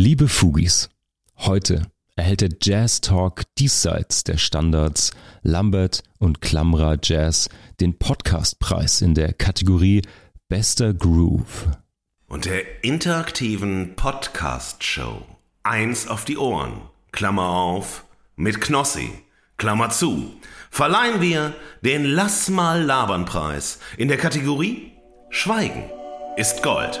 Liebe Fugis, heute erhält der Jazz Talk diesseits der Standards Lambert und Klamra Jazz den Podcastpreis in der Kategorie Bester Groove. Und der interaktiven Podcast-Show. Eins auf die Ohren, Klammer auf, mit Knossi, Klammer zu, verleihen wir den Lass mal labern Preis in der Kategorie Schweigen ist Gold.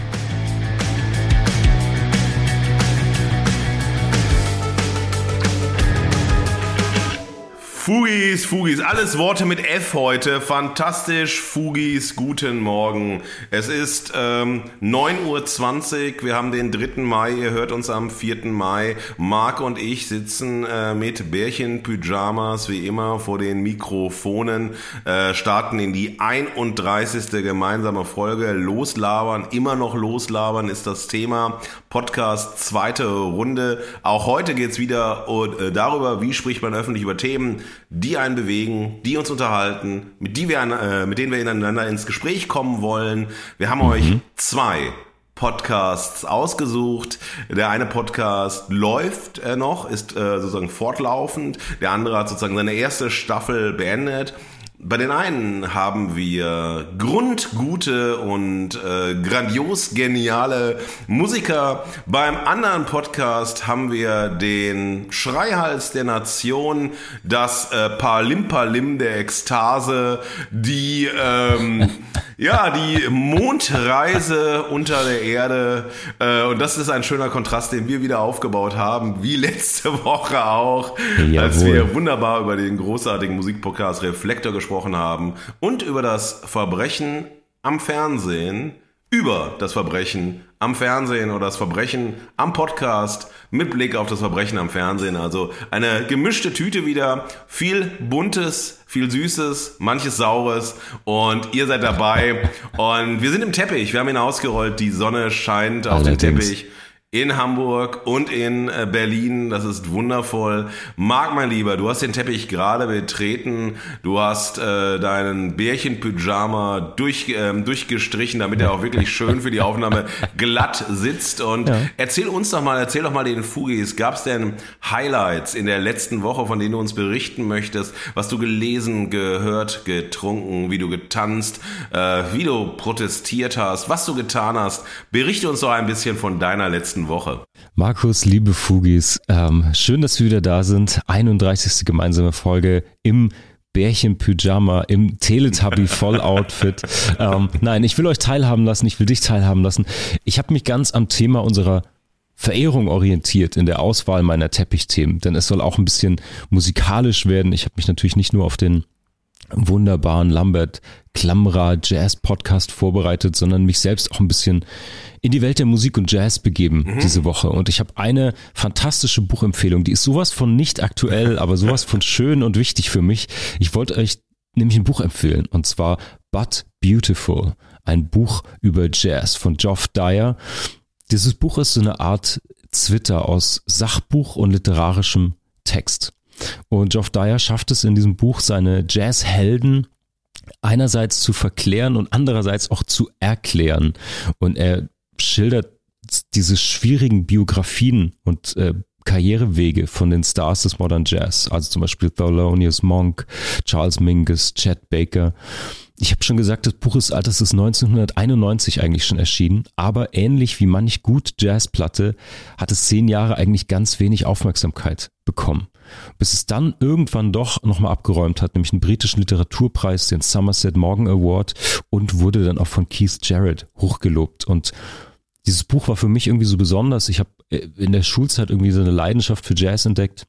Fugis, Fugis, alles Worte mit F heute. Fantastisch, Fugis, guten Morgen. Es ist ähm, 9.20 Uhr, wir haben den 3. Mai, ihr hört uns am 4. Mai. Marc und ich sitzen äh, mit Bärchen-Pyjamas wie immer vor den Mikrofonen, äh, starten in die 31. gemeinsame Folge. Loslabern, immer noch loslabern ist das Thema. Podcast, zweite Runde. Auch heute geht's wieder äh, darüber, wie spricht man öffentlich über Themen, die einen bewegen, die uns unterhalten, mit, die wir, äh, mit denen wir ineinander ins Gespräch kommen wollen. Wir haben mhm. euch zwei Podcasts ausgesucht. Der eine Podcast läuft äh, noch, ist äh, sozusagen fortlaufend. Der andere hat sozusagen seine erste Staffel beendet. Bei den einen haben wir grundgute und äh, grandios geniale Musiker. Beim anderen Podcast haben wir den Schreihals der Nation, das äh, Palimpalim der Ekstase, die ähm, ja die Mondreise unter der Erde. Äh, und das ist ein schöner Kontrast, den wir wieder aufgebaut haben, wie letzte Woche auch, Jawohl. als wir wunderbar über den großartigen Musikpodcast Reflektor gesprochen gesprochen haben und über das Verbrechen am Fernsehen, über das Verbrechen am Fernsehen oder das Verbrechen am Podcast mit Blick auf das Verbrechen am Fernsehen. Also eine gemischte Tüte wieder, viel Buntes, viel Süßes, manches Saures. Und ihr seid dabei. Und wir sind im Teppich, wir haben ihn ausgerollt, die Sonne scheint auf Allerdings. den Teppich in Hamburg und in äh, Berlin. Das ist wundervoll. Marc, mein Lieber, du hast den Teppich gerade betreten. Du hast äh, deinen Bärchen-Pyjama durch, ähm, durchgestrichen, damit er auch wirklich schön für die Aufnahme glatt sitzt. Und ja. erzähl uns doch mal, erzähl doch mal den Fugis. Gab es denn Highlights in der letzten Woche, von denen du uns berichten möchtest, was du gelesen, gehört, getrunken, wie du getanzt, äh, wie du protestiert hast, was du getan hast? Berichte uns doch ein bisschen von deiner letzten nächsten Woche. Markus, liebe Fugis, ähm, schön, dass wir wieder da sind. 31. gemeinsame Folge im Bärchen-Pyjama im Teletubby-Voll-Outfit. ähm, nein, ich will euch teilhaben lassen, ich will dich teilhaben lassen. Ich habe mich ganz am Thema unserer Verehrung orientiert in der Auswahl meiner Teppichthemen, denn es soll auch ein bisschen musikalisch werden. Ich habe mich natürlich nicht nur auf den wunderbaren Lambert Klamra Jazz Podcast vorbereitet, sondern mich selbst auch ein bisschen in die Welt der Musik und Jazz begeben mhm. diese Woche. Und ich habe eine fantastische Buchempfehlung, die ist sowas von nicht aktuell, aber sowas von schön und wichtig für mich. Ich wollte euch nämlich ein Buch empfehlen und zwar But Beautiful, ein Buch über Jazz von Geoff Dyer. Dieses Buch ist so eine Art Twitter aus Sachbuch und literarischem Text. Und Geoff Dyer schafft es in diesem Buch, seine Jazzhelden einerseits zu verklären und andererseits auch zu erklären. Und er schildert diese schwierigen Biografien und äh, Karrierewege von den Stars des Modern Jazz, also zum Beispiel Thelonious Monk, Charles Mingus, Chet Baker. Ich habe schon gesagt, das Buch ist alt, das ist 1991 eigentlich schon erschienen, aber ähnlich wie manch gut Jazzplatte hat es zehn Jahre eigentlich ganz wenig Aufmerksamkeit bekommen. Bis es dann irgendwann doch nochmal abgeräumt hat, nämlich einen britischen Literaturpreis, den Somerset Morgan Award und wurde dann auch von Keith Jarrett hochgelobt und dieses Buch war für mich irgendwie so besonders. Ich habe äh, in der Schulzeit irgendwie so eine Leidenschaft für Jazz entdeckt.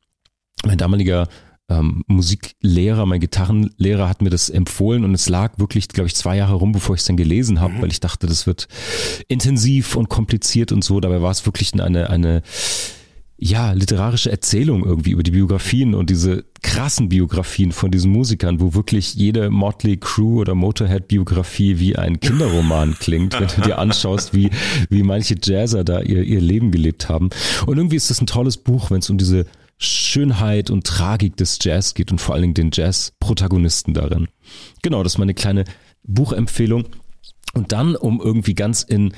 Mein damaliger ähm, Musiklehrer, mein Gitarrenlehrer hat mir das empfohlen und es lag wirklich, glaube ich, zwei Jahre rum, bevor ich es dann gelesen habe, mhm. weil ich dachte, das wird intensiv und kompliziert und so. Dabei war es wirklich eine, eine ja, literarische Erzählung irgendwie über die Biografien und diese krassen Biografien von diesen Musikern, wo wirklich jede Motley Crew oder Motorhead Biografie wie ein Kinderroman klingt, wenn du dir anschaust, wie, wie manche Jazzer da ihr, ihr Leben gelebt haben. Und irgendwie ist das ein tolles Buch, wenn es um diese Schönheit und Tragik des Jazz geht und vor allen Dingen den Jazz-Protagonisten darin. Genau, das ist meine kleine Buchempfehlung. Und dann, um irgendwie ganz in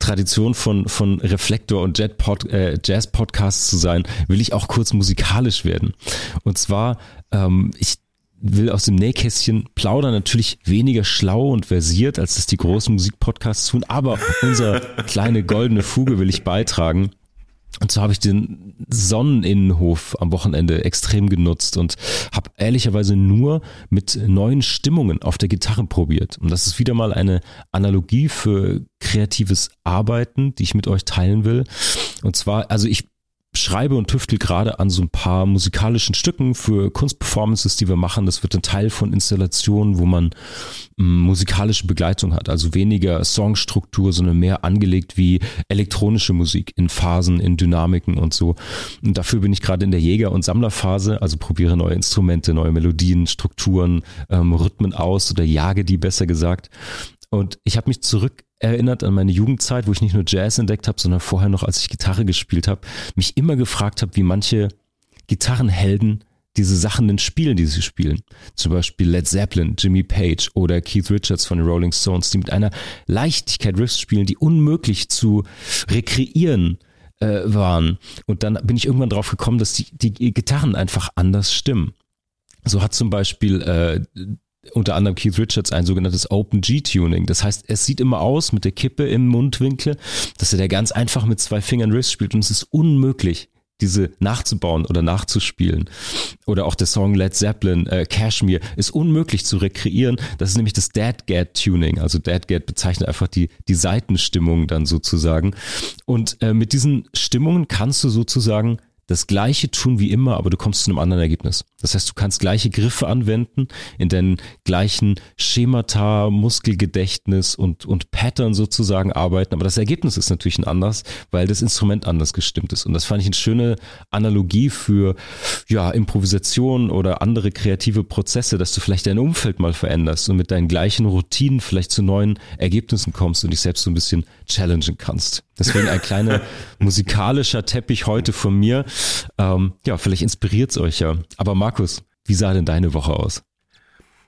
Tradition von, von Reflektor und äh, Jazz-Podcasts zu sein, will ich auch kurz musikalisch werden. Und zwar, ähm, ich will aus dem Nähkästchen plaudern, natürlich weniger schlau und versiert, als das die großen Musikpodcasts tun, aber unser kleine goldene Fuge will ich beitragen. Und so habe ich den Sonneninnenhof am Wochenende extrem genutzt und habe ehrlicherweise nur mit neuen Stimmungen auf der Gitarre probiert. Und das ist wieder mal eine Analogie für kreatives Arbeiten, die ich mit euch teilen will. Und zwar, also ich schreibe und tüftel gerade an so ein paar musikalischen Stücken für Kunstperformances, die wir machen. Das wird ein Teil von Installationen, wo man m, musikalische Begleitung hat. Also weniger Songstruktur, sondern mehr angelegt wie elektronische Musik in Phasen, in Dynamiken und so. Und dafür bin ich gerade in der Jäger- und Sammlerphase, also probiere neue Instrumente, neue Melodien, Strukturen, ähm, Rhythmen aus oder jage die besser gesagt. Und ich habe mich zurück erinnert an meine Jugendzeit, wo ich nicht nur Jazz entdeckt habe, sondern vorher noch, als ich Gitarre gespielt habe, mich immer gefragt habe, wie manche Gitarrenhelden diese Sachen denn spielen, die sie spielen. Zum Beispiel Led Zeppelin, Jimmy Page oder Keith Richards von den Rolling Stones, die mit einer Leichtigkeit Riffs spielen, die unmöglich zu rekreieren äh, waren. Und dann bin ich irgendwann drauf gekommen, dass die, die Gitarren einfach anders stimmen. So hat zum Beispiel äh, unter anderem Keith Richards ein sogenanntes Open G-Tuning. Das heißt, es sieht immer aus mit der Kippe im Mundwinkel, dass er da ganz einfach mit zwei Fingern Riffs spielt und es ist unmöglich, diese nachzubauen oder nachzuspielen. Oder auch der Song Led Zeppelin, äh, Cashmere, ist unmöglich zu rekreieren. Das ist nämlich das Dead-Gad-Tuning. Also Dead-Gad bezeichnet einfach die, die Seitenstimmung dann sozusagen. Und äh, mit diesen Stimmungen kannst du sozusagen das gleiche tun wie immer, aber du kommst zu einem anderen Ergebnis. Das heißt, du kannst gleiche Griffe anwenden, in deinen gleichen Schemata, Muskelgedächtnis und, und Pattern sozusagen arbeiten, aber das Ergebnis ist natürlich ein anderes, weil das Instrument anders gestimmt ist. Und das fand ich eine schöne Analogie für ja, Improvisation oder andere kreative Prozesse, dass du vielleicht dein Umfeld mal veränderst und mit deinen gleichen Routinen vielleicht zu neuen Ergebnissen kommst und dich selbst so ein bisschen challengen kannst. Deswegen ein kleiner musikalischer Teppich heute von mir. Ähm, ja, vielleicht inspiriert es euch ja. Aber Markus, wie sah denn deine Woche aus?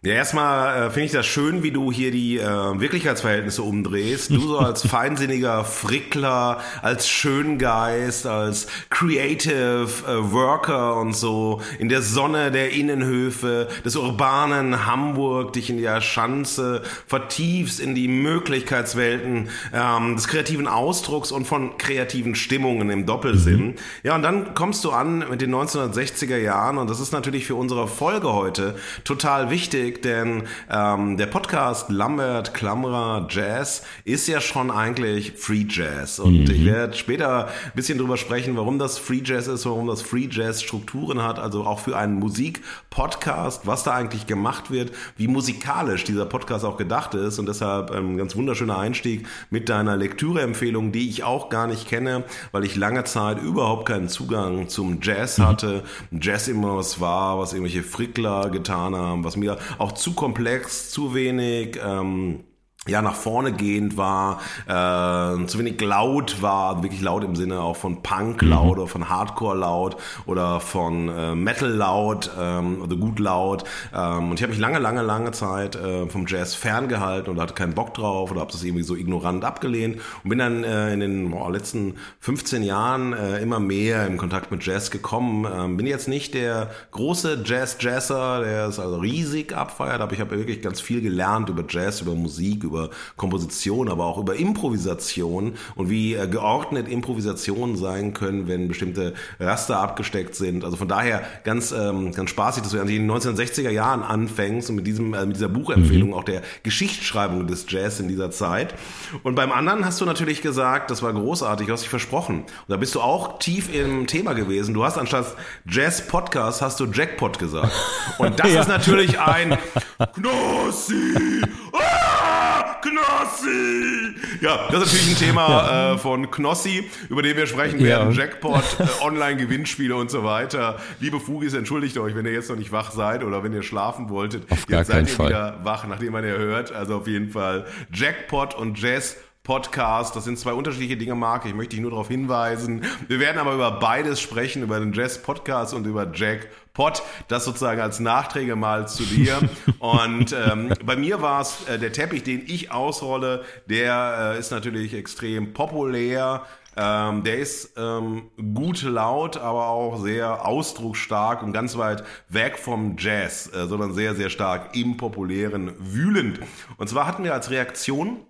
Ja, erstmal äh, finde ich das schön, wie du hier die äh, Wirklichkeitsverhältnisse umdrehst. Du so als feinsinniger Frickler, als Schöngeist, als Creative äh, Worker und so in der Sonne der Innenhöfe des urbanen Hamburg, dich in der Schanze vertiefst in die Möglichkeitswelten ähm, des kreativen Ausdrucks und von kreativen Stimmungen im Doppelsinn. Mhm. Ja, und dann kommst du an mit den 1960er Jahren und das ist natürlich für unsere Folge heute total wichtig wichtig, denn ähm, der Podcast Lambert Klammerer Jazz ist ja schon eigentlich Free Jazz. Und mhm. ich werde später ein bisschen drüber sprechen, warum das Free Jazz ist, warum das Free Jazz Strukturen hat, also auch für einen Musik-Podcast, was da eigentlich gemacht wird, wie musikalisch dieser Podcast auch gedacht ist. Und deshalb ein ganz wunderschöner Einstieg mit deiner Lektüreempfehlung, die ich auch gar nicht kenne, weil ich lange Zeit überhaupt keinen Zugang zum Jazz mhm. hatte. Jazz immer was war, was irgendwelche Frickler getan haben, was mir auch zu komplex, zu wenig ähm, ja nach vorne gehend war, äh, zu wenig laut war, wirklich laut im Sinne auch von Punk mhm. laut oder von Hardcore laut oder von äh, Metal laut ähm, oder gut laut. Ähm, und ich habe mich lange, lange, lange Zeit äh, vom Jazz ferngehalten oder hatte keinen Bock drauf oder habe das irgendwie so ignorant abgelehnt und bin dann äh, in den boah, letzten 15 Jahren äh, immer mehr im Kontakt mit Jazz gekommen. Ähm, bin jetzt nicht der große Jazz-Jazzer, der es also riesig abfeiert, aber ich habe wirklich ganz viel gelernt über Jazz, über Musik, über Komposition, aber auch über Improvisation und wie äh, geordnet Improvisationen sein können, wenn bestimmte Raster abgesteckt sind. Also von daher ganz, ähm, ganz spaßig, dass du in den 1960er Jahren anfängst und mit diesem, äh, mit dieser Buchempfehlung mhm. auch der Geschichtsschreibung des Jazz in dieser Zeit. Und beim anderen hast du natürlich gesagt, das war großartig, du hast dich versprochen. Und da bist du auch tief im Thema gewesen. Du hast anstatt Jazz Podcast hast du Jackpot gesagt. Und das ja. ist natürlich ein Knossi! Ah! Knossi! Ja, das ist natürlich ein Thema ja. äh, von Knossi, über den wir sprechen werden. Ja. Jackpot, äh, Online-Gewinnspiele und so weiter. Liebe Fugis, entschuldigt euch, wenn ihr jetzt noch nicht wach seid oder wenn ihr schlafen wolltet. Auf gar jetzt seid ihr Fall. wieder wach, nachdem man ihr hört. Also auf jeden Fall Jackpot und Jazz Podcast. Das sind zwei unterschiedliche Dinge, Marc. Ich möchte dich nur darauf hinweisen. Wir werden aber über beides sprechen, über den Jazz Podcast und über Jack Pot. Das sozusagen als Nachträge mal zu dir. und ähm, bei mir war es äh, der Teppich, den ich ausrolle. Der äh, ist natürlich extrem populär. Ähm, der ist ähm, gut laut, aber auch sehr ausdrucksstark und ganz weit weg vom Jazz, äh, sondern sehr, sehr stark im populären wühlend. Und zwar hatten wir als Reaktion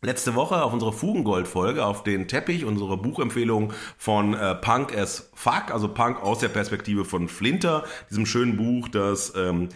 Letzte Woche auf unsere Fugengold-Folge auf den Teppich, unsere Buchempfehlung von äh, Punk as Fuck, also Punk aus der Perspektive von Flinter, diesem schönen Buch, das ähm,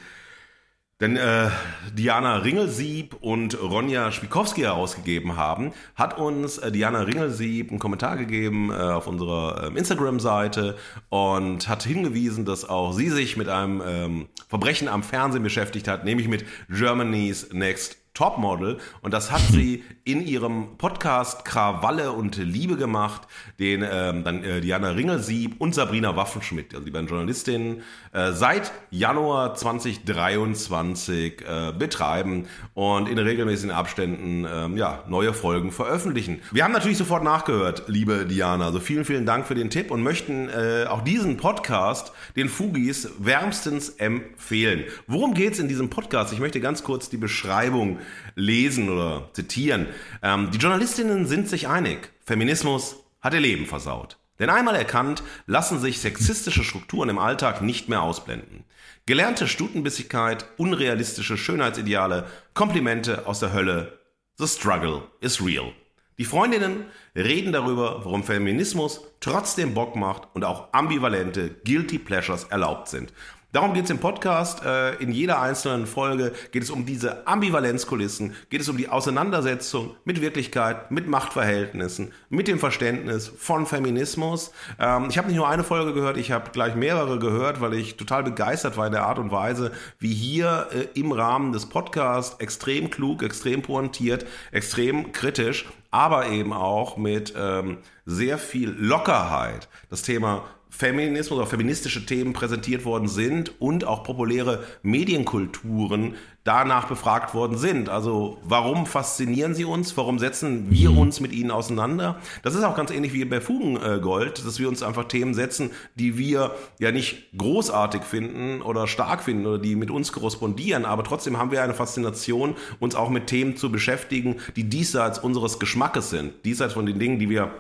denn äh, Diana Ringelsieb und Ronja Schwikowski herausgegeben haben, hat uns äh, Diana Ringelsieb einen Kommentar gegeben äh, auf unserer äh, Instagram-Seite und hat hingewiesen, dass auch sie sich mit einem ähm, Verbrechen am Fernsehen beschäftigt hat, nämlich mit Germany's Next Topmodel und das hat sie in ihrem Podcast Krawalle und Liebe gemacht, den ähm, dann äh, Diana Ringelsieb und Sabrina Waffenschmidt, also die beiden Journalistinnen, äh, seit Januar 2023 äh, betreiben und in regelmäßigen Abständen ähm, ja, neue Folgen veröffentlichen. Wir haben natürlich sofort nachgehört, liebe Diana, also vielen, vielen Dank für den Tipp und möchten äh, auch diesen Podcast den Fugis wärmstens empfehlen. Worum geht's in diesem Podcast? Ich möchte ganz kurz die Beschreibung lesen oder zitieren. Ähm, die Journalistinnen sind sich einig. Feminismus hat ihr Leben versaut. Denn einmal erkannt, lassen sich sexistische Strukturen im Alltag nicht mehr ausblenden. Gelernte Stutenbissigkeit, unrealistische Schönheitsideale, Komplimente aus der Hölle. The struggle is real. Die Freundinnen reden darüber, warum Feminismus trotzdem Bock macht und auch ambivalente Guilty Pleasures erlaubt sind. Darum geht es im Podcast. Äh, in jeder einzelnen Folge geht es um diese Ambivalenzkulissen, geht es um die Auseinandersetzung mit Wirklichkeit, mit Machtverhältnissen, mit dem Verständnis von Feminismus. Ähm, ich habe nicht nur eine Folge gehört, ich habe gleich mehrere gehört, weil ich total begeistert war in der Art und Weise, wie hier äh, im Rahmen des Podcasts extrem klug, extrem pointiert, extrem kritisch, aber eben auch mit ähm, sehr viel Lockerheit das Thema Feminismus oder feministische Themen präsentiert worden sind und auch populäre Medienkulturen danach befragt worden sind. Also warum faszinieren sie uns? Warum setzen wir mhm. uns mit ihnen auseinander? Das ist auch ganz ähnlich wie bei Fugengold, dass wir uns einfach Themen setzen, die wir ja nicht großartig finden oder stark finden oder die mit uns korrespondieren, aber trotzdem haben wir eine Faszination, uns auch mit Themen zu beschäftigen, die diesseits unseres Geschmackes sind, diesseits von den Dingen, die wir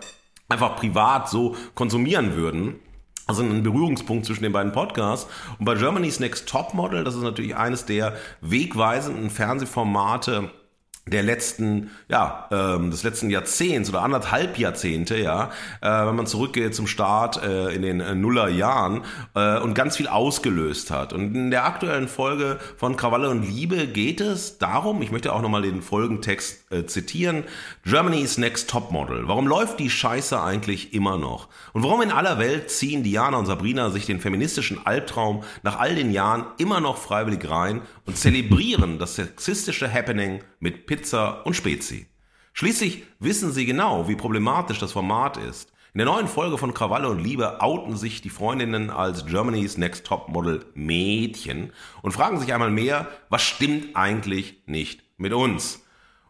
einfach privat so konsumieren würden. Also ein Berührungspunkt zwischen den beiden Podcasts. Und bei Germany's Next Top Model, das ist natürlich eines der wegweisenden Fernsehformate, der letzten, ja, ähm, des letzten Jahrzehnts oder anderthalb Jahrzehnte, ja, äh, wenn man zurückgeht zum Start äh, in den äh, Nullerjahren äh, und ganz viel ausgelöst hat. Und in der aktuellen Folge von Krawalle und Liebe geht es darum, ich möchte auch nochmal den Folgentext äh, zitieren, Germany's Next Topmodel. Warum läuft die Scheiße eigentlich immer noch? Und warum in aller Welt ziehen Diana und Sabrina sich den feministischen Albtraum nach all den Jahren immer noch freiwillig rein und zelebrieren das sexistische Happening mit Pizza und Spezi. Schließlich wissen sie genau, wie problematisch das Format ist. In der neuen Folge von Krawalle und Liebe outen sich die Freundinnen als Germany's Next Top Model Mädchen und fragen sich einmal mehr, was stimmt eigentlich nicht mit uns?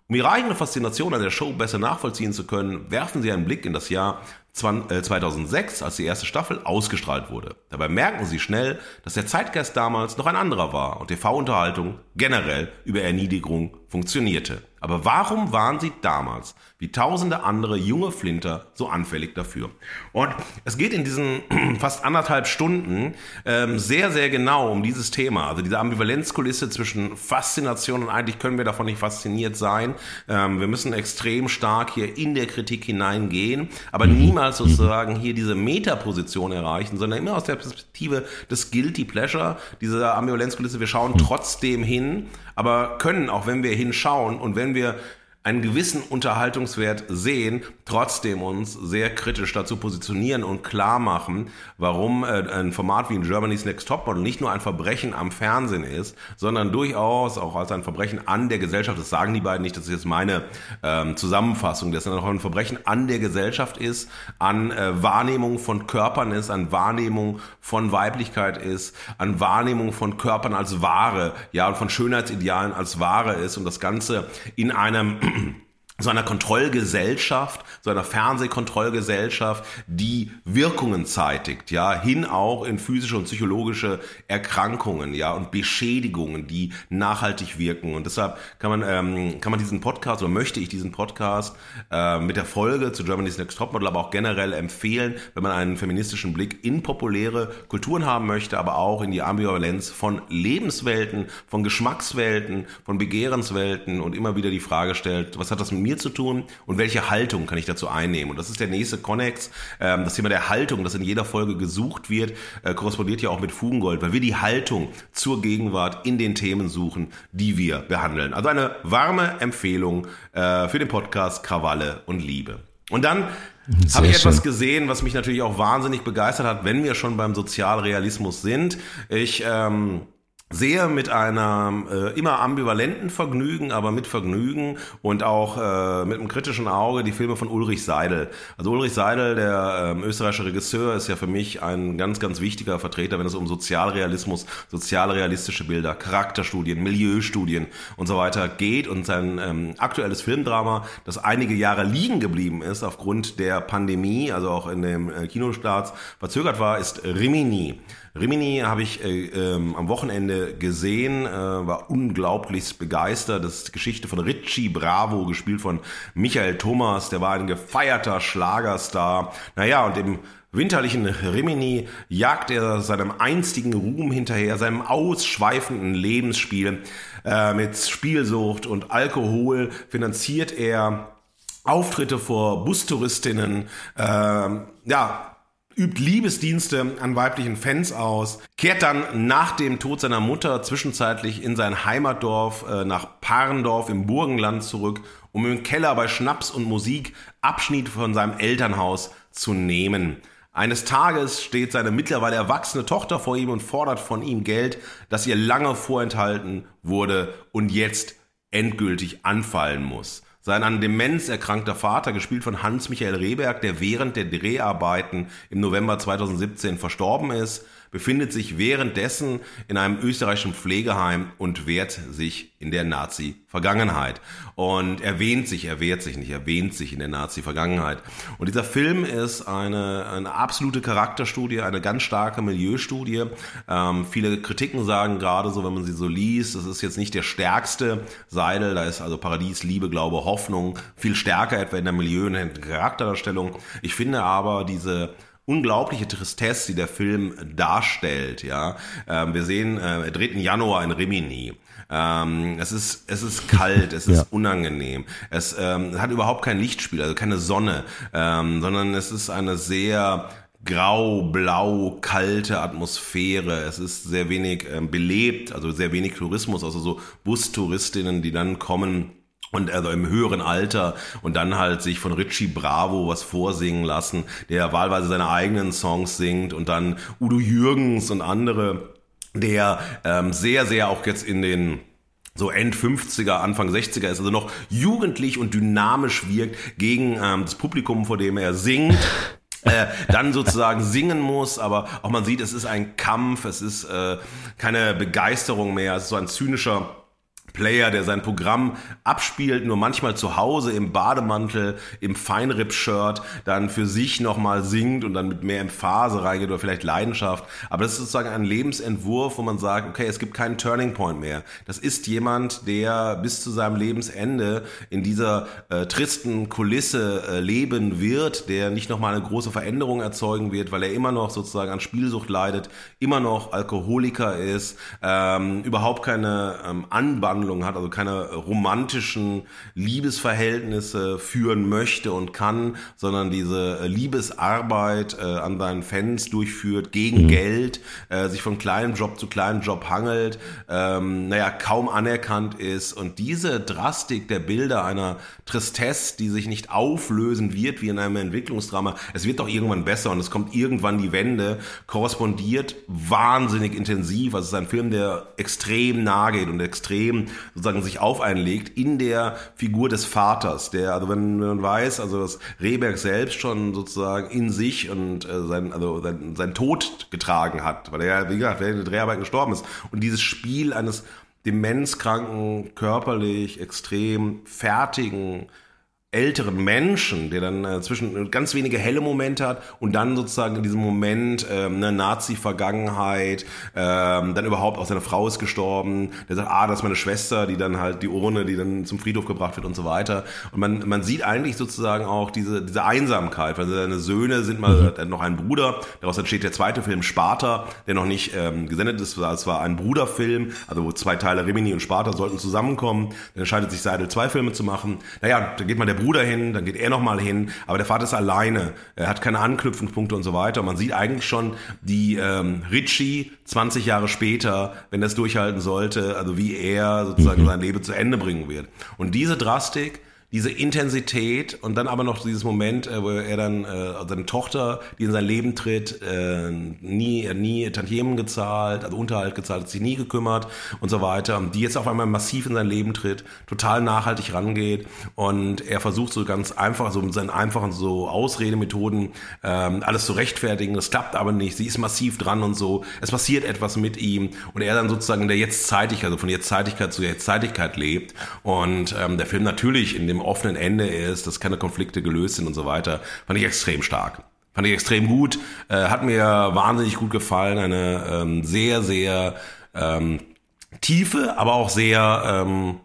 Um ihre eigene Faszination an der Show besser nachvollziehen zu können, werfen sie einen Blick in das Jahr 2006, äh, als die erste Staffel ausgestrahlt wurde. Dabei merken sie schnell, dass der Zeitgeist damals noch ein anderer war und TV-Unterhaltung generell über Erniedrigung funktionierte. Aber warum waren sie damals, wie tausende andere junge Flinter, so anfällig dafür? Und es geht in diesen fast anderthalb Stunden ähm, sehr, sehr genau um dieses Thema. Also diese Ambivalenzkulisse zwischen Faszination und eigentlich können wir davon nicht fasziniert sein. Ähm, wir müssen extrem stark hier in der Kritik hineingehen, aber mhm. niemals sozusagen hier diese Metaposition erreichen, sondern immer aus der Perspektive des Guilty Pleasure, dieser Ambivalenzkulisse. Wir schauen trotzdem hin, aber können, auch wenn wir hinschauen und wenn wir einen gewissen Unterhaltungswert sehen, trotzdem uns sehr kritisch dazu positionieren und klar machen, warum äh, ein Format wie in Germany's Next Topmodel nicht nur ein Verbrechen am Fernsehen ist, sondern durchaus auch als ein Verbrechen an der Gesellschaft, das sagen die beiden nicht, das ist jetzt meine ähm, Zusammenfassung, das auch ein Verbrechen an der Gesellschaft ist, an äh, Wahrnehmung von Körpern ist, an Wahrnehmung von Weiblichkeit ist, an Wahrnehmung von Körpern als Ware, ja, und von Schönheitsidealen als Ware ist und das Ganze in einem so einer Kontrollgesellschaft, so einer Fernsehkontrollgesellschaft, die Wirkungen zeitigt, ja, hin auch in physische und psychologische Erkrankungen, ja, und Beschädigungen, die nachhaltig wirken. Und deshalb kann man, ähm, kann man diesen Podcast oder möchte ich diesen Podcast äh, mit der Folge zu Germany's Next Topmodel, aber auch generell empfehlen, wenn man einen feministischen Blick in populäre Kulturen haben möchte, aber auch in die Ambivalenz von Lebenswelten, von Geschmackswelten, von Begehrenswelten und immer wieder die Frage stellt, was hat das mit mir zu tun und welche Haltung kann ich dazu einnehmen. Und das ist der nächste Connex. Ähm, das Thema der Haltung, das in jeder Folge gesucht wird, äh, korrespondiert ja auch mit Fugengold, weil wir die Haltung zur Gegenwart in den Themen suchen, die wir behandeln. Also eine warme Empfehlung äh, für den Podcast Krawalle und Liebe. Und dann habe ich etwas gesehen, was mich natürlich auch wahnsinnig begeistert hat, wenn wir schon beim Sozialrealismus sind. Ich ähm, sehe mit einem äh, immer ambivalenten Vergnügen, aber mit Vergnügen und auch äh, mit einem kritischen Auge die Filme von Ulrich Seidel. Also Ulrich Seidel, der ähm, österreichische Regisseur, ist ja für mich ein ganz, ganz wichtiger Vertreter, wenn es um Sozialrealismus, sozialrealistische Bilder, Charakterstudien, Milieustudien und so weiter geht. Und sein ähm, aktuelles Filmdrama, das einige Jahre liegen geblieben ist aufgrund der Pandemie, also auch in dem äh, Kinostarts verzögert war, ist Rimini. Rimini habe ich äh, ähm, am Wochenende gesehen, äh, war unglaublich begeistert. Das ist die Geschichte von Richie Bravo, gespielt von Michael Thomas. Der war ein gefeierter Schlagerstar. Naja, und im winterlichen Rimini jagt er seinem einstigen Ruhm hinterher, seinem ausschweifenden Lebensspiel. Äh, mit Spielsucht und Alkohol finanziert er Auftritte vor Bustouristinnen, äh, ja, übt Liebesdienste an weiblichen Fans aus, kehrt dann nach dem Tod seiner Mutter zwischenzeitlich in sein Heimatdorf äh, nach Parendorf im Burgenland zurück, um im Keller bei Schnaps und Musik Abschnitt von seinem Elternhaus zu nehmen. Eines Tages steht seine mittlerweile erwachsene Tochter vor ihm und fordert von ihm Geld, das ihr lange vorenthalten wurde und jetzt endgültig anfallen muss. Sein an Demenz erkrankter Vater, gespielt von Hans-Michael Rehberg, der während der Dreharbeiten im November 2017 verstorben ist, befindet sich währenddessen in einem österreichischen Pflegeheim und wehrt sich in der Nazi-Vergangenheit. Und erwähnt sich, er wehrt sich nicht, erwähnt sich in der Nazi-Vergangenheit. Und dieser Film ist eine, eine absolute Charakterstudie, eine ganz starke Milieustudie. Ähm, viele Kritiken sagen gerade so, wenn man sie so liest, das ist jetzt nicht der stärkste Seidel, da ist also Paradies, Liebe, Glaube, Hoffnung viel stärker etwa in der Milieu- und Charakterdarstellung. Ich finde aber diese unglaubliche Tristesse, die der Film darstellt. Ja, ähm, wir sehen äh, 3. Januar in Rimini. Ähm, es ist es ist kalt, es ist ja. unangenehm. Es ähm, hat überhaupt kein Lichtspiel, also keine Sonne, ähm, sondern es ist eine sehr grau, blau, kalte Atmosphäre. Es ist sehr wenig ähm, belebt, also sehr wenig Tourismus, also so Bustouristinnen, die dann kommen und also im höheren Alter und dann halt sich von Richie Bravo was vorsingen lassen, der wahlweise seine eigenen Songs singt und dann Udo Jürgens und andere, der ähm, sehr, sehr auch jetzt in den so End 50er, Anfang 60er ist, also noch jugendlich und dynamisch wirkt gegen ähm, das Publikum, vor dem er singt. äh, dann sozusagen singen muss, aber auch man sieht, es ist ein Kampf, es ist äh, keine Begeisterung mehr, es ist so ein zynischer Player, der sein Programm abspielt, nur manchmal zu Hause im Bademantel, im Feinripp-Shirt, dann für sich nochmal singt und dann mit mehr Emphase reingeht oder vielleicht Leidenschaft. Aber das ist sozusagen ein Lebensentwurf, wo man sagt, okay, es gibt keinen Turning Point mehr. Das ist jemand, der bis zu seinem Lebensende in dieser äh, tristen Kulisse äh, leben wird, der nicht nochmal eine große Veränderung erzeugen wird, weil er immer noch sozusagen an Spielsucht leidet, immer noch Alkoholiker ist, ähm, überhaupt keine ähm, Anbandlung Handlung hat, also keine romantischen Liebesverhältnisse führen möchte und kann, sondern diese Liebesarbeit äh, an seinen Fans durchführt gegen mhm. Geld, äh, sich von kleinem Job zu kleinem Job hangelt, ähm, naja, kaum anerkannt ist und diese Drastik der Bilder einer Tristesse, die sich nicht auflösen wird wie in einem Entwicklungsdrama, es wird doch irgendwann besser und es kommt irgendwann die Wende, korrespondiert wahnsinnig intensiv. Also es ist ein Film, der extrem nahe geht und extrem sozusagen sich auf einlegt in der Figur des Vaters, der, also wenn man weiß, also dass Rehberg selbst schon sozusagen in sich und äh, sein, also sein, sein Tod getragen hat, weil er ja, wie gesagt, während der Dreharbeiten gestorben ist. Und dieses Spiel eines demenzkranken, körperlich extrem fertigen, älteren Menschen, der dann äh, zwischen ganz wenige helle Momente hat und dann sozusagen in diesem Moment ähm, eine Nazi-Vergangenheit, ähm, dann überhaupt auch seine Frau ist gestorben, der sagt, ah, das ist meine Schwester, die dann halt die Urne, die dann zum Friedhof gebracht wird und so weiter. Und man, man sieht eigentlich sozusagen auch diese, diese Einsamkeit, weil seine Söhne sind mal mhm. noch ein Bruder, daraus entsteht der zweite Film Sparta, der noch nicht ähm, gesendet ist, es war ein Bruderfilm, also wo zwei Teile Rimini und Sparta sollten zusammenkommen, dann entscheidet sich Seidel zwei Filme zu machen. Naja, da geht mal der Bruder hin, dann geht er nochmal hin, aber der Vater ist alleine, er hat keine Anknüpfungspunkte und so weiter. Und man sieht eigentlich schon die ähm, Richie 20 Jahre später, wenn das durchhalten sollte, also wie er sozusagen mhm. sein Leben zu Ende bringen wird. Und diese Drastik, diese Intensität und dann aber noch dieses Moment, äh, wo er dann äh, seine Tochter, die in sein Leben tritt, äh, nie, nie Tantiemen gezahlt, also Unterhalt gezahlt, hat sich nie gekümmert und so weiter, die jetzt auf einmal massiv in sein Leben tritt, total nachhaltig rangeht und er versucht so ganz einfach, so mit seinen einfachen so Ausredemethoden ähm, alles zu rechtfertigen, das klappt aber nicht, sie ist massiv dran und so, es passiert etwas mit ihm und er dann sozusagen in der Jetztzeitigkeit, also von Jetztzeitigkeit zu Jetztzeitigkeit lebt. Und ähm, der Film natürlich in dem offenen Ende ist, dass keine Konflikte gelöst sind und so weiter, fand ich extrem stark. Fand ich extrem gut, äh, hat mir wahnsinnig gut gefallen, eine ähm, sehr, sehr ähm, tiefe, aber auch sehr ähm,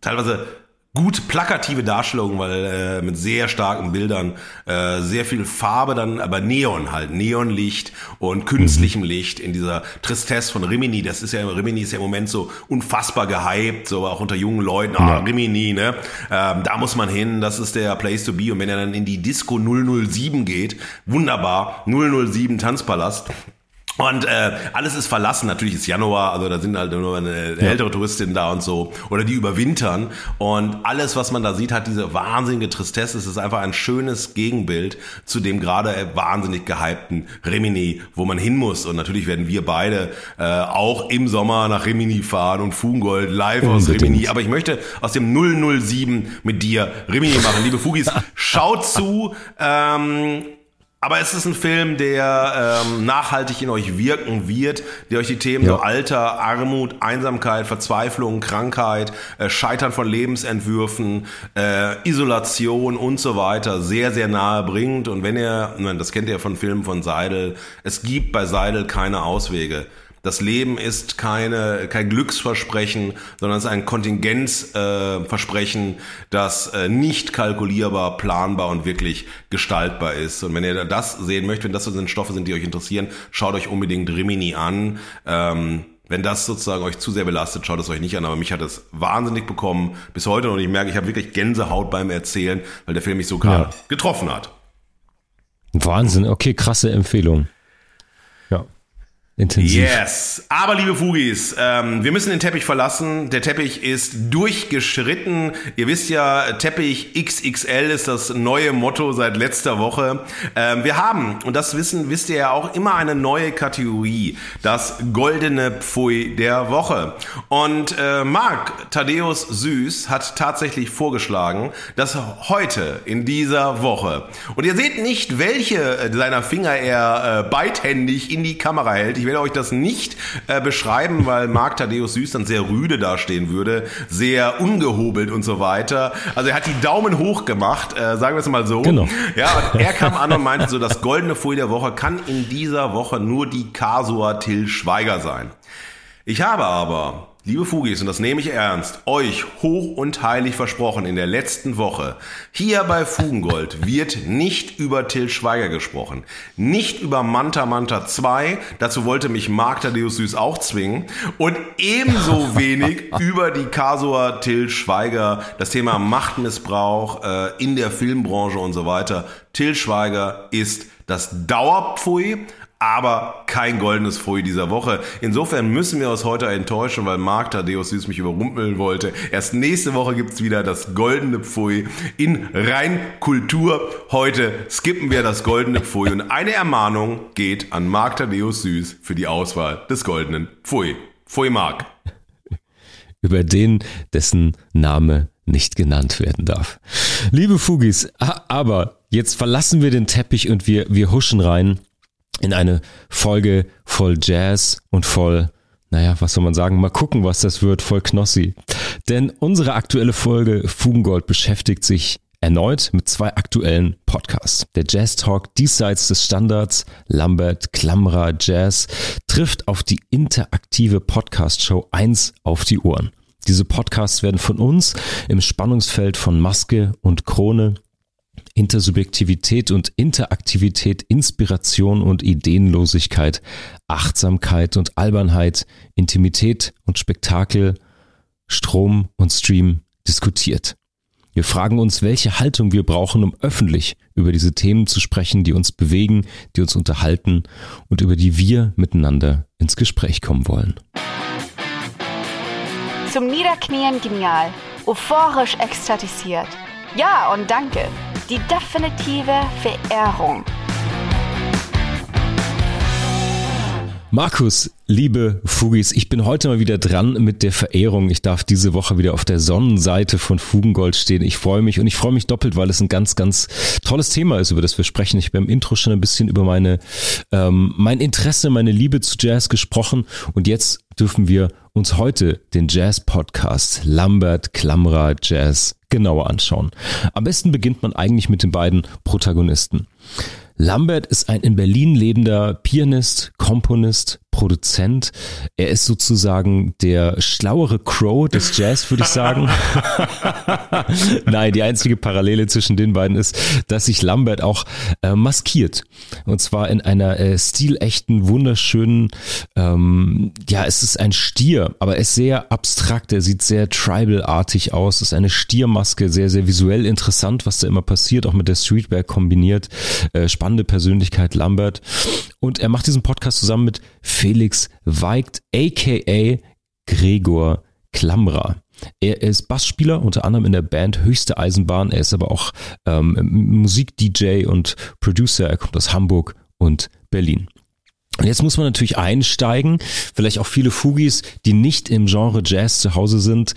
teilweise gut plakative Darstellung, weil äh, mit sehr starken Bildern, äh, sehr viel Farbe dann, aber Neon halt, Neonlicht und künstlichem mhm. Licht in dieser Tristesse von Rimini. Das ist ja, Rimini ist ja im Moment so unfassbar gehypt, so auch unter jungen Leuten. Ah, Rimini, ne? Ähm, da muss man hin, das ist der Place to be. Und wenn er dann in die Disco 007 geht, wunderbar, 007 Tanzpalast, und äh, alles ist verlassen. Natürlich ist Januar, also da sind halt nur eine ältere Touristin da und so. Oder die überwintern. Und alles, was man da sieht, hat diese wahnsinnige Tristesse. Es ist einfach ein schönes Gegenbild zu dem gerade wahnsinnig gehypten Rimini, wo man hin muss. Und natürlich werden wir beide äh, auch im Sommer nach Rimini fahren und Fungold live aus Rimini. Aber ich möchte aus dem 007 mit dir Rimini machen. Liebe Fugis, schaut zu. Ähm, aber es ist ein Film, der ähm, nachhaltig in euch wirken wird, der euch die Themen ja. so Alter, Armut, Einsamkeit, Verzweiflung, Krankheit, äh, Scheitern von Lebensentwürfen, äh, Isolation und so weiter sehr, sehr nahe bringt. Und wenn ihr, das kennt ihr von Filmen von Seidel, es gibt bei Seidel keine Auswege. Das Leben ist keine, kein Glücksversprechen, sondern es ist ein Kontingenzversprechen, äh, das äh, nicht kalkulierbar, planbar und wirklich gestaltbar ist. Und wenn ihr das sehen möchtet, wenn das so Stoffe sind, die euch interessieren, schaut euch unbedingt Rimini an. Ähm, wenn das sozusagen euch zu sehr belastet, schaut es euch nicht an. Aber mich hat es wahnsinnig bekommen bis heute und ich merke, ich habe wirklich Gänsehaut beim Erzählen, weil der Film mich so ja. getroffen hat. Wahnsinn, okay, krasse Empfehlung. Intensiv. Yes. Aber liebe Fugis, ähm, wir müssen den Teppich verlassen. Der Teppich ist durchgeschritten. Ihr wisst ja, Teppich XXL ist das neue Motto seit letzter Woche. Ähm, wir haben, und das wissen, wisst ihr ja auch, immer eine neue Kategorie. Das goldene Pfui der Woche. Und äh, Marc Thaddeus Süß hat tatsächlich vorgeschlagen, dass heute in dieser Woche, und ihr seht nicht, welche seiner Finger er äh, beidhändig in die Kamera hält ich werde euch das nicht äh, beschreiben, weil Marc Thaddeus Süß dann sehr rüde dastehen würde, sehr ungehobelt und so weiter. Also er hat die Daumen hoch gemacht, äh, sagen wir es mal so. Genau. Ja, und er kam an und meinte so, das goldene Folie der Woche kann in dieser Woche nur die Kasua Till Schweiger sein. Ich habe aber Liebe Fugis, und das nehme ich ernst, euch hoch und heilig versprochen in der letzten Woche, hier bei Fugengold wird nicht über Till Schweiger gesprochen, nicht über Manta Manta 2, dazu wollte mich Mark Thaddeus Süß auch zwingen, und ebenso wenig über die Kasua Till Schweiger, das Thema Machtmissbrauch äh, in der Filmbranche und so weiter. Till Schweiger ist das Dauerpfui, aber kein goldenes Pfui dieser Woche. Insofern müssen wir uns heute enttäuschen, weil Marc Thaddeus Süß mich überrumpeln wollte. Erst nächste Woche gibt's wieder das goldene Pfui in Reinkultur. Heute skippen wir das goldene Pfui und eine Ermahnung geht an Marc Thaddeus Süß für die Auswahl des goldenen Pfui. Pfui Marc. Über den, dessen Name nicht genannt werden darf. Liebe Fugis, aber jetzt verlassen wir den Teppich und wir, wir huschen rein in eine Folge voll Jazz und voll, naja, was soll man sagen, mal gucken, was das wird, voll Knossi. Denn unsere aktuelle Folge Fugengold beschäftigt sich erneut mit zwei aktuellen Podcasts. Der Jazz Talk diesseits des Standards, Lambert Klamra Jazz, trifft auf die interaktive Podcast-Show 1 auf die Ohren. Diese Podcasts werden von uns im Spannungsfeld von Maske und Krone Intersubjektivität und Interaktivität, Inspiration und Ideenlosigkeit, Achtsamkeit und Albernheit, Intimität und Spektakel, Strom und Stream diskutiert. Wir fragen uns, welche Haltung wir brauchen, um öffentlich über diese Themen zu sprechen, die uns bewegen, die uns unterhalten und über die wir miteinander ins Gespräch kommen wollen. Zum Niederknien genial, euphorisch ekstatisiert. Ja und danke die definitive Verehrung. Markus, liebe Fugis, ich bin heute mal wieder dran mit der Verehrung. Ich darf diese Woche wieder auf der Sonnenseite von Fugengold stehen. Ich freue mich und ich freue mich doppelt, weil es ein ganz, ganz tolles Thema ist, über das wir sprechen. Ich habe im Intro schon ein bisschen über meine, ähm, mein Interesse, meine Liebe zu Jazz gesprochen und jetzt dürfen wir uns heute den Jazz-Podcast Lambert Klamra Jazz genauer anschauen. Am besten beginnt man eigentlich mit den beiden Protagonisten. Lambert ist ein in Berlin lebender Pianist, Komponist, Produzent. Er ist sozusagen der schlauere Crow des Jazz, würde ich sagen. Nein, die einzige Parallele zwischen den beiden ist, dass sich Lambert auch äh, maskiert. Und zwar in einer äh, stilechten, wunderschönen, ähm, ja, es ist ein Stier, aber er ist sehr abstrakt, er sieht sehr tribal-artig aus. Es ist eine Stiermaske, sehr, sehr visuell interessant, was da immer passiert, auch mit der Streetwear kombiniert. Äh, spannende Persönlichkeit Lambert. Und er macht diesen Podcast zusammen mit Felix Weigt, aka Gregor Klamra. Er ist Bassspieler, unter anderem in der Band Höchste Eisenbahn. Er ist aber auch ähm, Musik-DJ und Producer. Er kommt aus Hamburg und Berlin. Und jetzt muss man natürlich einsteigen, vielleicht auch viele Fugis, die nicht im Genre Jazz zu Hause sind,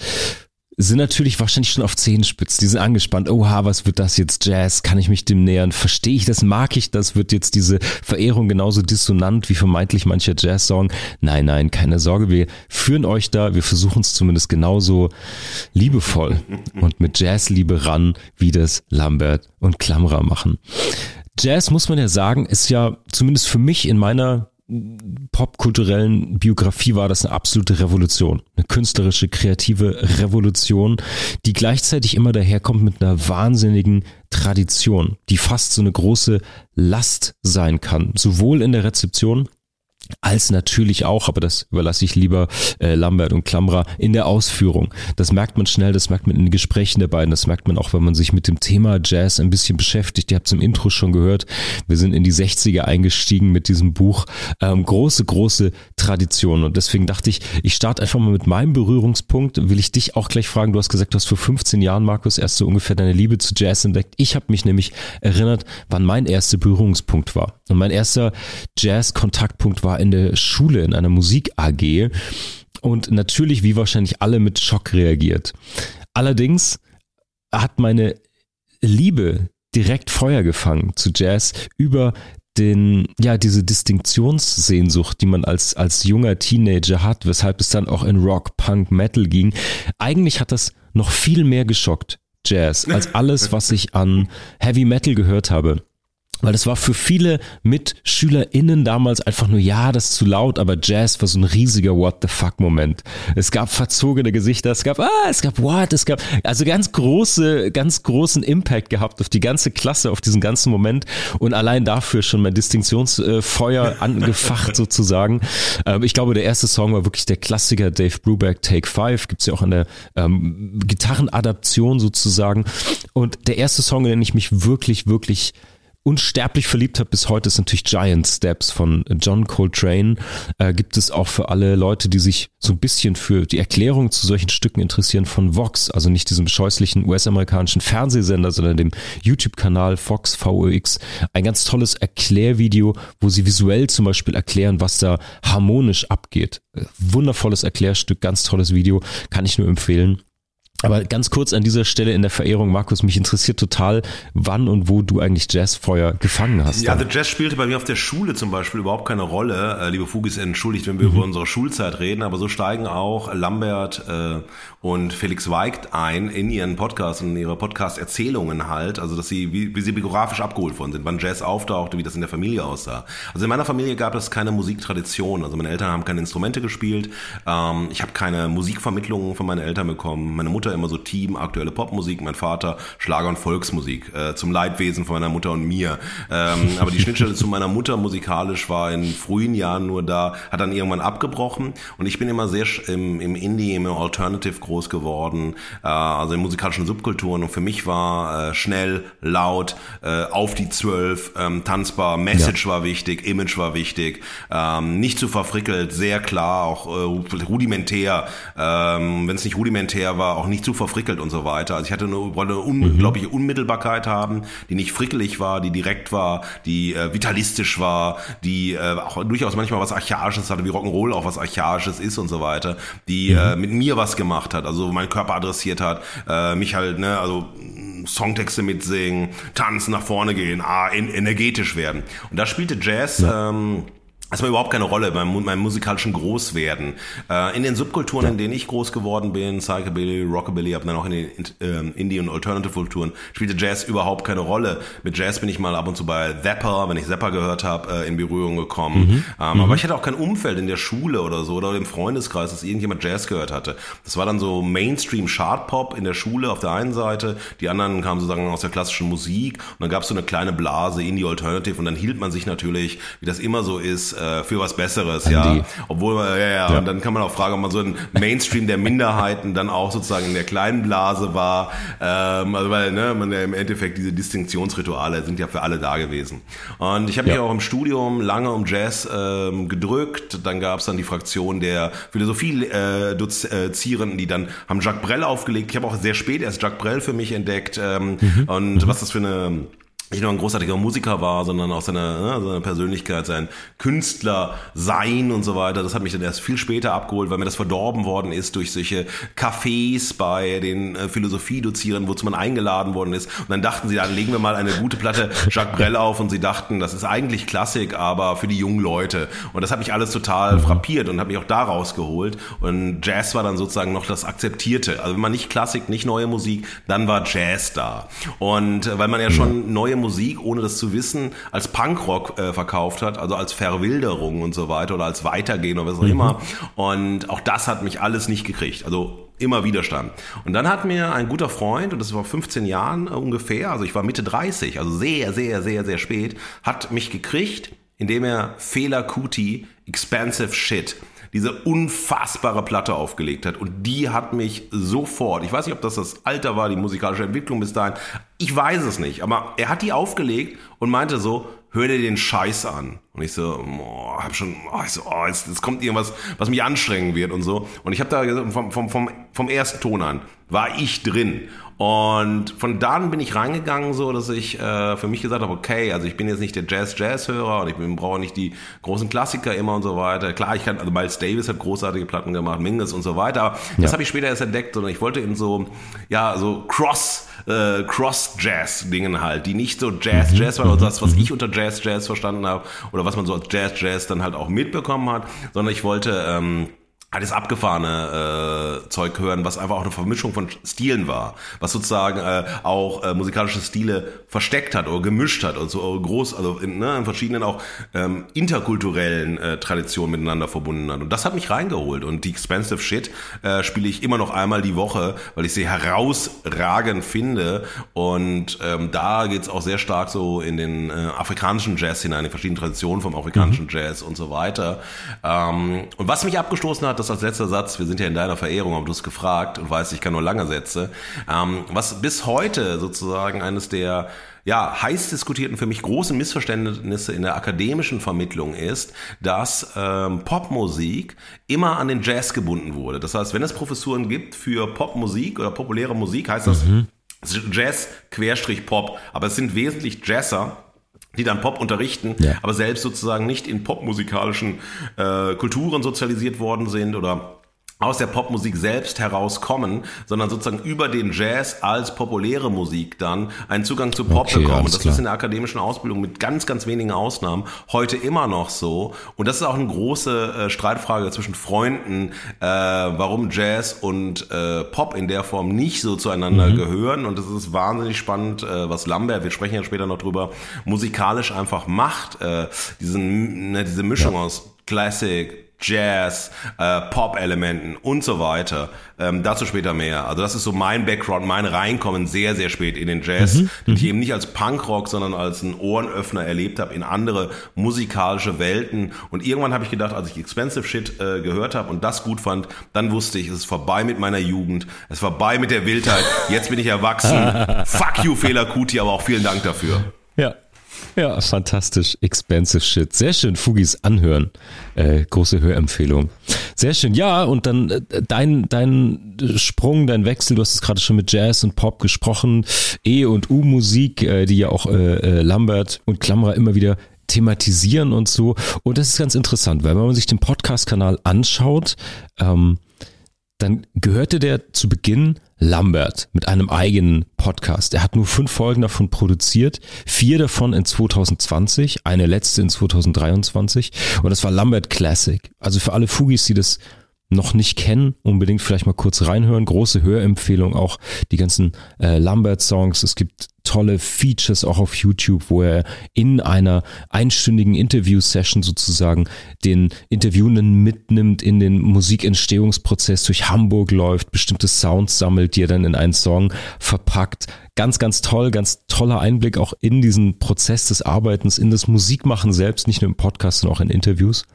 sind natürlich wahrscheinlich schon auf Zehenspitz. Die sind angespannt. Oha, was wird das jetzt? Jazz? Kann ich mich dem nähern? Verstehe ich das? Mag ich das? Wird jetzt diese Verehrung genauso dissonant wie vermeintlich mancher Jazz-Song? Nein, nein, keine Sorge. Wir führen euch da. Wir versuchen es zumindest genauso liebevoll und mit Jazzliebe ran, wie das Lambert und Klammerer machen. Jazz, muss man ja sagen, ist ja zumindest für mich in meiner popkulturellen Biografie war das eine absolute Revolution, eine künstlerische, kreative Revolution, die gleichzeitig immer daherkommt mit einer wahnsinnigen Tradition, die fast so eine große Last sein kann, sowohl in der Rezeption als natürlich auch, aber das überlasse ich lieber äh, Lambert und Klamra in der Ausführung. Das merkt man schnell, das merkt man in den Gesprächen der beiden, das merkt man auch, wenn man sich mit dem Thema Jazz ein bisschen beschäftigt. Ihr habt es im Intro schon gehört, wir sind in die 60er eingestiegen mit diesem Buch. Ähm, große, große Tradition und deswegen dachte ich, ich starte einfach mal mit meinem Berührungspunkt. Will ich dich auch gleich fragen, du hast gesagt, du hast vor 15 Jahren, Markus, erst so ungefähr deine Liebe zu Jazz entdeckt. Ich habe mich nämlich erinnert, wann mein erster Berührungspunkt war. Und mein erster Jazz-Kontaktpunkt war in der Schule, in einer Musik AG und natürlich, wie wahrscheinlich alle, mit Schock reagiert. Allerdings hat meine Liebe direkt Feuer gefangen zu Jazz über den, ja, diese Distinktionssehnsucht, die man als, als junger Teenager hat, weshalb es dann auch in Rock, Punk, Metal ging. Eigentlich hat das noch viel mehr geschockt, Jazz, als alles, was ich an Heavy Metal gehört habe. Weil das war für viele MitschülerInnen damals einfach nur, ja, das ist zu laut, aber Jazz war so ein riesiger What the fuck Moment. Es gab verzogene Gesichter, es gab, ah, es gab what, es gab, also ganz große, ganz großen Impact gehabt auf die ganze Klasse, auf diesen ganzen Moment und allein dafür schon mein Distinktionsfeuer angefacht sozusagen. Ähm, ich glaube, der erste Song war wirklich der Klassiker Dave Brubeck Take Five, gibt's ja auch in der ähm, Gitarrenadaption sozusagen. Und der erste Song, in den ich mich wirklich, wirklich unsterblich verliebt habe bis heute, ist natürlich Giant Steps von John Coltrane. Äh, gibt es auch für alle Leute, die sich so ein bisschen für die Erklärung zu solchen Stücken interessieren, von Vox, also nicht diesem scheußlichen US-amerikanischen Fernsehsender, sondern dem YouTube-Kanal Fox VOX. Ein ganz tolles Erklärvideo, wo sie visuell zum Beispiel erklären, was da harmonisch abgeht. Wundervolles Erklärstück, ganz tolles Video, kann ich nur empfehlen. Aber ganz kurz an dieser Stelle in der Verehrung, Markus, mich interessiert total, wann und wo du eigentlich Jazzfeuer gefangen hast. Ja, also Jazz spielte bei mir auf der Schule zum Beispiel überhaupt keine Rolle. Äh, liebe Fugis, entschuldigt, wenn wir mhm. über unsere Schulzeit reden, aber so steigen auch Lambert äh, und Felix Weigt ein in ihren Podcast in ihre Podcast-Erzählungen halt, also dass sie, wie, wie sie biografisch abgeholt worden sind, wann Jazz auftauchte, wie das in der Familie aussah. Also in meiner Familie gab es keine Musiktradition, also meine Eltern haben keine Instrumente gespielt, ähm, ich habe keine Musikvermittlungen von meinen Eltern bekommen, meine Mutter immer so Team, aktuelle Popmusik, mein Vater Schlager- und Volksmusik, äh, zum Leidwesen von meiner Mutter und mir. Ähm, aber die Schnittstelle zu meiner Mutter musikalisch war in frühen Jahren nur da, hat dann irgendwann abgebrochen. Und ich bin immer sehr im, im Indie, im Alternative groß geworden, äh, also in musikalischen Subkulturen. Und für mich war äh, schnell, laut, äh, auf die Zwölf, ähm, tanzbar, Message ja. war wichtig, Image war wichtig, ähm, nicht zu verfrickelt, sehr klar, auch äh, rudimentär, ähm, wenn es nicht rudimentär war, auch nicht nicht zu verfrickelt und so weiter. Also ich hatte eine, wollte eine unglaubliche Unmittelbarkeit haben, die nicht frickelig war, die direkt war, die äh, vitalistisch war, die äh, auch durchaus manchmal was Archaisches hatte, wie Rock'n'Roll auch was Archaisches ist und so weiter, die mhm. äh, mit mir was gemacht hat, also meinen Körper adressiert hat, äh, mich halt, ne, also Songtexte mitsingen, tanzen, nach vorne gehen, ah, energetisch werden. Und da spielte Jazz ja. ähm, das war überhaupt keine Rolle beim, meinem musikalischen Großwerden. Äh, in den Subkulturen, in denen ich groß geworden bin, Psychobilly, Rockabilly, aber dann auch in den äh, Indie- und Alternative-Kulturen, spielte Jazz überhaupt keine Rolle. Mit Jazz bin ich mal ab und zu bei Zapper, wenn ich Zapper gehört habe, äh, in Berührung gekommen. Mhm. Ähm, mhm. Aber ich hatte auch kein Umfeld in der Schule oder so oder im Freundeskreis, dass irgendjemand Jazz gehört hatte. Das war dann so Mainstream-Chart-Pop in der Schule auf der einen Seite, die anderen kamen sozusagen aus der klassischen Musik und dann gab es so eine kleine Blase Indie-Alternative und dann hielt man sich natürlich, wie das immer so ist, äh, für was Besseres, ja. Obwohl, ja, ja, ja, und dann kann man auch fragen, ob man so ein Mainstream der Minderheiten dann auch sozusagen in der kleinen Blase war, ähm, also weil, ne, man ja im Endeffekt diese Distinktionsrituale sind ja für alle da gewesen. Und ich habe mich auch im Studium lange um Jazz ähm, gedrückt, dann gab es dann die Fraktion der Philosophie-Dozierenden, äh, die dann haben Jacques Brel aufgelegt. Ich habe auch sehr spät erst Jacques Brel für mich entdeckt ähm, mhm. und mhm. was das für eine nicht nur ein großartiger Musiker war, sondern auch seine, ne, seine Persönlichkeit, sein Künstler sein und so weiter. Das hat mich dann erst viel später abgeholt, weil mir das verdorben worden ist durch solche Cafés bei den äh, Philosophiedozierenden, wozu man eingeladen worden ist. Und dann dachten sie, dann legen wir mal eine gute Platte Jacques Brel auf und sie dachten, das ist eigentlich Klassik, aber für die jungen Leute. Und das hat mich alles total frappiert und hat mich auch da rausgeholt. Und Jazz war dann sozusagen noch das Akzeptierte. Also wenn man nicht Klassik, nicht neue Musik, dann war Jazz da. Und äh, weil man ja schon neue neue Musik, ohne das zu wissen, als Punkrock äh, verkauft hat, also als Verwilderung und so weiter oder als Weitergehen oder was auch mhm. immer. Und auch das hat mich alles nicht gekriegt. Also immer Widerstand. Und dann hat mir ein guter Freund, und das war 15 Jahren äh, ungefähr, also ich war Mitte 30, also sehr, sehr, sehr, sehr spät, hat mich gekriegt, indem er Fehler Kuti Expensive Shit diese unfassbare Platte aufgelegt hat. Und die hat mich sofort, ich weiß nicht, ob das das Alter war, die musikalische Entwicklung bis dahin, ich weiß es nicht, aber er hat die aufgelegt und meinte so, hör dir den Scheiß an. Und ich so, oh, hab schon, oh, so, oh, jetzt, jetzt kommt irgendwas, was mich anstrengen wird und so. Und ich habe da vom, vom, vom, vom ersten Ton an, war ich drin. Und von dann bin ich reingegangen, so dass ich äh, für mich gesagt habe, okay, also ich bin jetzt nicht der Jazz-Jazz-Hörer und ich brauche nicht die großen Klassiker immer und so weiter. Klar, ich kann, also Miles Davis hat großartige Platten gemacht, Mingus und so weiter. Aber ja. das habe ich später erst entdeckt, sondern ich wollte in so, ja, so Cross, äh, Cross-Jazz-Dingen halt, die nicht so Jazz-Jazz mhm. waren, oder das, was mhm. ich unter Jazz-Jazz verstanden habe, oder was man so als Jazz-Jazz dann halt auch mitbekommen hat, sondern ich wollte ähm, das abgefahrene äh, Zeug hören, was einfach auch eine Vermischung von Stilen war, was sozusagen äh, auch äh, musikalische Stile versteckt hat oder gemischt hat und so groß, also in, ne, in verschiedenen auch ähm, interkulturellen äh, Traditionen miteinander verbunden hat. Und das hat mich reingeholt. Und die Expensive Shit äh, spiele ich immer noch einmal die Woche, weil ich sie herausragend finde. Und ähm, da geht's auch sehr stark so in den äh, afrikanischen Jazz hinein, in verschiedenen Traditionen vom afrikanischen mhm. Jazz und so weiter. Ähm, und was mich abgestoßen hat, das als letzter Satz, wir sind ja in deiner Verehrung, aber du hast gefragt und weißt, ich kann nur lange Sätze, ähm, was bis heute sozusagen eines der ja, heiß diskutierten, für mich großen Missverständnisse in der akademischen Vermittlung ist, dass ähm, Popmusik immer an den Jazz gebunden wurde. Das heißt, wenn es Professuren gibt für Popmusik oder populäre Musik, heißt das mhm. Jazz Querstrich Pop, aber es sind wesentlich Jazzer, die dann Pop unterrichten, ja. aber selbst sozusagen nicht in popmusikalischen äh, Kulturen sozialisiert worden sind oder aus der Popmusik selbst herauskommen, sondern sozusagen über den Jazz als populäre Musik dann einen Zugang zu Pop okay, bekommen. Das klar. ist in der akademischen Ausbildung mit ganz, ganz wenigen Ausnahmen heute immer noch so. Und das ist auch eine große äh, Streitfrage zwischen Freunden, äh, warum Jazz und äh, Pop in der Form nicht so zueinander mhm. gehören. Und es ist wahnsinnig spannend, äh, was Lambert, wir sprechen ja später noch drüber, musikalisch einfach macht. Äh, diesen, ne, diese Mischung ja. aus Classic, Jazz, äh, Pop-Elementen und so weiter. Ähm, dazu später mehr. Also das ist so mein Background, mein Reinkommen sehr, sehr spät in den Jazz, mhm. den ich mhm. eben nicht als Punkrock, sondern als einen Ohrenöffner erlebt habe in andere musikalische Welten. Und irgendwann habe ich gedacht, als ich Expensive Shit äh, gehört habe und das gut fand, dann wusste ich, es ist vorbei mit meiner Jugend, es ist vorbei mit der Wildheit, jetzt bin ich erwachsen. Fuck you, Fehler Kuti, aber auch vielen Dank dafür. Ja, ja, fantastisch. Expensive Shit. Sehr schön. Fugis anhören. Äh, große Hörempfehlung. Sehr schön. Ja, und dann äh, dein, dein Sprung, dein Wechsel, du hast es gerade schon mit Jazz und Pop gesprochen. E- und U-Musik, äh, die ja auch äh, äh, Lambert und Klammerer immer wieder thematisieren und so. Und das ist ganz interessant, weil wenn man sich den Podcast-Kanal anschaut, ähm, dann gehörte der zu Beginn Lambert mit einem eigenen Podcast. Er hat nur fünf Folgen davon produziert, vier davon in 2020, eine letzte in 2023 und das war Lambert Classic. Also für alle Fugis, die das noch nicht kennen, unbedingt vielleicht mal kurz reinhören. Große Hörempfehlung auch die ganzen äh, Lambert-Songs. Es gibt tolle Features auch auf YouTube, wo er in einer einstündigen Interview-Session sozusagen den Interviewenden mitnimmt in den Musikentstehungsprozess durch Hamburg läuft, bestimmte Sounds sammelt, die er dann in einen Song verpackt. Ganz, ganz toll, ganz toller Einblick auch in diesen Prozess des Arbeitens, in das Musikmachen selbst, nicht nur im Podcast, sondern auch in Interviews.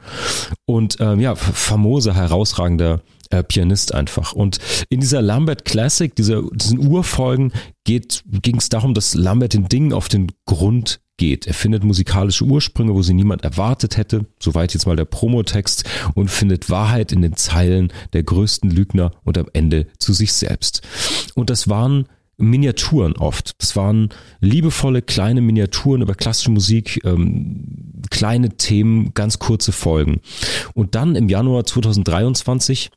Und ähm, ja, famoser, herausragender äh, Pianist einfach. Und in dieser Lambert Classic, dieser, diesen Urfolgen, ging es darum, dass Lambert den Dingen auf den Grund geht. Er findet musikalische Ursprünge, wo sie niemand erwartet hätte, soweit jetzt mal der Promotext, und findet Wahrheit in den Zeilen der größten Lügner und am Ende zu sich selbst. Und das waren Miniaturen oft. Das waren liebevolle kleine Miniaturen über klassische Musik, ähm, kleine Themen, ganz kurze Folgen. Und dann im Januar 2023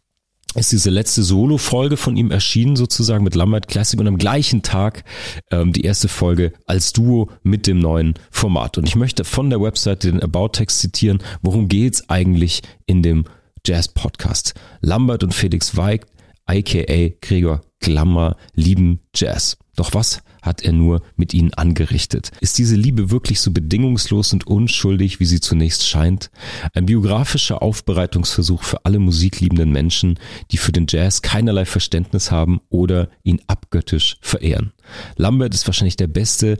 ist diese letzte Solo-Folge von ihm erschienen, sozusagen mit Lambert Classic und am gleichen Tag ähm, die erste Folge als Duo mit dem neuen Format. Und ich möchte von der Webseite den About-Text zitieren. Worum geht's eigentlich in dem Jazz-Podcast? Lambert und Felix Weig, aka Gregor Glammer, lieben Jazz. Doch was hat er nur mit ihnen angerichtet. Ist diese Liebe wirklich so bedingungslos und unschuldig, wie sie zunächst scheint? Ein biografischer Aufbereitungsversuch für alle musikliebenden Menschen, die für den Jazz keinerlei Verständnis haben oder ihn abgöttisch verehren. Lambert ist wahrscheinlich der beste,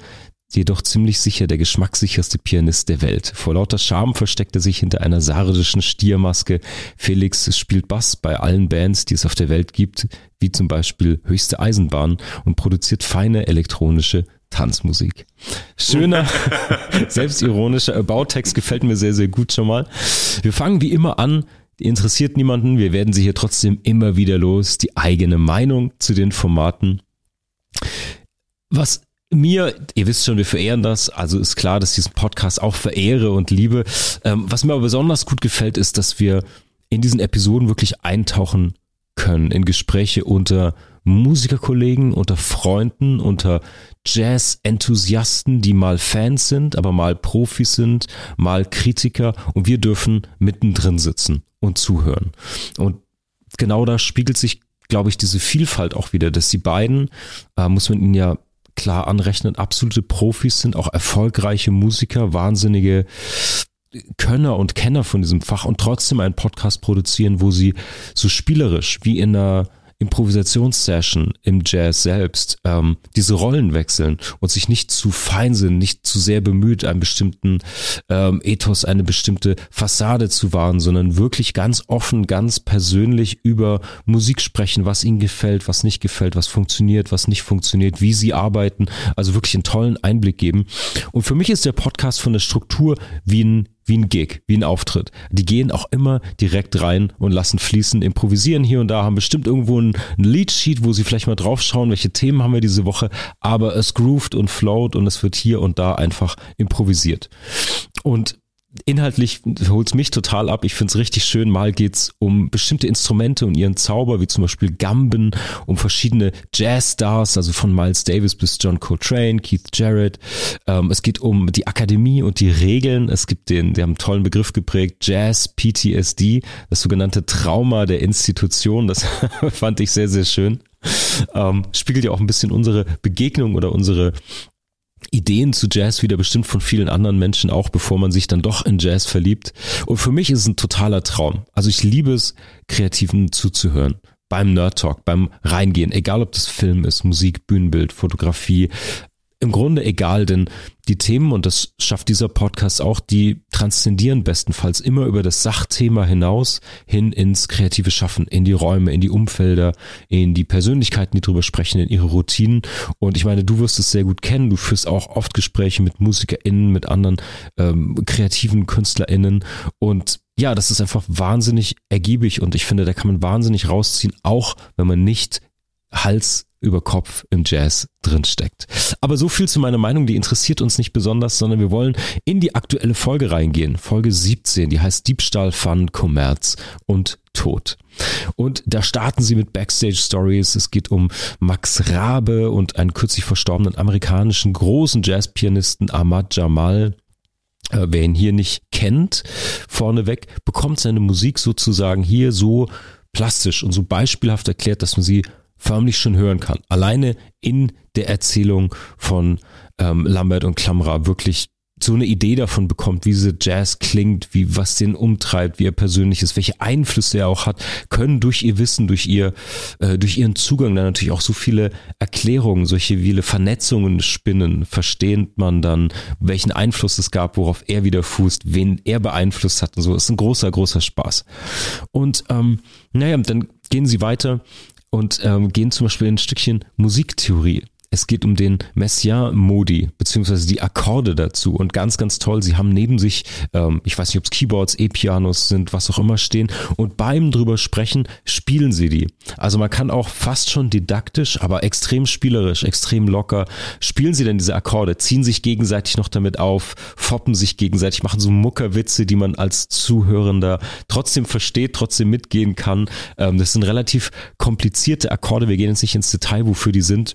jedoch ziemlich sicher der geschmackssicherste Pianist der Welt. Vor lauter Charme versteckt er sich hinter einer sardischen Stiermaske. Felix spielt Bass bei allen Bands, die es auf der Welt gibt, wie zum Beispiel Höchste Eisenbahn und produziert feine elektronische Tanzmusik. Schöner, selbstironischer About-Text gefällt mir sehr, sehr gut schon mal. Wir fangen wie immer an. Interessiert niemanden. Wir werden sie hier trotzdem immer wieder los. Die eigene Meinung zu den Formaten. Was mir, ihr wisst schon, wir verehren das, also ist klar, dass ich diesen Podcast auch verehre und liebe. Ähm, was mir aber besonders gut gefällt, ist, dass wir in diesen Episoden wirklich eintauchen können in Gespräche unter Musikerkollegen, unter Freunden, unter Jazz-Enthusiasten, die mal Fans sind, aber mal Profis sind, mal Kritiker und wir dürfen mittendrin sitzen und zuhören. Und genau da spiegelt sich, glaube ich, diese Vielfalt auch wieder, dass die beiden, äh, muss man ihnen ja klar anrechnen, absolute Profis sind, auch erfolgreiche Musiker, wahnsinnige Könner und Kenner von diesem Fach und trotzdem einen Podcast produzieren, wo sie so spielerisch wie in einer Improvisationssession im Jazz selbst ähm, diese Rollen wechseln und sich nicht zu fein sind, nicht zu sehr bemüht, einen bestimmten ähm, Ethos, eine bestimmte Fassade zu wahren, sondern wirklich ganz offen, ganz persönlich über Musik sprechen, was ihnen gefällt, was nicht gefällt, was funktioniert, was nicht funktioniert, wie sie arbeiten, also wirklich einen tollen Einblick geben. Und für mich ist der Podcast von der Struktur wie ein wie ein Gig, wie ein Auftritt. Die gehen auch immer direkt rein und lassen fließen, improvisieren hier und da, haben bestimmt irgendwo ein, ein Leadsheet, wo sie vielleicht mal drauf schauen, welche Themen haben wir diese Woche, aber es groovt und float und es wird hier und da einfach improvisiert. Und inhaltlich holt's mich total ab. Ich find's richtig schön. Mal geht's um bestimmte Instrumente und ihren Zauber, wie zum Beispiel Gamben, um verschiedene Jazzstars, also von Miles Davis bis John Coltrane, Keith Jarrett. Ähm, es geht um die Akademie und die Regeln. Es gibt den, die haben einen tollen Begriff geprägt, Jazz PTSD, das sogenannte Trauma der Institution. Das fand ich sehr, sehr schön. Ähm, spiegelt ja auch ein bisschen unsere Begegnung oder unsere Ideen zu Jazz wieder bestimmt von vielen anderen Menschen auch, bevor man sich dann doch in Jazz verliebt. Und für mich ist es ein totaler Traum. Also ich liebe es, Kreativen zuzuhören. Beim Nerd Talk, beim Reingehen, egal ob das Film ist, Musik, Bühnenbild, Fotografie, im Grunde egal, denn die Themen, und das schafft dieser Podcast auch, die transzendieren bestenfalls immer über das Sachthema hinaus hin ins kreative Schaffen, in die Räume, in die Umfelder, in die Persönlichkeiten, die drüber sprechen, in ihre Routinen. Und ich meine, du wirst es sehr gut kennen. Du führst auch oft Gespräche mit MusikerInnen, mit anderen ähm, kreativen KünstlerInnen. Und ja, das ist einfach wahnsinnig ergiebig und ich finde, da kann man wahnsinnig rausziehen, auch wenn man nicht Hals über Kopf im Jazz drin steckt. Aber so viel zu meiner Meinung, die interessiert uns nicht besonders, sondern wir wollen in die aktuelle Folge reingehen. Folge 17, die heißt Diebstahl, Fun, Kommerz und Tod. Und da starten sie mit Backstage Stories. Es geht um Max Rabe und einen kürzlich verstorbenen amerikanischen großen Jazzpianisten Ahmad Jamal. Äh, wer ihn hier nicht kennt, vorneweg, bekommt seine Musik sozusagen hier so plastisch und so beispielhaft erklärt, dass man sie förmlich schon hören kann. Alleine in der Erzählung von ähm, Lambert und Klammerer wirklich so eine Idee davon bekommt, wie diese Jazz klingt, wie was den umtreibt, wie er persönlich ist, welche Einflüsse er auch hat, können durch ihr Wissen, durch ihr, äh, durch ihren Zugang dann natürlich auch so viele Erklärungen, solche viele Vernetzungen spinnen, verstehend man dann, welchen Einfluss es gab, worauf er wieder fußt, wen er beeinflusst hat und so. Ist ein großer, großer Spaß. Und ähm, naja, dann gehen sie weiter und ähm, gehen zum Beispiel ein Stückchen Musiktheorie. Es geht um den Messiaen-Modi, beziehungsweise die Akkorde dazu. Und ganz, ganz toll, sie haben neben sich, ähm, ich weiß nicht, ob es Keyboards, E-Pianos sind, was auch immer stehen. Und beim drüber sprechen, spielen sie die. Also man kann auch fast schon didaktisch, aber extrem spielerisch, extrem locker, spielen sie denn diese Akkorde, ziehen sich gegenseitig noch damit auf, foppen sich gegenseitig, machen so Muckerwitze, die man als Zuhörender trotzdem versteht, trotzdem mitgehen kann. Ähm, das sind relativ komplizierte Akkorde. Wir gehen jetzt nicht ins Detail, wofür die sind.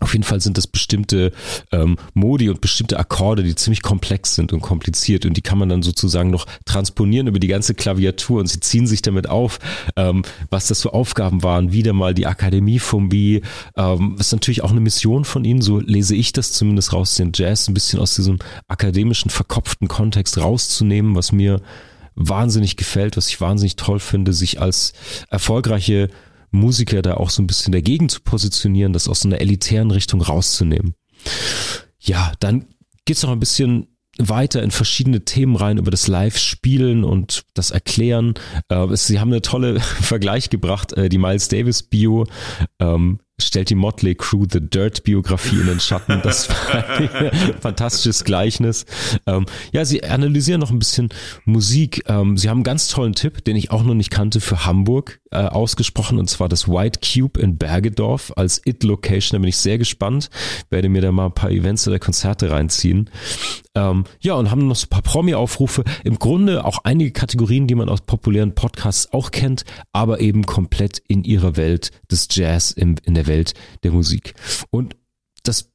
Auf jeden Fall sind das bestimmte ähm, Modi und bestimmte Akkorde, die ziemlich komplex sind und kompliziert und die kann man dann sozusagen noch transponieren über die ganze Klaviatur und sie ziehen sich damit auf, ähm, was das für Aufgaben waren. Wieder mal die Akademie vom B, ähm, ist natürlich auch eine Mission von ihnen, so lese ich das zumindest raus, den Jazz ein bisschen aus diesem akademischen, verkopften Kontext rauszunehmen, was mir wahnsinnig gefällt, was ich wahnsinnig toll finde, sich als erfolgreiche Musiker da auch so ein bisschen dagegen zu positionieren, das aus so einer elitären Richtung rauszunehmen. Ja, dann geht's noch ein bisschen weiter in verschiedene Themen rein über das Live-Spielen und das Erklären. Äh, sie haben eine tolle Vergleich gebracht, äh, die Miles Davis Bio. Ähm, stellt die Motley Crew The Dirt Biografie in den Schatten. Das war ein fantastisches Gleichnis. Ähm, ja, sie analysieren noch ein bisschen Musik. Ähm, sie haben einen ganz tollen Tipp, den ich auch noch nicht kannte, für Hamburg äh, ausgesprochen, und zwar das White Cube in Bergedorf als It-Location. Da bin ich sehr gespannt. Werde mir da mal ein paar Events oder Konzerte reinziehen. Ähm, ja, und haben noch so ein paar Promi-Aufrufe. Im Grunde auch einige Kategorien, die man aus populären Podcasts auch kennt, aber eben komplett in ihrer Welt des Jazz in, in der Welt der Musik. Und das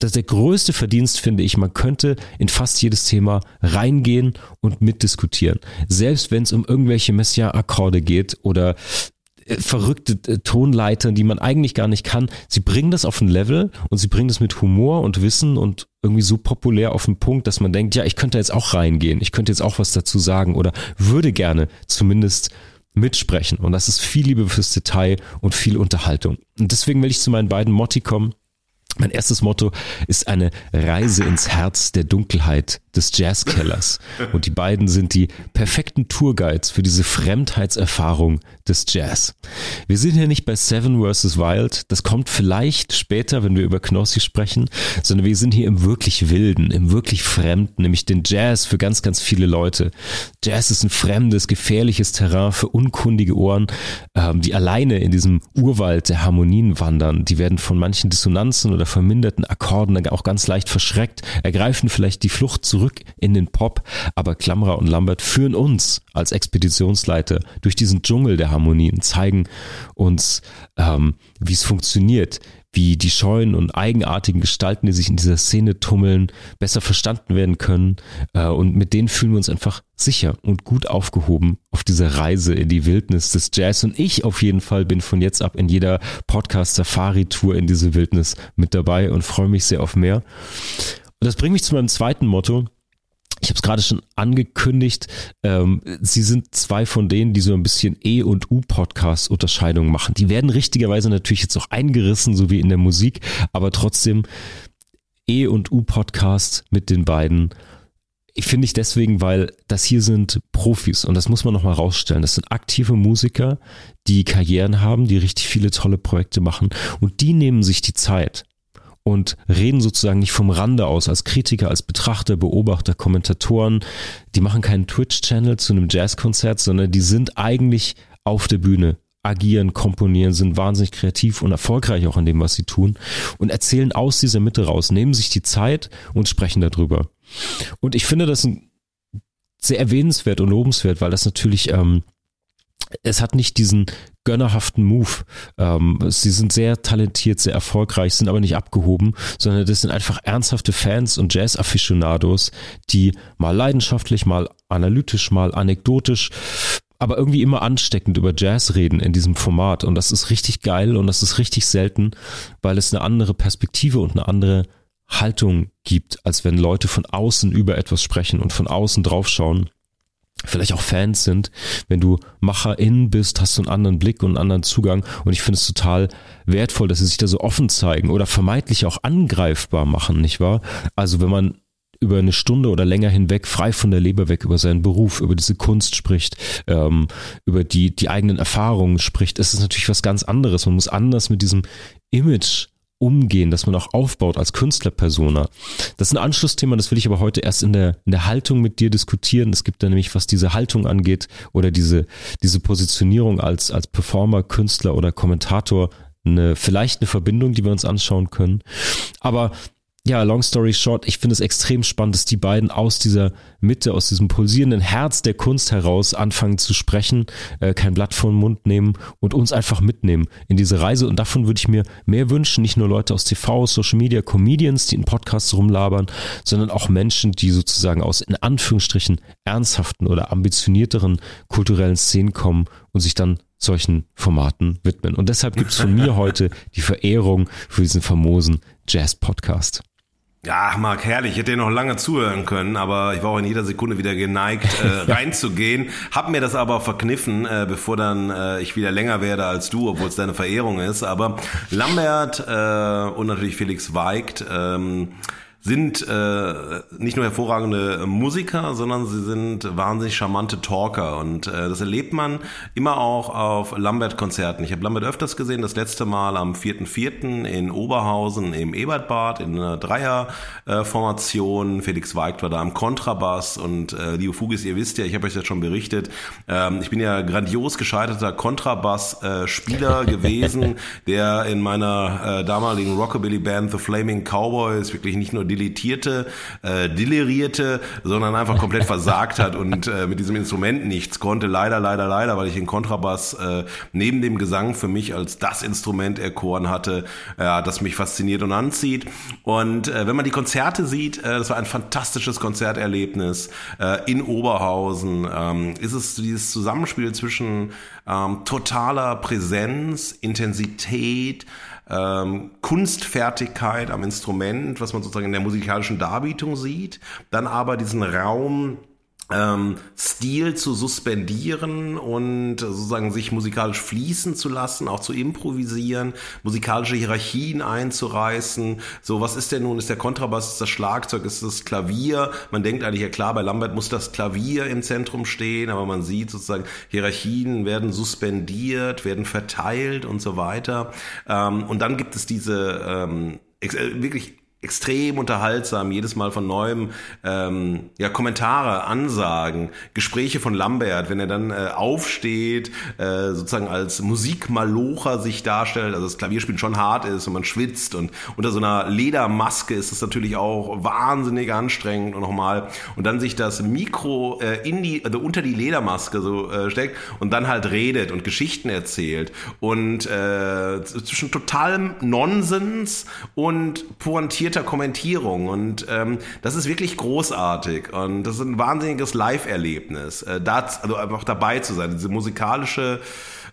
das der größte Verdienst finde ich, man könnte in fast jedes Thema reingehen und mitdiskutieren. Selbst wenn es um irgendwelche Messiaen-Akkorde geht oder verrückte äh, Tonleitern, die man eigentlich gar nicht kann. Sie bringen das auf ein Level und sie bringen das mit Humor und Wissen und irgendwie so populär auf den Punkt, dass man denkt, ja, ich könnte jetzt auch reingehen, ich könnte jetzt auch was dazu sagen oder würde gerne zumindest mitsprechen. Und das ist viel Liebe fürs Detail und viel Unterhaltung. Und deswegen will ich zu meinen beiden Motti kommen. Mein erstes Motto ist eine Reise ins Herz der Dunkelheit des Jazzkellers. Und die beiden sind die perfekten Tourguides für diese Fremdheitserfahrung des Jazz. Wir sind hier nicht bei Seven vs. Wild, das kommt vielleicht später, wenn wir über Knossi sprechen, sondern wir sind hier im wirklich Wilden, im wirklich Fremden, nämlich den Jazz für ganz, ganz viele Leute. Jazz ist ein fremdes, gefährliches Terrain für unkundige Ohren, ähm, die alleine in diesem Urwald der Harmonien wandern. Die werden von manchen Dissonanzen oder verminderten Akkorden auch ganz leicht verschreckt, ergreifen vielleicht die Flucht zurück in den Pop, aber Klammerer und Lambert führen uns als Expeditionsleiter durch diesen Dschungel der Harmonien, zeigen uns, ähm, wie es funktioniert, wie die scheuen und eigenartigen Gestalten, die sich in dieser Szene tummeln, besser verstanden werden können. Äh, und mit denen fühlen wir uns einfach sicher und gut aufgehoben auf dieser Reise in die Wildnis des Jazz. Und ich auf jeden Fall bin von jetzt ab in jeder Podcast-Safari-Tour in diese Wildnis mit dabei und freue mich sehr auf mehr. Und das bringt mich zu meinem zweiten Motto ich habe es gerade schon angekündigt, ähm, sie sind zwei von denen, die so ein bisschen E- und U-Podcast-Unterscheidungen machen. Die werden richtigerweise natürlich jetzt auch eingerissen, so wie in der Musik, aber trotzdem E- und U-Podcast mit den beiden. Ich finde ich deswegen, weil das hier sind Profis und das muss man nochmal rausstellen. Das sind aktive Musiker, die Karrieren haben, die richtig viele tolle Projekte machen und die nehmen sich die Zeit und reden sozusagen nicht vom Rande aus, als Kritiker, als Betrachter, Beobachter, Kommentatoren. Die machen keinen Twitch-Channel zu einem Jazzkonzert, sondern die sind eigentlich auf der Bühne, agieren, komponieren, sind wahnsinnig kreativ und erfolgreich auch in dem, was sie tun und erzählen aus dieser Mitte raus, nehmen sich die Zeit und sprechen darüber. Und ich finde das sehr erwähnenswert und lobenswert, weil das natürlich ähm, es hat nicht diesen gönnerhaften Move. Ähm, sie sind sehr talentiert, sehr erfolgreich, sind aber nicht abgehoben, sondern das sind einfach ernsthafte Fans und Jazz-Afficionados, die mal leidenschaftlich, mal analytisch, mal anekdotisch aber irgendwie immer ansteckend über Jazz reden in diesem Format. Und das ist richtig geil und das ist richtig selten, weil es eine andere Perspektive und eine andere Haltung gibt, als wenn Leute von außen über etwas sprechen und von außen draufschauen vielleicht auch Fans sind. Wenn du Macherin bist, hast du einen anderen Blick und einen anderen Zugang. Und ich finde es total wertvoll, dass sie sich da so offen zeigen oder vermeintlich auch angreifbar machen, nicht wahr? Also wenn man über eine Stunde oder länger hinweg frei von der Leber weg über seinen Beruf, über diese Kunst spricht, ähm, über die, die eigenen Erfahrungen spricht, ist es natürlich was ganz anderes. Man muss anders mit diesem Image umgehen, dass man auch aufbaut als Künstlerpersona. Das ist ein Anschlussthema, das will ich aber heute erst in der, in der Haltung mit dir diskutieren. Es gibt da nämlich, was diese Haltung angeht oder diese, diese Positionierung als, als Performer, Künstler oder Kommentator, eine, vielleicht eine Verbindung, die wir uns anschauen können. Aber ja, long story short, ich finde es extrem spannend, dass die beiden aus dieser Mitte, aus diesem pulsierenden Herz der Kunst heraus anfangen zu sprechen, äh, kein Blatt vor den Mund nehmen und uns einfach mitnehmen in diese Reise. Und davon würde ich mir mehr wünschen, nicht nur Leute aus TV, Social Media, Comedians, die in Podcasts rumlabern, sondern auch Menschen, die sozusagen aus in Anführungsstrichen ernsthaften oder ambitionierteren kulturellen Szenen kommen und sich dann solchen Formaten widmen. Und deshalb gibt es von mir heute die Verehrung für diesen famosen Jazz-Podcast. Ja, Marc, herrlich. Ich hätte dir noch lange zuhören können, aber ich war auch in jeder Sekunde wieder geneigt, äh, reinzugehen. Hab mir das aber verkniffen, äh, bevor dann äh, ich wieder länger werde als du, obwohl es deine Verehrung ist. Aber Lambert äh, und natürlich Felix Weigt ähm, sind äh, nicht nur hervorragende Musiker, sondern sie sind wahnsinnig charmante Talker und äh, das erlebt man immer auch auf Lambert-Konzerten. Ich habe Lambert öfters gesehen, das letzte Mal am 4.4. in Oberhausen im Ebertbad in einer Dreierformation. Felix Weigt war da am Kontrabass und äh, Leo Fugis, ihr wisst ja, ich habe euch das schon berichtet, ähm, ich bin ja grandios gescheiterter Kontrabass-Spieler gewesen, der in meiner äh, damaligen Rockabilly-Band The Flaming Cowboys wirklich nicht nur dilettierte, äh, delirierte, sondern einfach komplett versagt hat und äh, mit diesem Instrument nichts konnte. Leider, leider, leider, weil ich den Kontrabass äh, neben dem Gesang für mich als das Instrument erkoren hatte, äh, das mich fasziniert und anzieht. Und äh, wenn man die Konzerte sieht, äh, das war ein fantastisches Konzerterlebnis äh, in Oberhausen. Ähm, ist es dieses Zusammenspiel zwischen ähm, totaler Präsenz, Intensität, ähm, Kunstfertigkeit am Instrument, was man sozusagen in der musikalischen Darbietung sieht, dann aber diesen Raum ähm, Stil zu suspendieren und sozusagen sich musikalisch fließen zu lassen, auch zu improvisieren, musikalische Hierarchien einzureißen. So, was ist denn nun? Ist der Kontrabass, ist das Schlagzeug, ist das Klavier? Man denkt eigentlich, ja klar, bei Lambert muss das Klavier im Zentrum stehen, aber man sieht sozusagen, Hierarchien werden suspendiert, werden verteilt und so weiter. Ähm, und dann gibt es diese ähm, äh, wirklich extrem unterhaltsam, jedes Mal von neuem ähm, ja Kommentare, Ansagen, Gespräche von Lambert, wenn er dann äh, aufsteht, äh, sozusagen als Musikmalocher sich darstellt, also das Klavierspielen schon hart ist und man schwitzt und unter so einer Ledermaske ist es natürlich auch wahnsinnig anstrengend und nochmal und dann sich das Mikro äh, in die also unter die Ledermaske so äh, steckt und dann halt redet und Geschichten erzählt und äh, zwischen totalem Nonsens und pointiert detaillierter Kommentierung und ähm, das ist wirklich großartig und das ist ein wahnsinniges Live-Erlebnis, äh, da, also einfach dabei zu sein, diese musikalische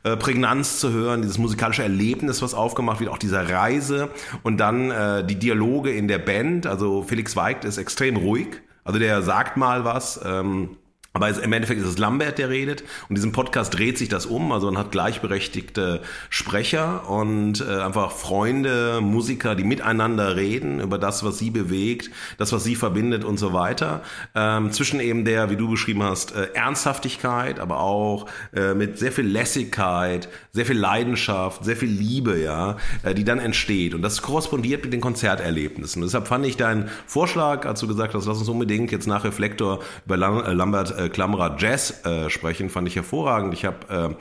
äh, Prägnanz zu hören, dieses musikalische Erlebnis, was aufgemacht wird, auch dieser Reise und dann äh, die Dialoge in der Band. Also Felix Weigt ist extrem ruhig, also der sagt mal was. Ähm, aber im Endeffekt ist es Lambert, der redet. Und diesem Podcast dreht sich das um. Also man hat gleichberechtigte Sprecher und äh, einfach Freunde, Musiker, die miteinander reden über das, was sie bewegt, das, was sie verbindet und so weiter. Ähm, zwischen eben der, wie du beschrieben hast, äh, Ernsthaftigkeit, aber auch äh, mit sehr viel Lässigkeit, sehr viel Leidenschaft, sehr viel Liebe, ja, äh, die dann entsteht. Und das korrespondiert mit den Konzerterlebnissen. Und deshalb fand ich deinen Vorschlag, als du gesagt hast, lass uns unbedingt jetzt nach Reflektor über äh, Lambert äh, Klammerer Jazz äh, sprechen, fand ich hervorragend. Ich habe äh,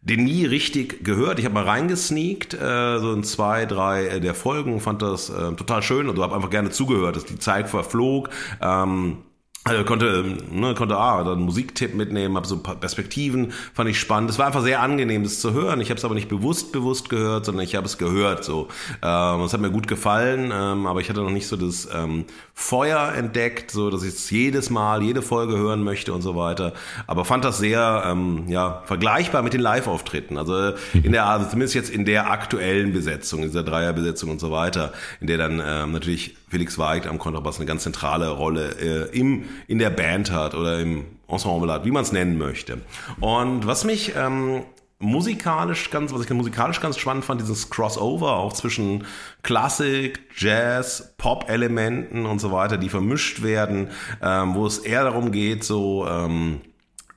den nie richtig gehört. Ich habe mal reingesneakt, äh, so in zwei, drei äh, der Folgen, fand das äh, total schön und habe einfach gerne zugehört, dass die Zeit verflog. Ähm, also konnte, ne, konnte ah, dann Musiktipp mitnehmen, habe so ein paar Perspektiven, fand ich spannend. Es war einfach sehr angenehm, das zu hören. Ich habe es aber nicht bewusst bewusst gehört, sondern ich habe es gehört. So, ähm, es hat mir gut gefallen, ähm, aber ich hatte noch nicht so das ähm, Feuer entdeckt, so dass ich es jedes Mal, jede Folge hören möchte und so weiter. Aber fand das sehr, ähm, ja, vergleichbar mit den Live-Auftritten. Also in der, also zumindest jetzt in der aktuellen Besetzung, dieser Dreierbesetzung und so weiter, in der dann ähm, natürlich Felix Weigt am Kontrabass eine ganz zentrale Rolle äh, im, in der Band hat oder im Ensemble hat, wie man es nennen möchte. Und was mich ähm, musikalisch ganz, was ich musikalisch ganz spannend fand, dieses Crossover auch zwischen Klassik, Jazz, Pop-Elementen und so weiter, die vermischt werden, ähm, wo es eher darum geht, so ähm,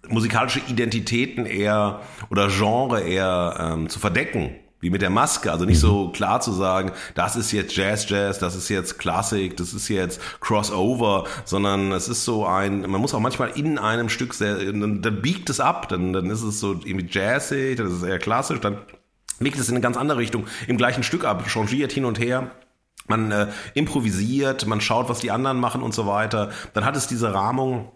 musikalische Identitäten eher oder Genre eher ähm, zu verdecken wie mit der Maske. Also nicht so mhm. klar zu sagen, das ist jetzt Jazz, Jazz, das ist jetzt Klassik, das ist jetzt Crossover, sondern es ist so ein, man muss auch manchmal in einem Stück sehr, dann, dann biegt es ab, dann, dann ist es so irgendwie jazzig, dann ist es eher klassisch, dann biegt es in eine ganz andere Richtung im gleichen Stück ab, changiert hin und her. Man äh, improvisiert, man schaut, was die anderen machen und so weiter. Dann hat es diese Rahmung,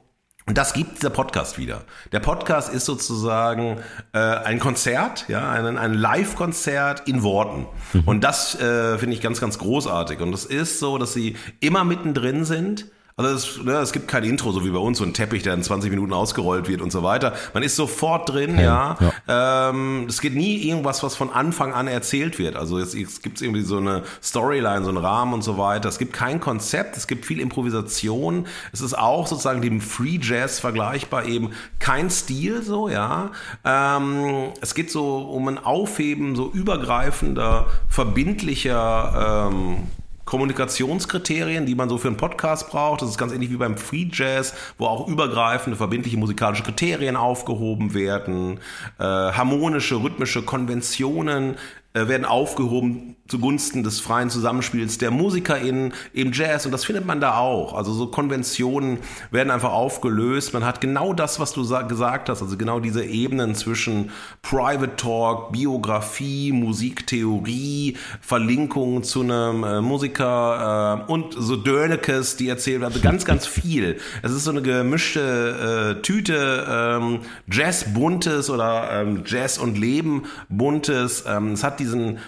und das gibt der Podcast wieder. Der Podcast ist sozusagen äh, ein Konzert, ja, ein, ein Live-Konzert in Worten. Mhm. Und das äh, finde ich ganz, ganz großartig. Und es ist so, dass sie immer mittendrin sind also es, ne, es gibt kein Intro, so wie bei uns, so ein Teppich, der in 20 Minuten ausgerollt wird und so weiter. Man ist sofort drin, ja. ja. Ähm, es geht nie irgendwas, was von Anfang an erzählt wird. Also es, es gibt irgendwie so eine Storyline, so einen Rahmen und so weiter. Es gibt kein Konzept, es gibt viel Improvisation. Es ist auch sozusagen dem Free Jazz vergleichbar eben kein Stil, so, ja. Ähm, es geht so um ein Aufheben so übergreifender, verbindlicher ähm, Kommunikationskriterien, die man so für einen Podcast braucht. Das ist ganz ähnlich wie beim Free Jazz, wo auch übergreifende, verbindliche musikalische Kriterien aufgehoben werden, äh, harmonische, rhythmische Konventionen äh, werden aufgehoben zugunsten des freien Zusammenspiels der MusikerInnen im Jazz und das findet man da auch. Also so Konventionen werden einfach aufgelöst. Man hat genau das, was du gesagt hast, also genau diese Ebenen zwischen Private Talk, Biografie, Musiktheorie, Verlinkungen zu einem äh, Musiker äh, und so Dörnekes, die erzählen, also ganz, ganz viel. Es ist so eine gemischte äh, Tüte, ähm, Jazz buntes oder ähm, Jazz und Leben buntes. Ähm, es hat diesen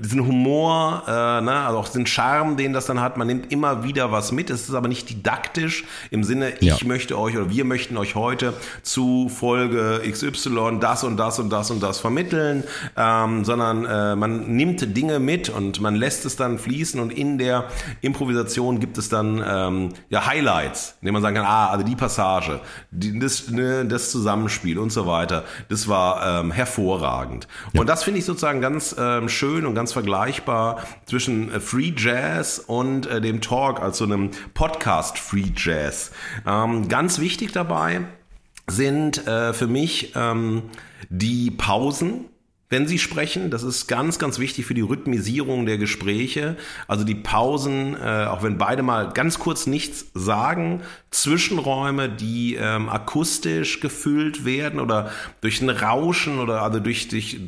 diesen Humor, äh, ne, also auch den Charme, den das dann hat. Man nimmt immer wieder was mit. Es ist aber nicht didaktisch im Sinne, ich ja. möchte euch oder wir möchten euch heute zu Folge XY das und das und das und das vermitteln, ähm, sondern äh, man nimmt Dinge mit und man lässt es dann fließen und in der Improvisation gibt es dann ähm, ja Highlights, indem man sagen kann, ah, also die Passage, die, das, ne, das Zusammenspiel und so weiter, das war ähm, hervorragend. Ja. Und das finde ich sozusagen ganz ähm, schön und ganz ganz vergleichbar zwischen äh, Free Jazz und äh, dem Talk, also einem Podcast Free Jazz. Ähm, ganz wichtig dabei sind äh, für mich ähm, die Pausen, wenn Sie sprechen. Das ist ganz, ganz wichtig für die Rhythmisierung der Gespräche. Also die Pausen, äh, auch wenn beide mal ganz kurz nichts sagen, Zwischenräume, die ähm, akustisch gefüllt werden oder durch ein Rauschen oder also durch, durch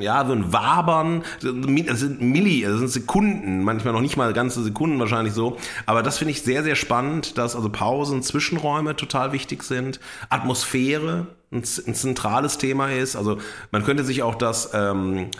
ja, so ein Wabern. Das sind Milli, das sind Sekunden, manchmal noch nicht mal ganze Sekunden wahrscheinlich so. Aber das finde ich sehr, sehr spannend, dass also Pausen, Zwischenräume total wichtig sind. Atmosphäre, ein, zentrales Thema ist. Also man könnte sich auch das ähm,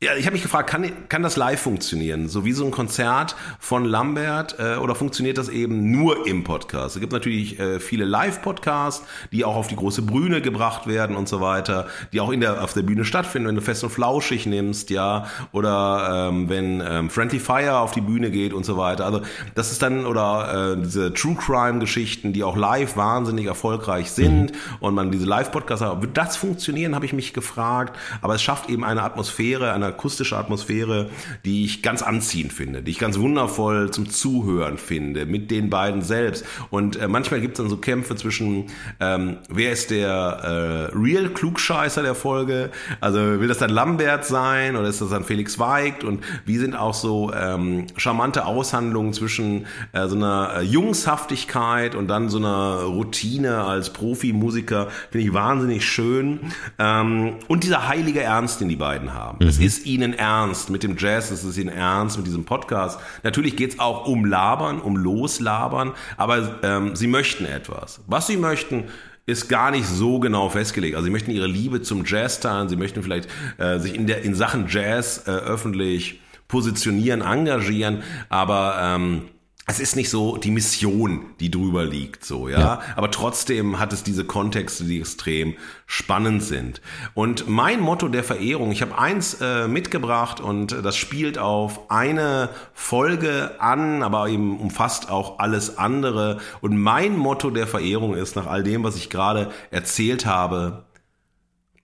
ja, ich habe mich gefragt, kann, kann das live funktionieren? So wie so ein Konzert von Lambert äh, oder funktioniert das eben nur im Podcast? Es gibt natürlich äh, viele Live-Podcasts, die auch auf die große Bühne gebracht werden und so weiter, die auch in der, auf der Bühne stattfinden, wenn du fest und flauschig nimmst, ja, oder ähm, wenn ähm, Friendly Fire auf die Bühne geht und so weiter. Also das ist dann, oder äh, diese True Crime-Geschichten, die auch live wahnsinnig erfolgreich sind mhm. und man diese Live-Podcasts hat. Wird das funktionieren, habe ich mich gefragt. Aber es schafft eben eine Atmosphäre, eine akustische Atmosphäre, die ich ganz anziehend finde, die ich ganz wundervoll zum Zuhören finde, mit den beiden selbst. Und äh, manchmal gibt es dann so Kämpfe zwischen, ähm, wer ist der äh, Real Klugscheißer der Folge? Also will das dann Lambert sein oder ist das dann Felix Weigt? Und wie sind auch so ähm, charmante Aushandlungen zwischen äh, so einer äh, Jungshaftigkeit und dann so einer Routine als Profimusiker, finde ich wahnsinnig schön. Ähm, und dieser heilige Ernst, den die beiden haben. Mhm. Es ist ihnen ernst mit dem Jazz, es ist ihnen ernst mit diesem Podcast. Natürlich geht es auch um Labern, um Loslabern, aber ähm, sie möchten etwas. Was sie möchten, ist gar nicht so genau festgelegt. Also sie möchten ihre Liebe zum Jazz teilen, sie möchten vielleicht äh, sich in, der, in Sachen Jazz äh, öffentlich positionieren, engagieren, aber ähm, es ist nicht so die Mission, die drüber liegt, so, ja? ja. Aber trotzdem hat es diese Kontexte, die extrem spannend sind. Und mein Motto der Verehrung, ich habe eins äh, mitgebracht und das spielt auf eine Folge an, aber eben umfasst auch alles andere. Und mein Motto der Verehrung ist, nach all dem, was ich gerade erzählt habe,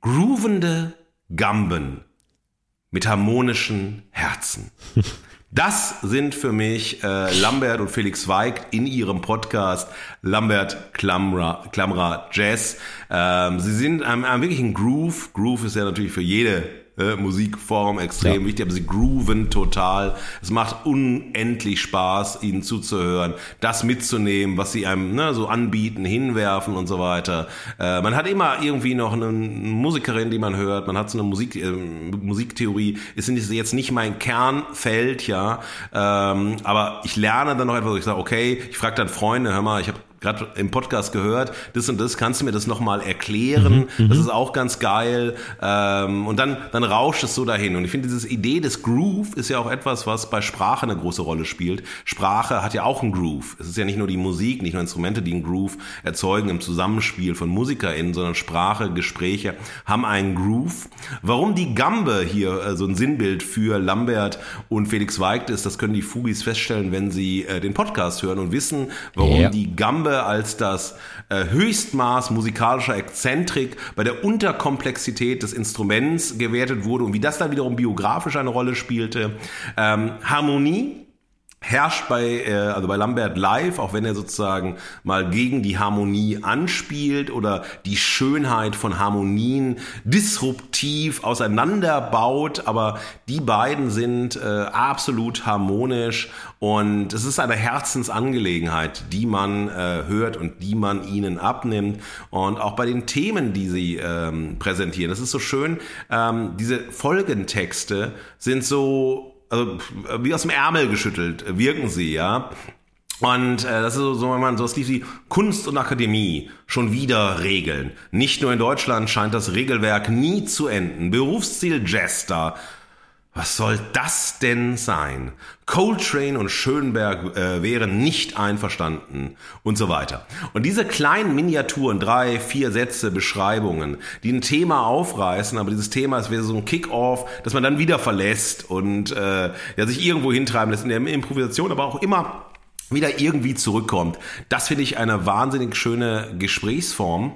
groovende Gamben mit harmonischen Herzen. Das sind für mich äh, Lambert und Felix Weig in ihrem Podcast Lambert Klamra, Klamra Jazz. Ähm, sie sind einem, einem wirklichen Groove. Groove ist ja natürlich für jede äh, Musikform extrem ja. wichtig, aber sie grooven total. Es macht unendlich Spaß, ihnen zuzuhören, das mitzunehmen, was sie einem ne, so anbieten, hinwerfen und so weiter. Äh, man hat immer irgendwie noch eine Musikerin, die man hört, man hat so eine Musik, äh, Musiktheorie, ist jetzt nicht mein Kernfeld, ja, ähm, aber ich lerne dann noch etwas, ich sage, okay, ich frage dann Freunde, hör mal, ich habe gerade im Podcast gehört, das und das, kannst du mir das nochmal erklären? Mhm, das mhm. ist auch ganz geil. Ähm, und dann, dann rauscht es so dahin. Und ich finde, diese Idee des Groove ist ja auch etwas, was bei Sprache eine große Rolle spielt. Sprache hat ja auch einen Groove. Es ist ja nicht nur die Musik, nicht nur Instrumente, die einen Groove erzeugen im Zusammenspiel von MusikerInnen, sondern Sprache, Gespräche haben einen Groove. Warum die Gambe hier äh, so ein Sinnbild für Lambert und Felix Weigt ist, das können die Fugis feststellen, wenn sie äh, den Podcast hören und wissen, warum ja. die Gambe als das äh, Höchstmaß musikalischer Exzentrik bei der Unterkomplexität des Instruments gewertet wurde und wie das dann wiederum biografisch eine Rolle spielte. Ähm, Harmonie herrscht bei, äh, also bei Lambert live, auch wenn er sozusagen mal gegen die Harmonie anspielt oder die Schönheit von Harmonien disruptiv auseinanderbaut, aber die beiden sind äh, absolut harmonisch und es ist eine Herzensangelegenheit, die man äh, hört und die man ihnen abnimmt. Und auch bei den Themen, die sie ähm, präsentieren. Es ist so schön, ähm, diese Folgentexte sind so also wie aus dem Ärmel geschüttelt wirken sie, ja. Und äh, das ist so, so wenn man so was lief wie Kunst und Akademie schon wieder regeln. Nicht nur in Deutschland scheint das Regelwerk nie zu enden. Berufsziel Jester was soll das denn sein? Coltrane und Schönberg äh, wären nicht einverstanden und so weiter. Und diese kleinen Miniaturen, drei, vier Sätze, Beschreibungen, die ein Thema aufreißen, aber dieses Thema ist wäre so ein Kick-off, dass man dann wieder verlässt und äh, ja, sich irgendwo hintreiben lässt in der Improvisation, aber auch immer wieder irgendwie zurückkommt. Das finde ich eine wahnsinnig schöne Gesprächsform.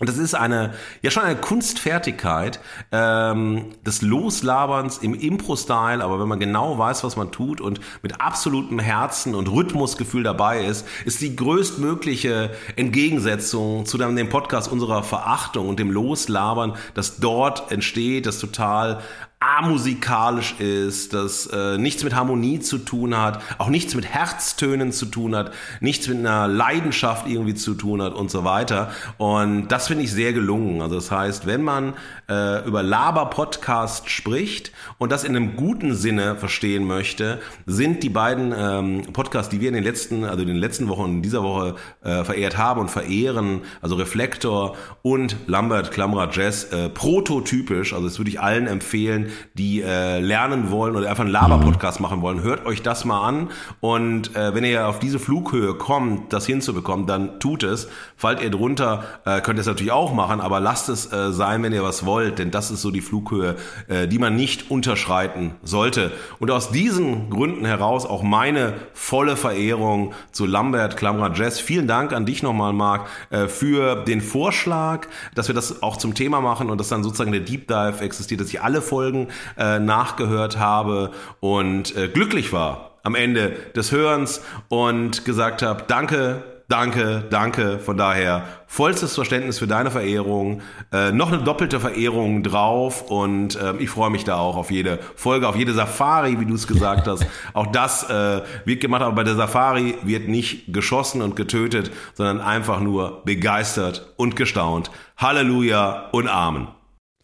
Und das ist eine, ja schon eine Kunstfertigkeit ähm, des Loslaberns im Impro-Style, aber wenn man genau weiß, was man tut und mit absolutem Herzen und Rhythmusgefühl dabei ist, ist die größtmögliche Entgegensetzung zu dem Podcast unserer Verachtung und dem Loslabern, das dort entsteht, das total amusikalisch ist, das äh, nichts mit Harmonie zu tun hat, auch nichts mit Herztönen zu tun hat, nichts mit einer Leidenschaft irgendwie zu tun hat und so weiter. Und das finde ich sehr gelungen. Also das heißt, wenn man äh, über Laber-Podcast spricht und das in einem guten Sinne verstehen möchte, sind die beiden ähm, Podcasts, die wir in den letzten, also in den letzten Wochen und in dieser Woche äh, verehrt haben und verehren, also Reflektor und Lambert Klammerer Jazz, äh, prototypisch. Also das würde ich allen empfehlen, die äh, lernen wollen oder einfach einen Laber-Podcast machen wollen, hört euch das mal an. Und äh, wenn ihr auf diese Flughöhe kommt, das hinzubekommen, dann tut es. Fallt ihr drunter, äh, könnt ihr es natürlich auch machen, aber lasst es äh, sein, wenn ihr was wollt, denn das ist so die Flughöhe, äh, die man nicht unterschreiten sollte. Und aus diesen Gründen heraus auch meine volle Verehrung zu Lambert Klammer Jazz. Vielen Dank an dich nochmal, Marc, äh, für den Vorschlag, dass wir das auch zum Thema machen und dass dann sozusagen der Deep Dive existiert, dass ich alle Folgen äh, nachgehört habe und äh, glücklich war am Ende des Hörens und gesagt habe, danke, danke, danke. Von daher vollstes Verständnis für deine Verehrung, äh, noch eine doppelte Verehrung drauf und äh, ich freue mich da auch auf jede Folge, auf jede Safari, wie du es gesagt hast. auch das äh, wird gemacht, aber bei der Safari wird nicht geschossen und getötet, sondern einfach nur begeistert und gestaunt. Halleluja und Amen.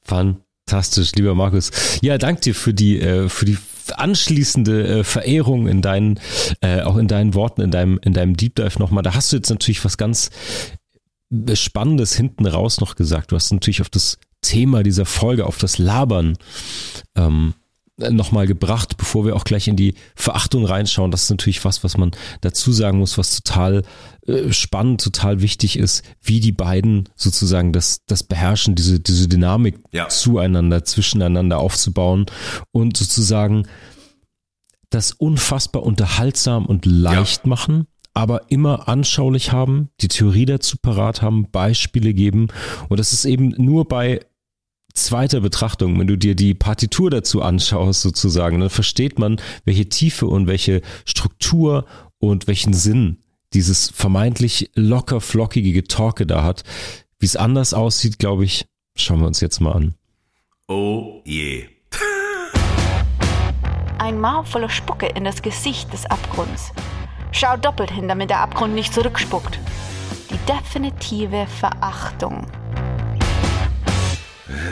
Fun. Fantastisch, lieber Markus. Ja, danke dir für die, äh, für die anschließende äh, Verehrung in deinen, äh, auch in deinen Worten, in deinem, in deinem Deep Dive nochmal. Da hast du jetzt natürlich was ganz Spannendes hinten raus noch gesagt. Du hast natürlich auf das Thema dieser Folge, auf das Labern ähm, nochmal gebracht, bevor wir auch gleich in die Verachtung reinschauen. Das ist natürlich was, was man dazu sagen muss, was total spannend, total wichtig ist, wie die beiden sozusagen das, das beherrschen, diese, diese Dynamik ja. zueinander, zwischeneinander aufzubauen und sozusagen das unfassbar unterhaltsam und leicht ja. machen, aber immer anschaulich haben, die Theorie dazu parat haben, Beispiele geben. Und das ist eben nur bei zweiter Betrachtung, wenn du dir die Partitur dazu anschaust, sozusagen, dann versteht man, welche Tiefe und welche Struktur und welchen Sinn dieses vermeintlich locker flockige Getalke da hat. Wie es anders aussieht, glaube ich, schauen wir uns jetzt mal an. Oh je. Ein Maul voller Spucke in das Gesicht des Abgrunds. Schau doppelt hin, damit der Abgrund nicht zurückspuckt. Die definitive Verachtung.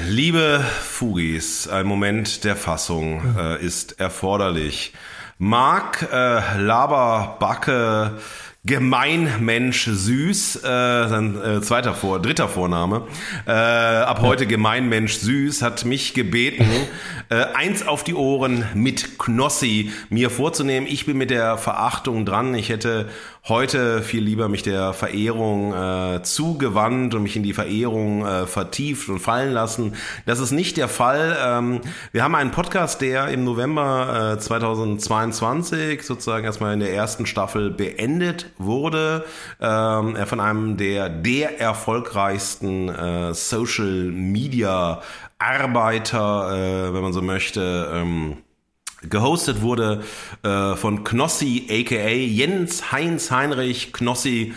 Liebe Fugis, ein Moment der Fassung äh, ist erforderlich. Marc äh, Laberbacke Gemeinmensch Süß, äh, sein äh, zweiter Vor, dritter Vorname, äh, ab heute Gemeinmensch Süß, hat mich gebeten, äh, eins auf die Ohren mit Knossi mir vorzunehmen. Ich bin mit der Verachtung dran. Ich hätte heute viel lieber mich der Verehrung äh, zugewandt und mich in die Verehrung äh, vertieft und fallen lassen. Das ist nicht der Fall. Ähm, wir haben einen Podcast, der im November äh, 2022 sozusagen erstmal in der ersten Staffel beendet wurde. Ähm, von einem der der erfolgreichsten äh, Social Media Arbeiter, äh, wenn man so möchte. Ähm, Gehostet wurde äh, von Knossi, aka Jens Heinz Heinrich Knossi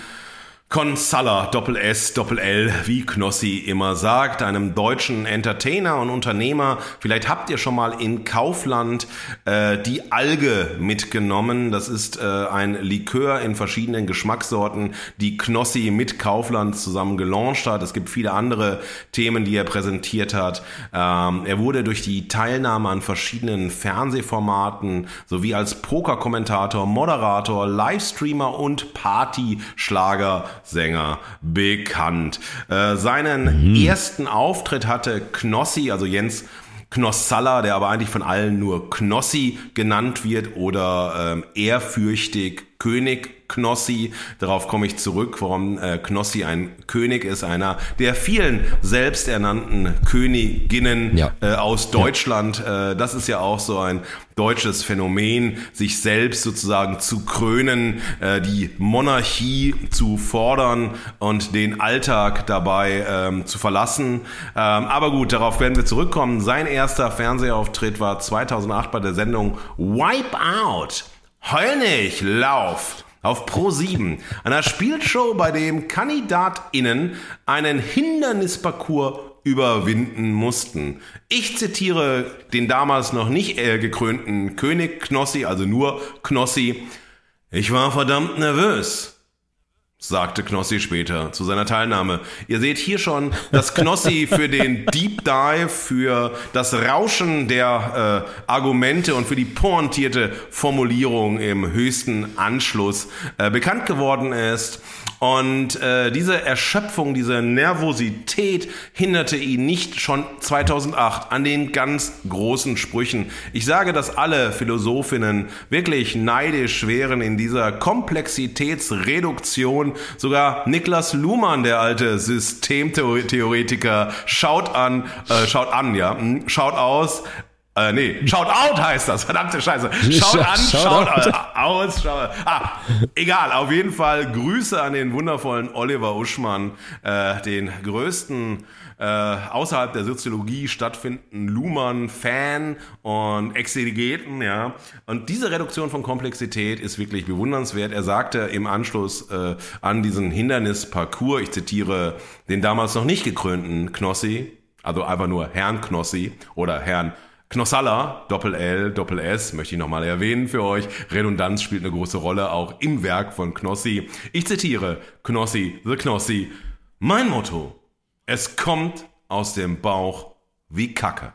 Consalla, Doppel S, Doppel L, wie Knossi immer sagt, einem deutschen Entertainer und Unternehmer. Vielleicht habt ihr schon mal in Kaufland äh, die Alge mitgenommen. Das ist äh, ein Likör in verschiedenen Geschmackssorten, die Knossi mit Kaufland zusammen gelauncht hat. Es gibt viele andere Themen, die er präsentiert hat. Ähm, er wurde durch die Teilnahme an verschiedenen Fernsehformaten sowie als Pokerkommentator, Moderator, Livestreamer und Partyschlager Sänger bekannt. Äh, seinen mhm. ersten Auftritt hatte Knossi, also Jens Knossalla, der aber eigentlich von allen nur Knossi genannt wird oder ähm, ehrfürchtig König Knossi. Darauf komme ich zurück, warum äh, Knossi ein König ist, einer der vielen selbsternannten Königinnen ja. äh, aus Deutschland. Ja. Äh, das ist ja auch so ein deutsches Phänomen, sich selbst sozusagen zu krönen, äh, die Monarchie zu fordern und den Alltag dabei ähm, zu verlassen. Ähm, aber gut, darauf werden wir zurückkommen. Sein erster Fernsehauftritt war 2008 bei der Sendung Wipe Out. Heul nicht, lauf! Auf Pro 7, einer Spielshow, bei dem KandidatInnen einen Hindernisparcours überwinden mussten. Ich zitiere den damals noch nicht äh, gekrönten König Knossi, also nur Knossi. Ich war verdammt nervös sagte Knossi später zu seiner Teilnahme. Ihr seht hier schon, dass Knossi für den Deep Dive, für das Rauschen der äh, Argumente und für die pointierte Formulierung im höchsten Anschluss äh, bekannt geworden ist. Und äh, diese Erschöpfung, diese Nervosität hinderte ihn nicht schon 2008 an den ganz großen Sprüchen. Ich sage, dass alle Philosophinnen wirklich neidisch wären in dieser Komplexitätsreduktion. Sogar Niklas Luhmann, der alte Systemtheoretiker, schaut an, äh, schaut an, ja, hm, schaut aus, äh, nee, Shout out heißt das, verdammte Scheiße. Schaut an, schaut, schaut aus, schaut. Ah, egal, auf jeden Fall Grüße an den wundervollen Oliver Uschmann, äh, den größten äh, außerhalb der Soziologie stattfindenden Luhmann-Fan und Exegeten, ja. Und diese Reduktion von Komplexität ist wirklich bewundernswert. Er sagte im Anschluss äh, an diesen Hindernisparcours, ich zitiere den damals noch nicht gekrönten Knossi, also einfach nur Herrn Knossi oder Herrn Knossalla, Doppel-L, Doppel-S, möchte ich nochmal erwähnen für euch. Redundanz spielt eine große Rolle auch im Werk von Knossi. Ich zitiere Knossi, The Knossi. Mein Motto, es kommt aus dem Bauch wie Kacke.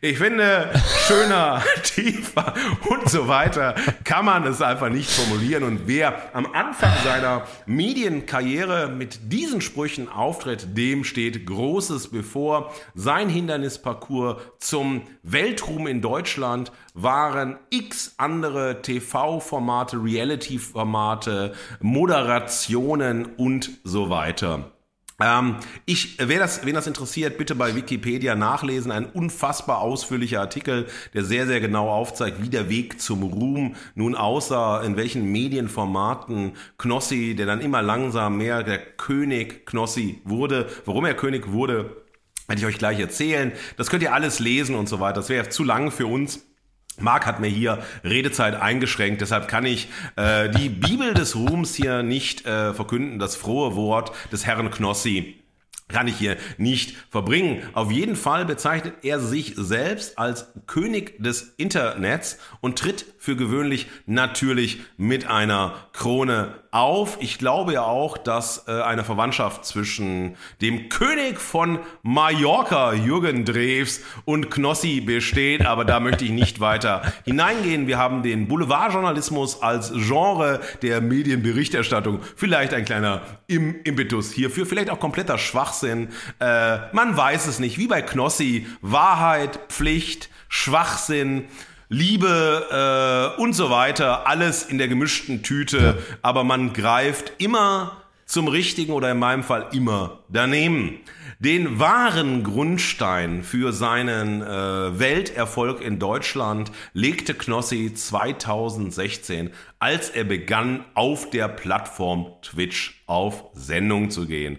Ich finde, schöner, tiefer und so weiter kann man es einfach nicht formulieren. Und wer am Anfang seiner Medienkarriere mit diesen Sprüchen auftritt, dem steht Großes bevor. Sein Hindernisparcours zum Weltruhm in Deutschland waren x andere TV-Formate, Reality-Formate, Moderationen und so weiter. Ähm, ich, wer das, wen das interessiert, bitte bei Wikipedia nachlesen. Ein unfassbar ausführlicher Artikel, der sehr, sehr genau aufzeigt, wie der Weg zum Ruhm nun aussah, in welchen Medienformaten Knossi, der dann immer langsam mehr der König Knossi wurde. Warum er König wurde, werde ich euch gleich erzählen. Das könnt ihr alles lesen und so weiter. Das wäre zu lang für uns. Marc hat mir hier Redezeit eingeschränkt, deshalb kann ich äh, die Bibel des Ruhms hier nicht äh, verkünden, das frohe Wort des Herrn Knossi kann ich hier nicht verbringen. Auf jeden Fall bezeichnet er sich selbst als König des Internets und tritt für gewöhnlich natürlich mit einer Krone auf. Ich glaube ja auch, dass äh, eine Verwandtschaft zwischen dem König von Mallorca, Jürgen Drews, und Knossi besteht, aber da möchte ich nicht weiter hineingehen. Wir haben den Boulevardjournalismus als Genre der Medienberichterstattung. Vielleicht ein kleiner Im Impetus hierfür, vielleicht auch kompletter Schwachsinn. Äh, man weiß es nicht, wie bei Knossi. Wahrheit, Pflicht, Schwachsinn. Liebe äh, und so weiter, alles in der gemischten Tüte, ja. aber man greift immer zum Richtigen oder in meinem Fall immer daneben. Den wahren Grundstein für seinen äh, Welterfolg in Deutschland legte Knossi 2016, als er begann, auf der Plattform Twitch auf Sendung zu gehen.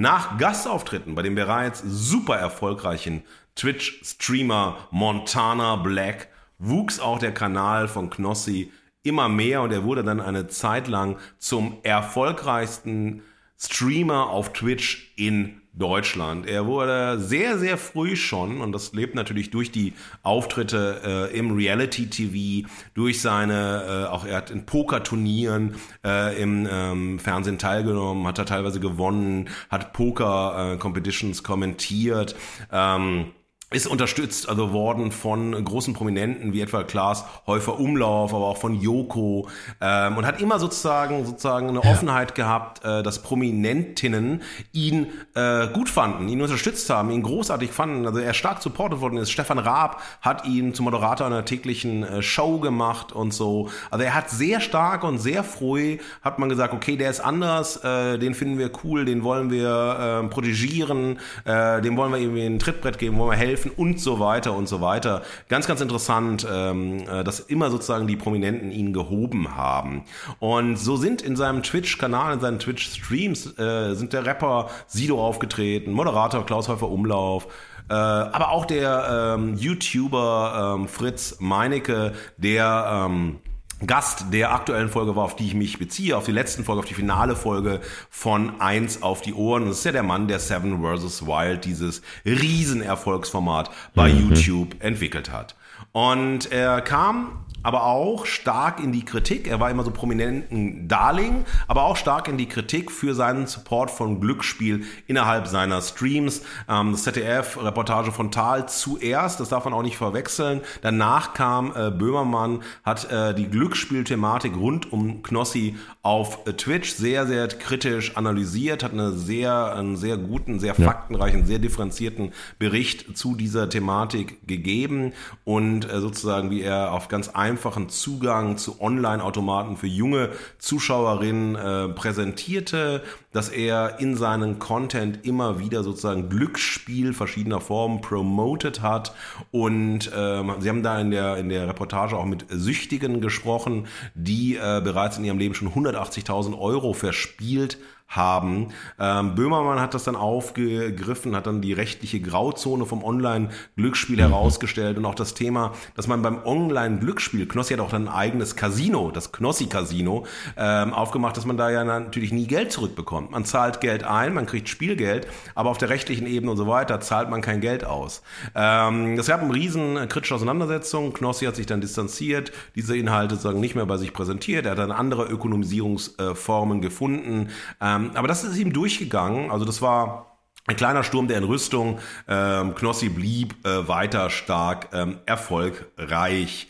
Nach Gastauftritten bei dem bereits super erfolgreichen Twitch-Streamer Montana Black wuchs auch der Kanal von Knossi immer mehr und er wurde dann eine Zeit lang zum erfolgreichsten Streamer auf Twitch in Deutschland. Er wurde sehr, sehr früh schon, und das lebt natürlich durch die Auftritte äh, im Reality-TV, durch seine, äh, auch er hat in Pokerturnieren äh, im ähm, Fernsehen teilgenommen, hat er teilweise gewonnen, hat Poker-Competitions kommentiert. Ähm, ist unterstützt also worden von großen Prominenten wie etwa Klaas Häufer Umlauf, aber auch von Joko ähm, und hat immer sozusagen sozusagen eine ja. Offenheit gehabt, äh, dass Prominentinnen ihn äh, gut fanden, ihn unterstützt haben, ihn großartig fanden. Also er stark supportet worden ist. Stefan Raab hat ihn zum Moderator einer täglichen äh, Show gemacht und so. Also er hat sehr stark und sehr früh hat man gesagt, okay, der ist anders, äh, den finden wir cool, den wollen wir äh, protegieren, äh, dem wollen wir irgendwie ein Trittbrett geben, wollen wir helfen helfen und so weiter und so weiter. Ganz, ganz interessant, ähm, äh, dass immer sozusagen die Prominenten ihn gehoben haben. Und so sind in seinem Twitch-Kanal, in seinen Twitch-Streams, äh, sind der Rapper Sido aufgetreten, Moderator Klaus Häufer Umlauf, äh, aber auch der ähm, YouTuber ähm, Fritz Meinecke, der ähm, Gast der aktuellen Folge war, auf die ich mich beziehe, auf die letzten Folge, auf die finale Folge von Eins auf die Ohren. das ist ja der Mann, der Seven vs. Wild, dieses Riesenerfolgsformat bei mhm. YouTube entwickelt hat. Und er kam aber auch stark in die Kritik. Er war immer so prominenten Darling, aber auch stark in die Kritik für seinen Support von Glücksspiel innerhalb seiner Streams. Ähm, das ZDF-Reportage von Tal zuerst, das darf man auch nicht verwechseln. Danach kam äh, Böhmermann, hat äh, die Glücksspielthematik rund um Knossi auf äh, Twitch sehr, sehr kritisch analysiert, hat eine sehr, einen sehr guten, sehr faktenreichen, sehr differenzierten Bericht zu dieser Thematik gegeben und äh, sozusagen, wie er auf ganz einfach einfachen Zugang zu Online-Automaten für junge Zuschauerinnen äh, präsentierte, dass er in seinen Content immer wieder sozusagen Glücksspiel verschiedener Formen promoted hat. Und ähm, sie haben da in der in der Reportage auch mit Süchtigen gesprochen, die äh, bereits in ihrem Leben schon 180.000 Euro verspielt haben. Ähm, Böhmermann hat das dann aufgegriffen, hat dann die rechtliche Grauzone vom Online-Glücksspiel mhm. herausgestellt und auch das Thema, dass man beim Online-Glücksspiel, Knossi hat auch dann ein eigenes Casino, das Knossi-Casino, ähm, aufgemacht, dass man da ja natürlich nie Geld zurückbekommt. Man zahlt Geld ein, man kriegt Spielgeld, aber auf der rechtlichen Ebene und so weiter zahlt man kein Geld aus. Ähm, das gab eine riesen kritische Auseinandersetzung. Knossi hat sich dann distanziert, diese Inhalte sozusagen nicht mehr bei sich präsentiert. Er hat dann andere Ökonomisierungsformen gefunden. Ähm, ähm, aber das ist ihm durchgegangen. Also das war ein kleiner Sturm der Entrüstung. Ähm, Knossi blieb äh, weiter stark ähm, erfolgreich.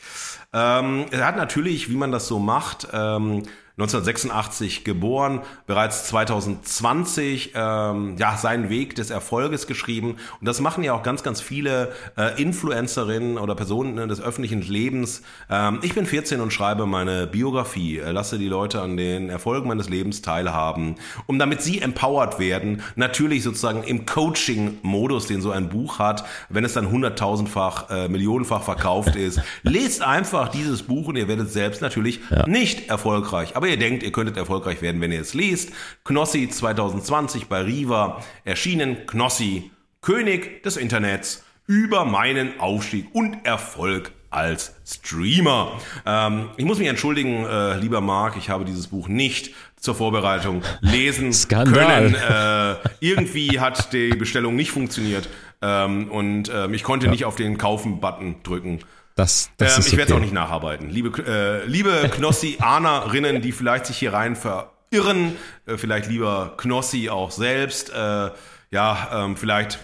Ähm, er hat natürlich, wie man das so macht, ähm, 1986 geboren, bereits 2020 ähm, ja seinen Weg des Erfolges geschrieben und das machen ja auch ganz ganz viele äh, Influencerinnen oder Personen ne, des öffentlichen Lebens. Ähm, ich bin 14 und schreibe meine Biografie, äh, lasse die Leute an den Erfolgen meines Lebens teilhaben, um damit sie empowered werden, natürlich sozusagen im Coaching-Modus, den so ein Buch hat, wenn es dann hunderttausendfach, äh, millionenfach verkauft ist. Lest einfach dieses Buch und ihr werdet selbst natürlich ja. nicht erfolgreich. Aber ihr denkt, ihr könntet erfolgreich werden, wenn ihr es liest. Knossi 2020 bei Riva erschienen. Knossi, König des Internets, über meinen Aufstieg und Erfolg als Streamer. Ähm, ich muss mich entschuldigen, äh, lieber Marc, ich habe dieses Buch nicht zur Vorbereitung lesen Skandal. können. Äh, irgendwie hat die Bestellung nicht funktioniert ähm, und äh, ich konnte ja. nicht auf den Kaufen-Button drücken. Das, das ähm, ich werde es auch nicht nacharbeiten. Liebe, äh, liebe Knossi-Ahnerinnen, die vielleicht sich hier rein verirren, äh, vielleicht lieber Knossi auch selbst, äh, ja, ähm, vielleicht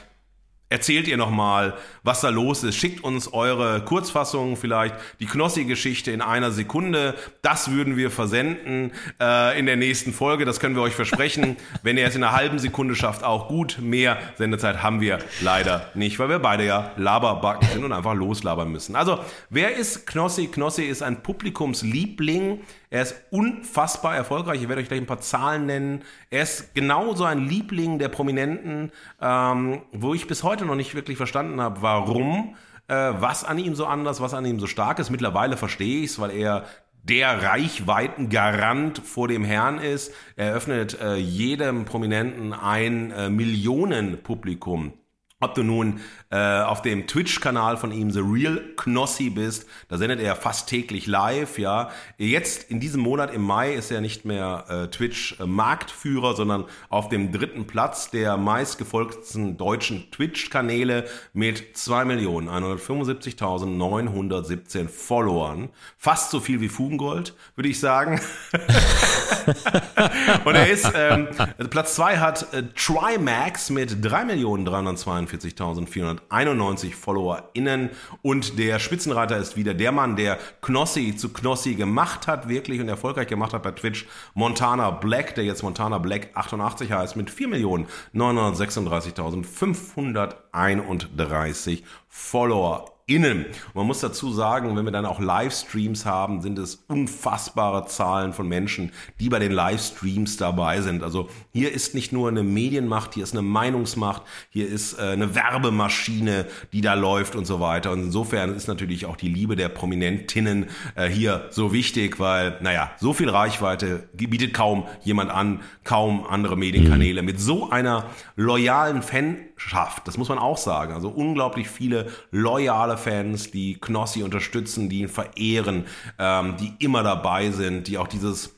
Erzählt ihr nochmal, was da los ist. Schickt uns eure Kurzfassung, vielleicht die Knossi-Geschichte in einer Sekunde. Das würden wir versenden äh, in der nächsten Folge. Das können wir euch versprechen. Wenn ihr es in einer halben Sekunde schafft, auch gut. Mehr Sendezeit haben wir leider nicht, weil wir beide ja Laberbacken sind und einfach loslabern müssen. Also, wer ist Knossi? Knossi ist ein Publikumsliebling. Er ist unfassbar erfolgreich. Ich werde euch gleich ein paar Zahlen nennen. Er ist genauso ein Liebling der Prominenten, ähm, wo ich bis heute noch nicht wirklich verstanden habe, warum, äh, was an ihm so anders, was an ihm so stark ist. Mittlerweile verstehe ich es, weil er der Reichweitengarant vor dem Herrn ist. Er öffnet äh, jedem Prominenten ein äh, Millionenpublikum Ob du nun äh, auf dem Twitch-Kanal von ihm The Real Knossi bist, da sendet er fast täglich live, ja. Jetzt in diesem Monat im Mai ist er nicht mehr äh, Twitch-Marktführer, sondern auf dem dritten Platz der meistgefolgten deutschen Twitch-Kanäle mit 2.175.917 Followern. Fast so viel wie Fugengold, würde ich sagen. Und er ist, ähm, Platz zwei hat äh, Trimax mit 3.342.491 FollowerInnen. Und der Spitzenreiter ist wieder der Mann, der Knossi zu Knossi gemacht hat, wirklich und erfolgreich gemacht hat bei Twitch, Montana Black, der jetzt Montana Black 88 heißt, mit 4.936.531 Follower innen. Und man muss dazu sagen, wenn wir dann auch Livestreams haben, sind es unfassbare Zahlen von Menschen, die bei den Livestreams dabei sind. Also hier ist nicht nur eine Medienmacht, hier ist eine Meinungsmacht, hier ist äh, eine Werbemaschine, die da läuft und so weiter. Und insofern ist natürlich auch die Liebe der Prominentinnen äh, hier so wichtig, weil, naja, so viel Reichweite bietet kaum jemand an, kaum andere Medienkanäle mhm. mit so einer loyalen Fanschaft. Das muss man auch sagen. Also unglaublich viele loyale Fans, die Knossi unterstützen, die ihn verehren, ähm, die immer dabei sind, die auch dieses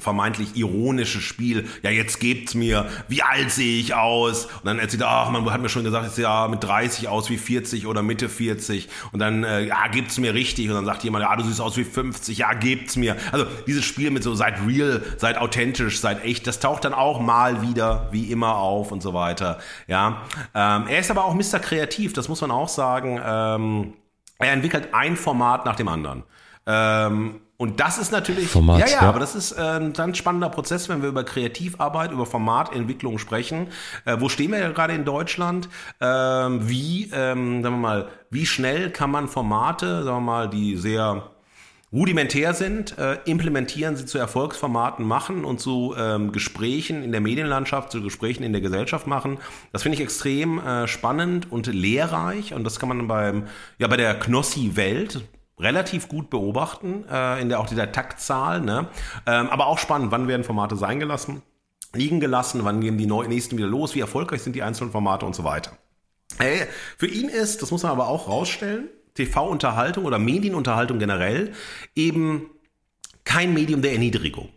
vermeintlich ironische Spiel, ja, jetzt gebt's mir, wie alt sehe ich aus? Und dann erzählt er, ach, man hat mir schon gesagt, ich sehe ja mit 30 aus wie 40 oder Mitte 40. Und dann, äh, ja, gibt's mir richtig. Und dann sagt jemand, ja, du siehst aus wie 50, ja, gebt's mir. Also dieses Spiel mit so, seid real, seid authentisch, seid echt, das taucht dann auch mal wieder, wie immer, auf und so weiter. Ja, ähm, er ist aber auch Mr. Kreativ, das muss man auch sagen. Ähm, er entwickelt ein Format nach dem anderen. Ähm, und das ist natürlich, Format, ja, ja, ja, aber das ist äh, ein ganz spannender Prozess, wenn wir über Kreativarbeit, über Formatentwicklung sprechen. Äh, wo stehen wir ja gerade in Deutschland? Ähm, wie, ähm, sagen wir mal, wie schnell kann man Formate, sagen wir mal, die sehr rudimentär sind, äh, implementieren, sie zu Erfolgsformaten machen und zu ähm, Gesprächen in der Medienlandschaft, zu Gesprächen in der Gesellschaft machen. Das finde ich extrem äh, spannend und lehrreich und das kann man beim ja bei der Knossi-Welt relativ gut beobachten, äh, in der auch dieser Taktzahl. Ne? Ähm, aber auch spannend, wann werden Formate sein gelassen, liegen gelassen, wann gehen die nächsten wieder los, wie erfolgreich sind die einzelnen Formate und so weiter. Äh, für ihn ist, das muss man aber auch rausstellen, TV-Unterhaltung oder Medienunterhaltung generell eben kein Medium der Erniedrigung.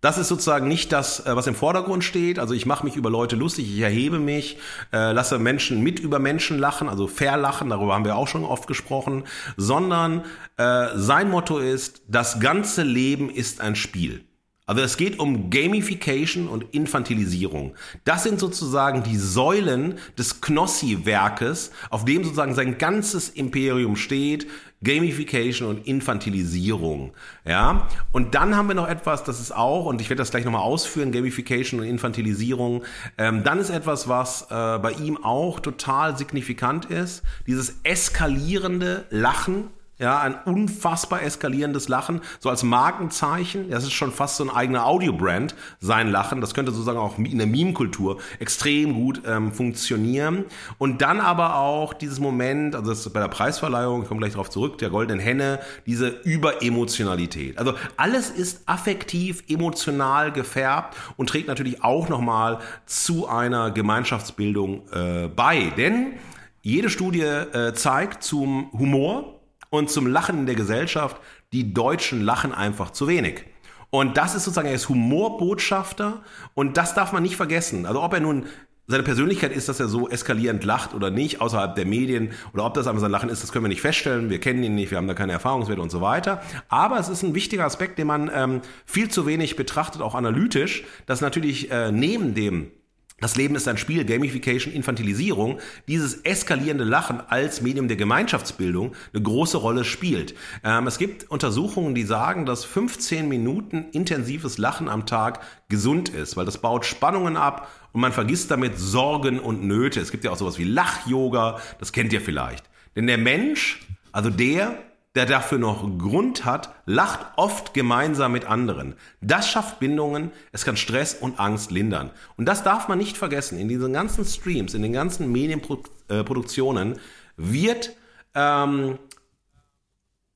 Das ist sozusagen nicht das, äh, was im Vordergrund steht. Also ich mache mich über Leute lustig, ich erhebe mich, äh, lasse Menschen mit über Menschen lachen, also verlachen, darüber haben wir auch schon oft gesprochen, sondern äh, sein Motto ist, das ganze Leben ist ein Spiel. Also es geht um Gamification und Infantilisierung. Das sind sozusagen die Säulen des Knossi-Werkes, auf dem sozusagen sein ganzes Imperium steht. Gamification und Infantilisierung. Ja, und dann haben wir noch etwas, das ist auch, und ich werde das gleich nochmal ausführen, Gamification und Infantilisierung. Ähm, dann ist etwas, was äh, bei ihm auch total signifikant ist, dieses eskalierende Lachen ja, ein unfassbar eskalierendes Lachen, so als Markenzeichen. Das ist schon fast so ein eigener Audiobrand, sein Lachen. Das könnte sozusagen auch in der Meme-Kultur extrem gut ähm, funktionieren. Und dann aber auch dieses Moment, also das ist bei der Preisverleihung, ich komme gleich darauf zurück, der Goldenen Henne, diese Überemotionalität. Also alles ist affektiv, emotional gefärbt und trägt natürlich auch nochmal zu einer Gemeinschaftsbildung äh, bei. Denn jede Studie äh, zeigt zum Humor, und zum Lachen in der Gesellschaft, die Deutschen lachen einfach zu wenig. Und das ist sozusagen, er ist Humorbotschafter und das darf man nicht vergessen. Also ob er nun seine Persönlichkeit ist, dass er so eskalierend lacht oder nicht, außerhalb der Medien, oder ob das einfach sein Lachen ist, das können wir nicht feststellen. Wir kennen ihn nicht, wir haben da keine Erfahrungswerte und so weiter. Aber es ist ein wichtiger Aspekt, den man ähm, viel zu wenig betrachtet, auch analytisch, dass natürlich äh, neben dem das Leben ist ein Spiel, Gamification, Infantilisierung, dieses eskalierende Lachen als Medium der Gemeinschaftsbildung eine große Rolle spielt. Ähm, es gibt Untersuchungen, die sagen, dass 15 Minuten intensives Lachen am Tag gesund ist, weil das baut Spannungen ab und man vergisst damit Sorgen und Nöte. Es gibt ja auch sowas wie Lach-Yoga, das kennt ihr vielleicht. Denn der Mensch, also der, der dafür noch Grund hat, lacht oft gemeinsam mit anderen. Das schafft Bindungen, es kann Stress und Angst lindern. Und das darf man nicht vergessen. In diesen ganzen Streams, in den ganzen Medienproduktionen wird ähm,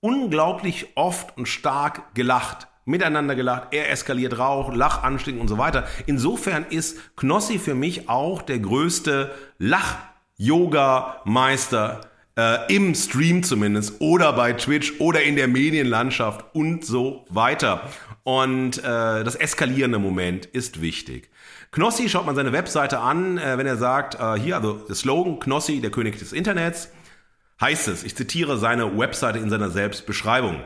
unglaublich oft und stark gelacht miteinander gelacht, er eskaliert Rauch, Lachanstieg und so weiter. Insofern ist Knossi für mich auch der größte Lach Yoga-Meister äh, im Stream zumindest oder bei Twitch oder in der Medienlandschaft und so weiter. Und äh, das eskalierende Moment ist wichtig. Knossi schaut man seine Webseite an, äh, wenn er sagt, äh, hier, also der Slogan Knossi, der König des Internets, heißt es, ich zitiere seine Webseite in seiner Selbstbeschreibung.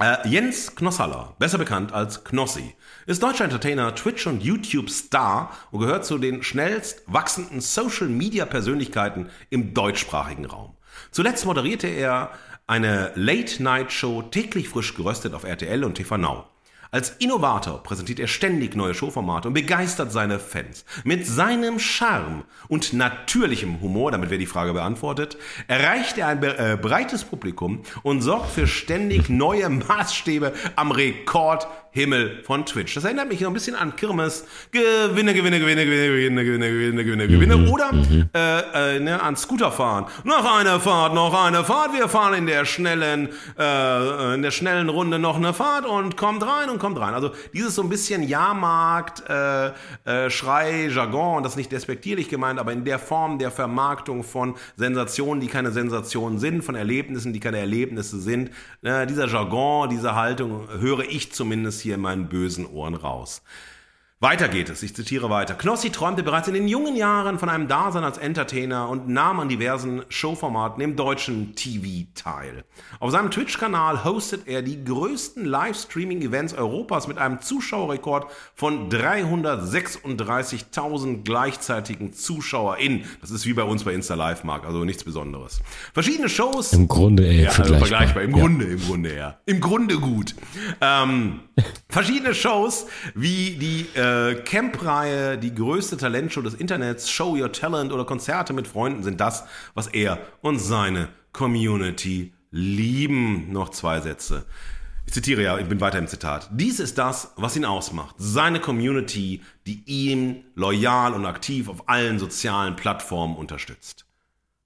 Äh, Jens Knossaller, besser bekannt als Knossi, ist deutscher Entertainer, Twitch- und YouTube-Star und gehört zu den schnellst wachsenden Social-Media-Persönlichkeiten im deutschsprachigen Raum. Zuletzt moderierte er eine Late-Night-Show täglich frisch geröstet auf RTL und TV Now. Als Innovator präsentiert er ständig neue Showformate und begeistert seine Fans. Mit seinem Charme und natürlichem Humor, damit wäre die Frage beantwortet, erreicht er ein äh, breites Publikum und sorgt für ständig neue Maßstäbe am Rekord Himmel von Twitch. Das erinnert mich noch ein bisschen an Kirmes. Gewinne, Gewinne, Gewinne, Gewinne, Gewinne, Gewinne, Gewinne, Gewinne, Gewinne. Mhm, Oder mhm. äh, äh, ne, an fahren. Noch eine Fahrt, noch eine Fahrt. Wir fahren in der schnellen, äh, in der schnellen Runde noch eine Fahrt und kommt rein und kommt rein. Also dieses so ein bisschen Jahrmarkt, äh, äh, Schrei, Jargon, das ist nicht despektierlich gemeint, aber in der Form der Vermarktung von Sensationen, die keine Sensationen sind, von Erlebnissen, die keine Erlebnisse sind. Äh, dieser Jargon, diese Haltung höre ich zumindest hier in meinen bösen Ohren raus. Weiter geht es, ich zitiere weiter. Knossi träumte bereits in den jungen Jahren von einem Dasein als Entertainer und nahm an diversen Showformaten im deutschen TV teil. Auf seinem Twitch-Kanal hostet er die größten Livestreaming-Events Europas mit einem Zuschauerrekord von 336.000 gleichzeitigen ZuschauerInnen. Das ist wie bei uns bei Insta Live, Mark, also nichts Besonderes. Verschiedene Shows. Im Grunde eher ja, vergleichbar. Also vergleichbar. Im ja. Grunde, im Grunde, ja. Im Grunde gut. Ähm, verschiedene Shows wie die äh, Camp-Reihe, die größte Talentshow des Internets, Show Your Talent oder Konzerte mit Freunden sind das, was er und seine Community lieben. Noch zwei Sätze. Ich zitiere ja, ich bin weiter im Zitat. Dies ist das, was ihn ausmacht. Seine Community, die ihn loyal und aktiv auf allen sozialen Plattformen unterstützt.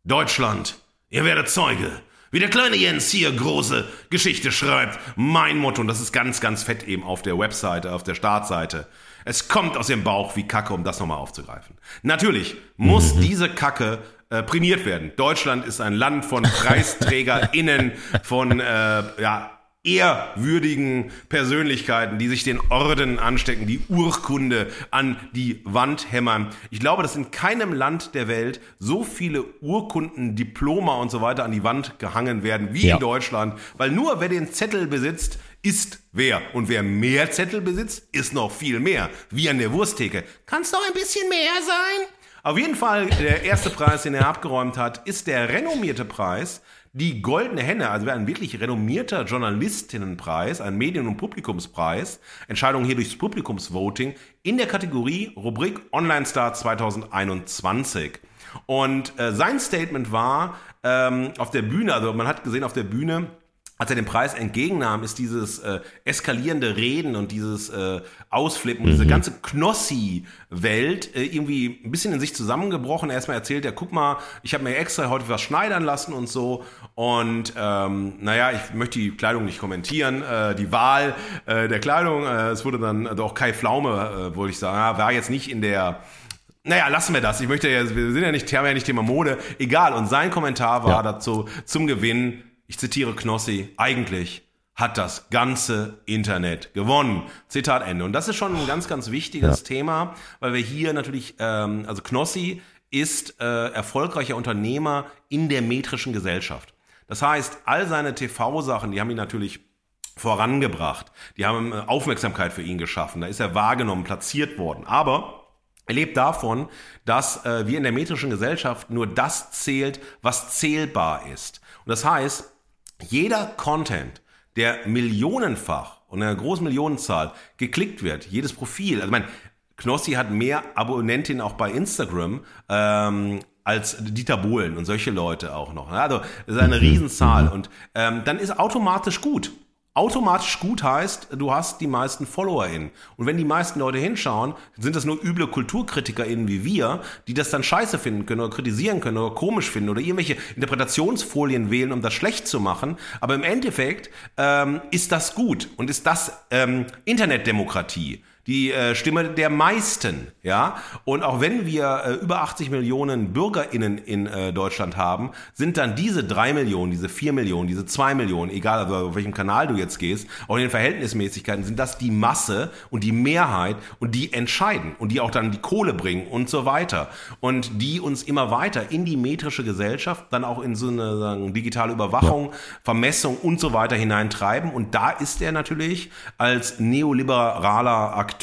Deutschland, ihr werdet Zeuge wie der kleine Jens hier große Geschichte schreibt. Mein Motto, und das ist ganz, ganz fett eben auf der Webseite, auf der Startseite. Es kommt aus dem Bauch wie Kacke, um das nochmal aufzugreifen. Natürlich muss mhm. diese Kacke äh, prämiert werden. Deutschland ist ein Land von PreisträgerInnen, von äh, ja, ehrwürdigen Persönlichkeiten, die sich den Orden anstecken, die Urkunde an die Wand hämmern. Ich glaube, dass in keinem Land der Welt so viele Urkunden, Diploma und so weiter an die Wand gehangen werden wie ja. in Deutschland, weil nur wer den Zettel besitzt, ist wer. Und wer mehr Zettel besitzt, ist noch viel mehr. Wie an der Wursttheke. Kann es doch ein bisschen mehr sein? Auf jeden Fall, der erste Preis, den er abgeräumt hat, ist der renommierte Preis die Goldene Henne, also ein wirklich renommierter Journalistinnenpreis, ein Medien- und Publikumspreis, Entscheidung hier durchs Publikumsvoting, in der Kategorie Rubrik Online Star 2021. Und äh, sein Statement war ähm, auf der Bühne, also man hat gesehen auf der Bühne, als er den Preis entgegennahm, ist dieses äh, eskalierende Reden und dieses äh, Ausflippen, mhm. diese ganze Knossi-Welt äh, irgendwie ein bisschen in sich zusammengebrochen. Erstmal erzählt er, guck mal, ich habe mir extra heute was schneidern lassen und so. Und ähm, naja, ich möchte die Kleidung nicht kommentieren, äh, die Wahl äh, der Kleidung. Äh, es wurde dann, also auch Kai Pflaume, äh, wollte ich sagen, war jetzt nicht in der naja, lassen wir das. Ich möchte ja, wir sind ja nicht, haben ja nicht Thema Mode. Egal. Und sein Kommentar war ja. dazu zum Gewinn ich zitiere Knossi, eigentlich hat das ganze Internet gewonnen. Zitat Ende. Und das ist schon ein ganz, ganz wichtiges ja. Thema, weil wir hier natürlich, ähm, also Knossi ist äh, erfolgreicher Unternehmer in der metrischen Gesellschaft. Das heißt, all seine TV-Sachen, die haben ihn natürlich vorangebracht. Die haben äh, Aufmerksamkeit für ihn geschaffen. Da ist er wahrgenommen, platziert worden. Aber er lebt davon, dass äh, wir in der metrischen Gesellschaft nur das zählt, was zählbar ist. Und das heißt, jeder Content, der millionenfach und einer großen Millionenzahl geklickt wird, jedes Profil, also ich meine, Knossi hat mehr Abonnentinnen auch bei Instagram ähm, als Dieter Bohlen und solche Leute auch noch. Also das ist eine mhm. Riesenzahl und ähm, dann ist automatisch gut automatisch gut heißt, du hast die meisten FollowerInnen. Und wenn die meisten Leute hinschauen, sind das nur üble KulturkritikerInnen wie wir, die das dann scheiße finden können oder kritisieren können oder komisch finden oder irgendwelche Interpretationsfolien wählen, um das schlecht zu machen. Aber im Endeffekt ähm, ist das gut und ist das ähm, Internetdemokratie. Die äh, Stimme der meisten, ja. Und auch wenn wir äh, über 80 Millionen BürgerInnen in äh, Deutschland haben, sind dann diese drei Millionen, diese vier Millionen, diese zwei Millionen, egal also auf welchem Kanal du jetzt gehst, auch in den Verhältnismäßigkeiten, sind das die Masse und die Mehrheit und die entscheiden und die auch dann die Kohle bringen und so weiter. Und die uns immer weiter in die metrische Gesellschaft, dann auch in so eine sagen, digitale Überwachung. Vermessung und so weiter hineintreiben. Und da ist er natürlich als neoliberaler Akteur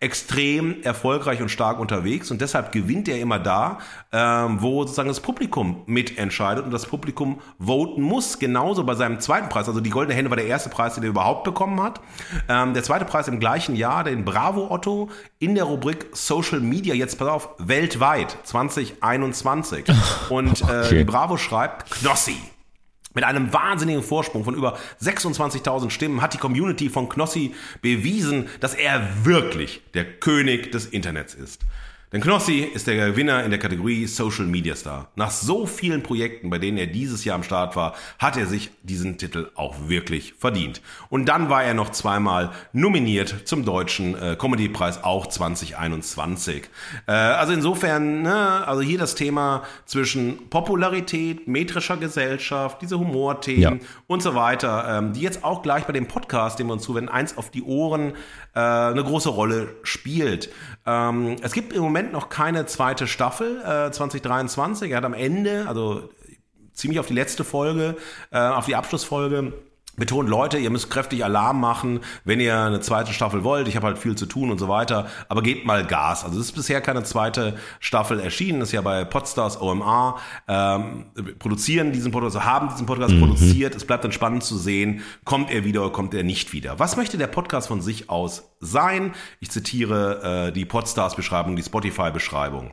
extrem erfolgreich und stark unterwegs. Und deshalb gewinnt er immer da, ähm, wo sozusagen das Publikum mitentscheidet und das Publikum voten muss. Genauso bei seinem zweiten Preis. Also die Goldene Hände war der erste Preis, den er überhaupt bekommen hat. Ähm, der zweite Preis im gleichen Jahr, den Bravo Otto in der Rubrik Social Media, jetzt pass auf, weltweit 2021. Und äh, okay. die Bravo schreibt, Knossi. Mit einem wahnsinnigen Vorsprung von über 26.000 Stimmen hat die Community von Knossi bewiesen, dass er wirklich der König des Internets ist. Denn Knossi ist der Gewinner in der Kategorie Social Media Star. Nach so vielen Projekten, bei denen er dieses Jahr am Start war, hat er sich diesen Titel auch wirklich verdient. Und dann war er noch zweimal nominiert zum deutschen äh, Comedypreis, auch 2021. Äh, also insofern, ne, also hier das Thema zwischen Popularität, metrischer Gesellschaft, diese Humorthemen ja. und so weiter, ähm, die jetzt auch gleich bei dem Podcast, den wir uns zuwenden, eins auf die Ohren äh, eine große Rolle spielt. Ähm, es gibt im Moment noch keine zweite Staffel äh, 2023. Er hat am Ende, also ziemlich auf die letzte Folge, äh, auf die Abschlussfolge, betont Leute, ihr müsst kräftig Alarm machen, wenn ihr eine zweite Staffel wollt. Ich habe halt viel zu tun und so weiter, aber gebt mal Gas. Also es ist bisher keine zweite Staffel erschienen, das ist ja bei Podstars OMA, ähm, produzieren diesen Podcast, also haben diesen Podcast mhm. produziert. Es bleibt dann spannend zu sehen, kommt er wieder oder kommt er nicht wieder. Was möchte der Podcast von sich aus sein? Ich zitiere äh, die Podstars-Beschreibung, die Spotify-Beschreibung.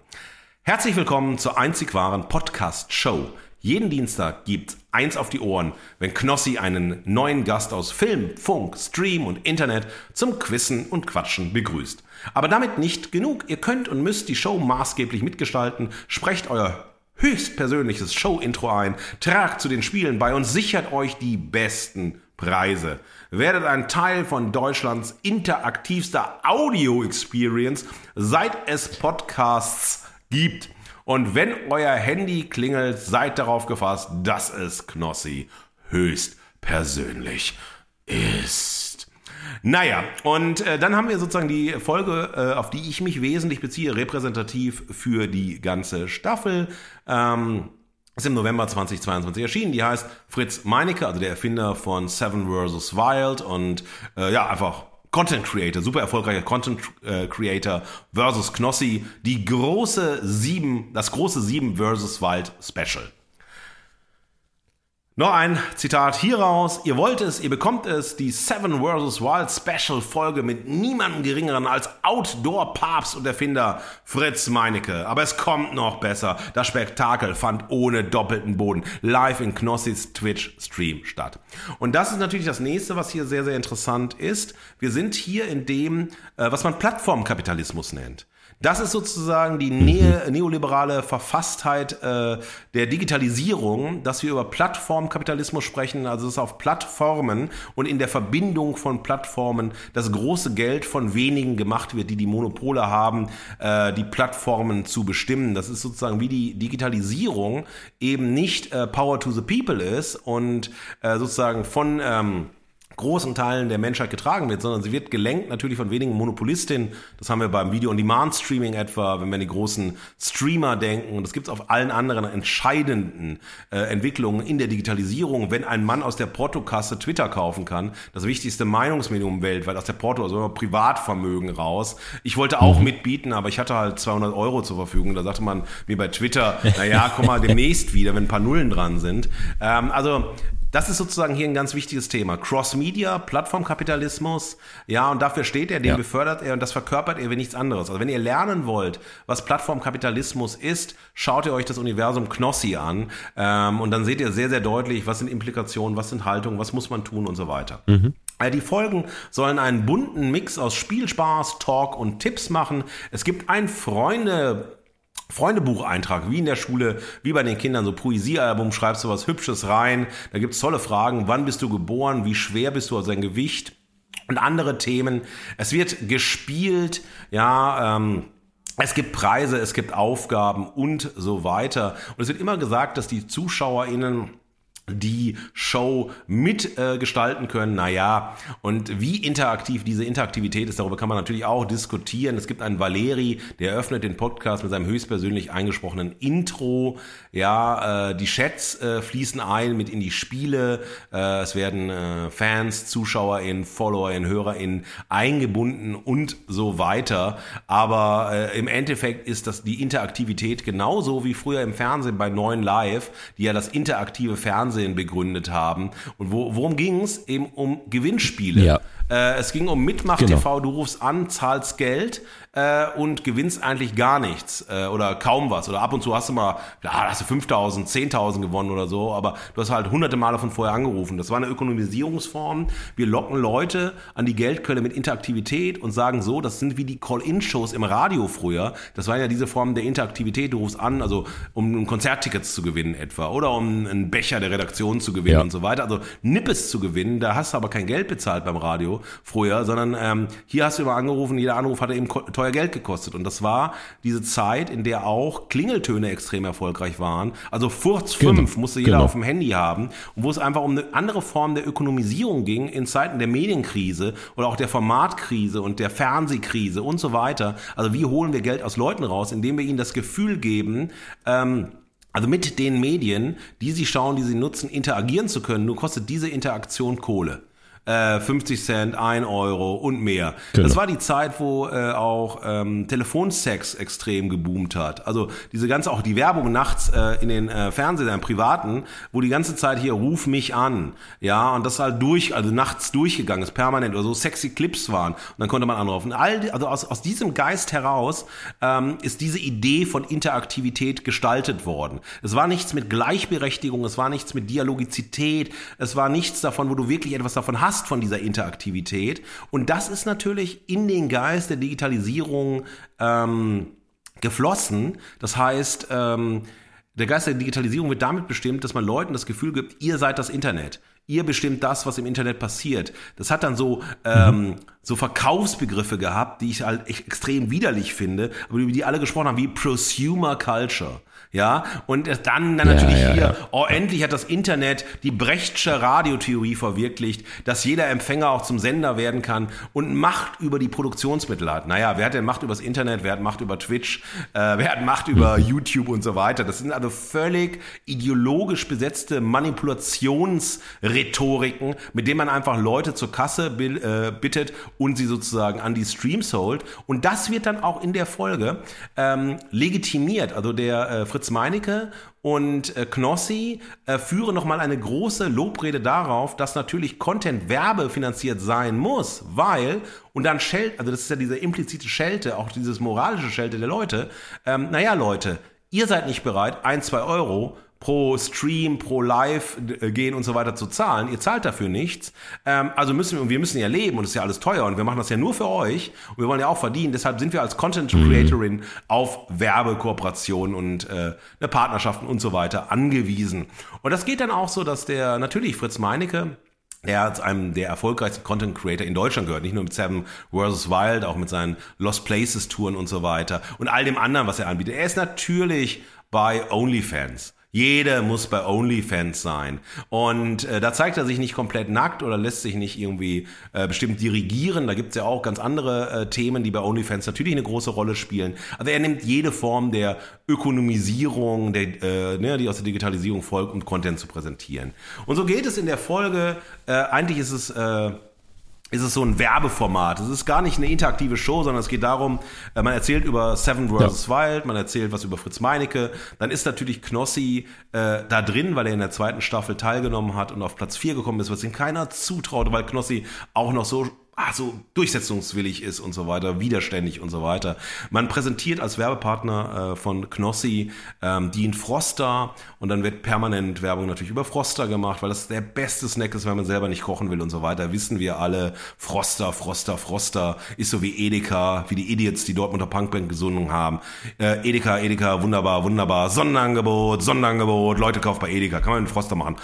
Herzlich willkommen zur einzig wahren Podcast-Show jeden Dienstag gibt's eins auf die Ohren, wenn Knossi einen neuen Gast aus Film, Funk, Stream und Internet zum Quissen und Quatschen begrüßt. Aber damit nicht genug. Ihr könnt und müsst die Show maßgeblich mitgestalten. Sprecht euer höchstpersönliches Show-Intro ein, tragt zu den Spielen bei und sichert euch die besten Preise. Werdet ein Teil von Deutschlands interaktivster Audio-Experience, seit es Podcasts gibt. Und wenn euer Handy klingelt, seid darauf gefasst, dass es Knossi höchst persönlich ist. Naja, und äh, dann haben wir sozusagen die Folge, äh, auf die ich mich wesentlich beziehe, repräsentativ für die ganze Staffel. Ähm, ist im November 2022 erschienen. Die heißt Fritz Meinecke, also der Erfinder von Seven vs. Wild und äh, ja, einfach Content Creator, super erfolgreicher Content äh, Creator versus Knossi, die große sieben, das große sieben versus Wild Special. Noch ein Zitat hieraus. Ihr wollt es, ihr bekommt es, die Seven vs. Wild Special Folge mit niemandem geringeren als Outdoor-Papst und Erfinder Fritz Meinecke. Aber es kommt noch besser. Das Spektakel fand ohne doppelten Boden live in Knossis Twitch-Stream statt. Und das ist natürlich das nächste, was hier sehr, sehr interessant ist. Wir sind hier in dem, äh, was man Plattformkapitalismus nennt. Das ist sozusagen die ne neoliberale Verfasstheit äh, der Digitalisierung, dass wir über Plattformkapitalismus sprechen, also dass auf Plattformen und in der Verbindung von Plattformen das große Geld von wenigen gemacht wird, die die Monopole haben, äh, die Plattformen zu bestimmen. Das ist sozusagen wie die Digitalisierung eben nicht äh, Power to the People ist und äh, sozusagen von ähm, großen Teilen der Menschheit getragen wird, sondern sie wird gelenkt natürlich von wenigen Monopolistinnen. Das haben wir beim Video-on-Demand-Streaming etwa, wenn wir an die großen Streamer denken. Und das gibt es auf allen anderen entscheidenden äh, Entwicklungen in der Digitalisierung. Wenn ein Mann aus der Portokasse Twitter kaufen kann, das wichtigste Meinungsmedium weltweit, aus der Porto, also immer Privatvermögen raus. Ich wollte auch mhm. mitbieten, aber ich hatte halt 200 Euro zur Verfügung. Da sagte man mir bei Twitter, naja, komm mal demnächst wieder, wenn ein paar Nullen dran sind. Ähm, also das ist sozusagen hier ein ganz wichtiges Thema. Cross-Media, Plattformkapitalismus, ja, und dafür steht er, den ja. befördert er und das verkörpert er wie nichts anderes. Also wenn ihr lernen wollt, was Plattformkapitalismus ist, schaut ihr euch das Universum Knossi an ähm, und dann seht ihr sehr, sehr deutlich, was sind Implikationen, was sind Haltungen, was muss man tun und so weiter. Mhm. Äh, die Folgen sollen einen bunten Mix aus Spielspaß, Talk und Tipps machen. Es gibt ein Freunde Freundebucheintrag, wie in der Schule, wie bei den Kindern, so Poesiealbum, schreibst du was Hübsches rein, da gibt's tolle Fragen, wann bist du geboren, wie schwer bist du, also dein Gewicht und andere Themen. Es wird gespielt, ja, ähm, es gibt Preise, es gibt Aufgaben und so weiter. Und es wird immer gesagt, dass die ZuschauerInnen die Show mitgestalten äh, können. Naja, und wie interaktiv diese Interaktivität ist, darüber kann man natürlich auch diskutieren. Es gibt einen Valeri, der eröffnet den Podcast mit seinem höchstpersönlich eingesprochenen Intro. Ja, äh, die Chats äh, fließen ein mit in die Spiele. Äh, es werden äh, Fans, ZuschauerInnen, FollowerInnen, HörerInnen eingebunden und so weiter. Aber äh, im Endeffekt ist das die Interaktivität genauso wie früher im Fernsehen bei 9 Live, die ja das interaktive Fernsehen begründet haben. Und wo, worum ging es? Eben um Gewinnspiele. Ja. Äh, es ging um Mitmach-TV, genau. du rufst an, zahlst Geld äh, und gewinnst eigentlich gar nichts äh, oder kaum was. Oder ab und zu hast du mal, ja, hast du 5.000, 10.000 gewonnen oder so, aber du hast halt hunderte Male von vorher angerufen. Das war eine Ökonomisierungsform. Wir locken Leute an die Geldquelle mit Interaktivität und sagen so, das sind wie die Call-In-Shows im Radio früher. Das waren ja diese Formen der Interaktivität. Du rufst an, also um Konzerttickets zu gewinnen etwa oder um einen Becher der Redaktion zu gewinnen ja. und so weiter. Also Nippes zu gewinnen, da hast du aber kein Geld bezahlt beim Radio früher, sondern ähm, hier hast du immer angerufen, jeder Anruf hatte eben teuer teuer Geld gekostet. Und das war diese Zeit, in der auch Klingeltöne extrem erfolgreich waren. Also Furz 5 genau. musste jeder genau. auf dem Handy haben. Und wo es einfach um eine andere Form der Ökonomisierung ging in Zeiten der Medienkrise oder auch der Formatkrise und der Fernsehkrise und so weiter. Also wie holen wir Geld aus Leuten raus, indem wir ihnen das Gefühl geben, ähm, also mit den Medien, die sie schauen, die sie nutzen, interagieren zu können, nur kostet diese Interaktion Kohle äh, 50 Cent, 1 Euro und mehr. Genau. Das war die Zeit, wo äh, auch ähm, Telefonsex extrem geboomt hat. Also diese ganze, auch die Werbung nachts äh, in den äh, Fernsehern, privaten, wo die ganze Zeit hier ruf mich an, ja, und das halt durch, also nachts durchgegangen ist, permanent, oder so sexy Clips waren und dann konnte man anrufen. All, also aus, aus diesem Geist heraus ähm, ist diese Idee von Interaktivität gestaltet worden. Es war nichts mit Gleichberechtigung, es war nichts mit Dialogizität, es war nichts davon, wo du wirklich etwas davon hast, Last von dieser Interaktivität. Und das ist natürlich in den Geist der Digitalisierung ähm, geflossen. Das heißt, ähm, der Geist der Digitalisierung wird damit bestimmt, dass man Leuten das Gefühl gibt, ihr seid das Internet. Ihr bestimmt das, was im Internet passiert. Das hat dann so, ähm, mhm. so Verkaufsbegriffe gehabt, die ich halt extrem widerlich finde, aber über die alle gesprochen haben, wie Prosumer Culture ja, und dann, dann natürlich ja, ja, hier, oh, endlich hat das Internet die Brechtsche Radiotheorie verwirklicht, dass jeder Empfänger auch zum Sender werden kann und Macht über die Produktionsmittel hat. Naja, wer hat denn Macht über das Internet, wer hat Macht über Twitch, äh, wer hat Macht über mhm. YouTube und so weiter. Das sind also völlig ideologisch besetzte Manipulationsrhetoriken, mit denen man einfach Leute zur Kasse äh, bittet und sie sozusagen an die Streams holt. Und das wird dann auch in der Folge ähm, legitimiert. Also der äh, Fritz Fritz Meinecke und äh, Knossi äh, führen nochmal eine große Lobrede darauf, dass natürlich Content werbefinanziert sein muss, weil, und dann Schelte, also das ist ja diese implizite Schelte, auch dieses moralische Schelte der Leute, ähm, naja Leute, ihr seid nicht bereit, ein, zwei Euro pro Stream, pro Live äh, gehen und so weiter zu zahlen. Ihr zahlt dafür nichts. Ähm, also müssen wir, und wir müssen ja leben und es ist ja alles teuer und wir machen das ja nur für euch und wir wollen ja auch verdienen. Deshalb sind wir als Content Creatorin mhm. auf Werbekooperationen und äh, ne, Partnerschaften und so weiter angewiesen. Und das geht dann auch so, dass der natürlich Fritz Meinecke er zu einem der erfolgreichsten Content Creator in Deutschland gehört, nicht nur mit Seven vs. Wild, auch mit seinen Lost Places Touren und so weiter und all dem anderen, was er anbietet. Er ist natürlich bei OnlyFans. Jeder muss bei OnlyFans sein. Und äh, da zeigt er sich nicht komplett nackt oder lässt sich nicht irgendwie äh, bestimmt dirigieren. Da gibt's ja auch ganz andere äh, Themen, die bei OnlyFans natürlich eine große Rolle spielen. Also er nimmt jede Form der Ökonomisierung, der, äh, ne, die aus der Digitalisierung folgt, um Content zu präsentieren. Und so geht es in der Folge. Äh, eigentlich ist es... Äh, ist es so ein Werbeformat. Es ist gar nicht eine interaktive Show, sondern es geht darum, äh, man erzählt über Seven vs. Ja. Wild, man erzählt was über Fritz Meinecke. Dann ist natürlich Knossi äh, da drin, weil er in der zweiten Staffel teilgenommen hat und auf Platz 4 gekommen ist, was ihm keiner zutraut, weil Knossi auch noch so ah, so durchsetzungswillig ist und so weiter, widerständig und so weiter. Man präsentiert als Werbepartner äh, von Knossi ähm, Dean Froster und dann wird permanent Werbung natürlich über Froster gemacht, weil das der beste Snack ist, wenn man selber nicht kochen will und so weiter. Wissen wir alle, Froster, Froster, Froster ist so wie Edeka, wie die Idiots, die Dortmunder Punkband gesungen haben. Äh, Edeka, Edeka, wunderbar, wunderbar, Sonderangebot, Sonderangebot, Leute kauft bei Edeka, kann man einen Froster machen.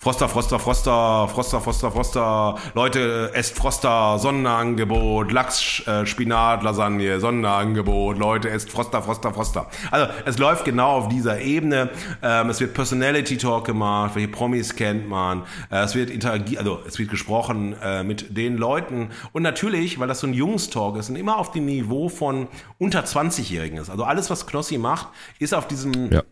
Froster, Froster, Froster, Froster, Froster, Froster. Leute, esst Froster, Sonderangebot, Lachs, äh, Spinat, Lasagne, Sonderangebot. Leute, esst Froster, Froster, Froster. Also es läuft genau auf dieser Ebene. Ähm, es wird Personality Talk gemacht, welche Promis kennt man. Äh, es wird interagiert, also es wird gesprochen äh, mit den Leuten. Und natürlich, weil das so ein Jungstalk ist und immer auf dem Niveau von unter 20-Jährigen ist. Also alles, was Knossi macht, ist auf diesem ja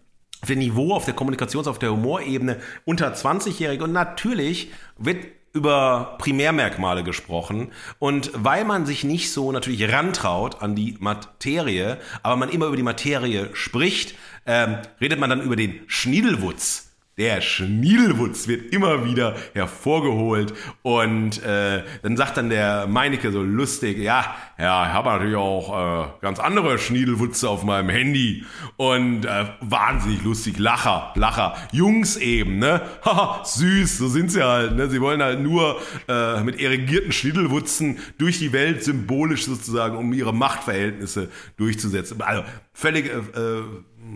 auf dem Niveau, auf der Kommunikations-, auf der Humorebene unter 20-Jährige. Und natürlich wird über Primärmerkmale gesprochen. Und weil man sich nicht so natürlich rantraut an die Materie, aber man immer über die Materie spricht, ähm, redet man dann über den Schniedelwutz. Der Schniedelwutz wird immer wieder hervorgeholt und äh, dann sagt dann der Meinecke so lustig, ja, ja, ich habe natürlich auch äh, ganz andere Schniedelwutze auf meinem Handy und äh, wahnsinnig lustig, Lacher, Lacher, Jungs eben, ne, haha, süß, so sind sie halt, ne, sie wollen halt nur äh, mit erigierten Schniedelwutzen durch die Welt symbolisch sozusagen, um ihre Machtverhältnisse durchzusetzen. Also völlig, äh, äh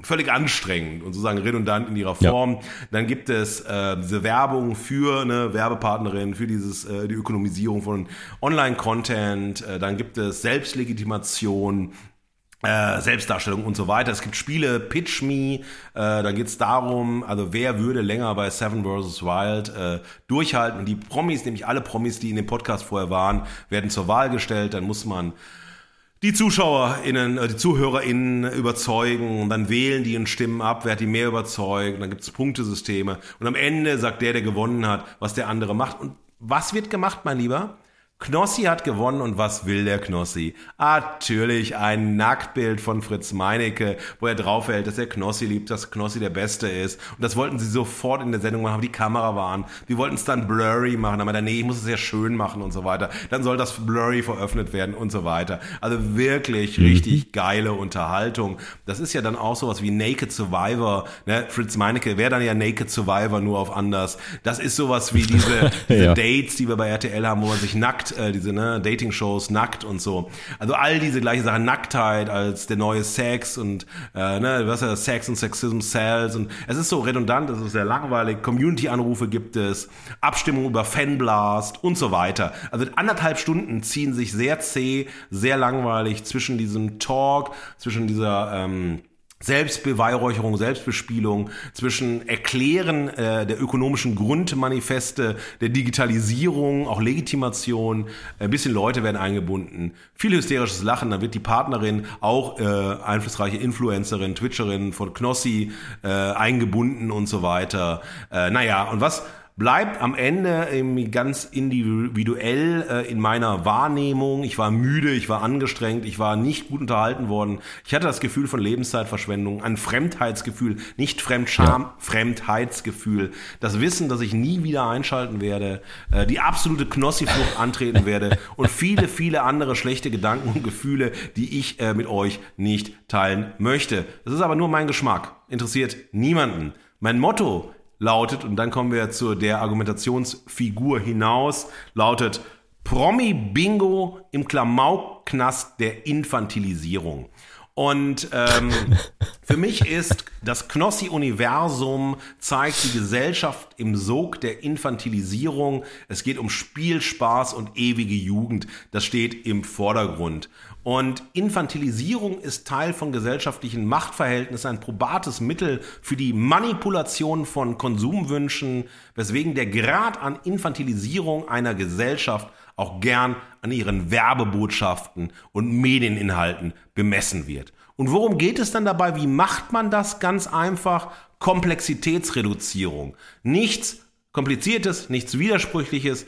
völlig anstrengend und sozusagen redundant in ihrer Form. Ja. Dann gibt es äh, diese Werbung für eine Werbepartnerin, für dieses äh, die Ökonomisierung von Online-Content. Äh, dann gibt es Selbstlegitimation. Äh, Selbstdarstellung und so weiter. Es gibt Spiele, Pitch Me, äh, da geht es darum, also wer würde länger bei Seven vs. Wild äh, durchhalten. Und die Promis, nämlich alle Promis, die in dem Podcast vorher waren, werden zur Wahl gestellt. Dann muss man die ZuschauerInnen, äh, die ZuhörerInnen überzeugen und dann wählen die und stimmen ab, wer hat die mehr überzeugt, und dann gibt es Punktesysteme und am Ende sagt der, der gewonnen hat, was der andere macht. Und was wird gemacht, mein Lieber? Knossi hat gewonnen und was will der Knossi? Natürlich ein Nacktbild von Fritz Meinecke, wo er draufhält, dass er Knossi liebt, dass Knossi der Beste ist. Und das wollten sie sofort in der Sendung machen, aber die Kamera waren. Die wollten es dann blurry machen, aber dann, nee, ich muss es ja schön machen und so weiter. Dann soll das blurry veröffentlicht werden und so weiter. Also wirklich mhm. richtig geile Unterhaltung. Das ist ja dann auch sowas wie Naked Survivor. Ne? Fritz Meinecke wäre dann ja Naked Survivor, nur auf anders. Das ist sowas wie diese, diese ja. Dates, die wir bei RTL haben, wo man sich nackt äh, diese ne, Dating-Shows, nackt und so. Also all diese gleiche Sachen, Nacktheit als der neue Sex und äh, ne, was ja Sex und Sexism Cells und es ist so redundant, es ist sehr langweilig. Community-Anrufe gibt es, Abstimmung über Fanblast und so weiter. Also anderthalb Stunden ziehen sich sehr zäh, sehr langweilig zwischen diesem Talk, zwischen dieser ähm, Selbstbeweihräucherung, Selbstbespielung, zwischen Erklären äh, der ökonomischen Grundmanifeste, der Digitalisierung, auch Legitimation. Ein bisschen Leute werden eingebunden. Viel hysterisches Lachen. Dann wird die Partnerin, auch äh, einflussreiche Influencerin, Twitcherin von Knossi, äh, eingebunden und so weiter. Äh, naja, und was bleibt am Ende ganz individuell äh, in meiner Wahrnehmung. Ich war müde, ich war angestrengt, ich war nicht gut unterhalten worden. Ich hatte das Gefühl von Lebenszeitverschwendung, ein Fremdheitsgefühl, nicht Fremdscham, ja. Fremdheitsgefühl. Das Wissen, dass ich nie wieder einschalten werde, äh, die absolute Knossi-Flucht antreten werde und viele, viele andere schlechte Gedanken und Gefühle, die ich äh, mit euch nicht teilen möchte. Das ist aber nur mein Geschmack. Interessiert niemanden. Mein Motto lautet, und dann kommen wir zu der Argumentationsfigur hinaus, lautet Promi-Bingo im Klamaukknast der Infantilisierung. Und ähm, für mich ist das Knossi-Universum zeigt die Gesellschaft im Sog der Infantilisierung. Es geht um Spielspaß und ewige Jugend. Das steht im Vordergrund. Und Infantilisierung ist Teil von gesellschaftlichen Machtverhältnissen, ein probates Mittel für die Manipulation von Konsumwünschen, weswegen der Grad an Infantilisierung einer Gesellschaft auch gern an ihren Werbebotschaften und Medieninhalten bemessen wird. Und worum geht es dann dabei? Wie macht man das? Ganz einfach Komplexitätsreduzierung. Nichts Kompliziertes, nichts Widersprüchliches,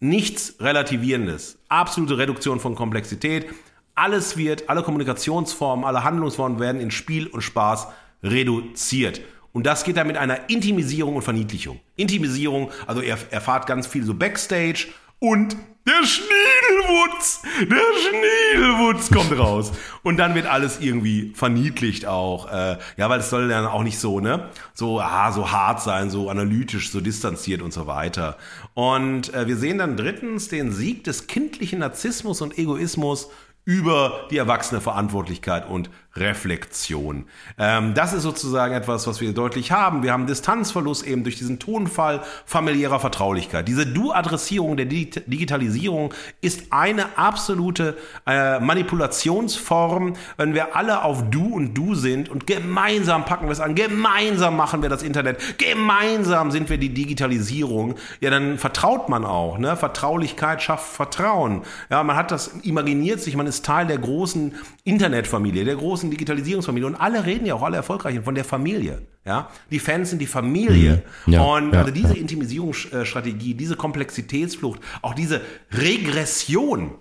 nichts Relativierendes. Absolute Reduktion von Komplexität. Alles wird, alle Kommunikationsformen, alle Handlungsformen werden in Spiel und Spaß reduziert. Und das geht dann mit einer Intimisierung und Verniedlichung. Intimisierung, also er erfahrt ganz viel so Backstage und der Schniedelwutz, der Schniedelwutz kommt raus. Und dann wird alles irgendwie verniedlicht auch. Äh, ja, weil es soll dann auch nicht so, ne? So, ah, so hart sein, so analytisch, so distanziert und so weiter. Und äh, wir sehen dann drittens den Sieg des kindlichen Narzissmus und Egoismus über die erwachsene Verantwortlichkeit und Reflexion. Ähm, das ist sozusagen etwas, was wir deutlich haben. Wir haben Distanzverlust eben durch diesen Tonfall familiärer Vertraulichkeit. Diese Du-Adressierung der Digitalisierung ist eine absolute äh, Manipulationsform, wenn wir alle auf Du und Du sind und gemeinsam packen wir es an, gemeinsam machen wir das Internet, gemeinsam sind wir die Digitalisierung. Ja, dann vertraut man auch. Ne? Vertraulichkeit schafft Vertrauen. Ja, man hat das imaginiert sich, man ist Teil der großen Internetfamilie, der großen Digitalisierungsfamilie. Und alle reden ja auch, alle Erfolgreichen, von der Familie. Ja, die Fans sind die Familie. Mhm. Ja, und ja, also diese Intimisierungsstrategie, diese Komplexitätsflucht, auch diese Regression,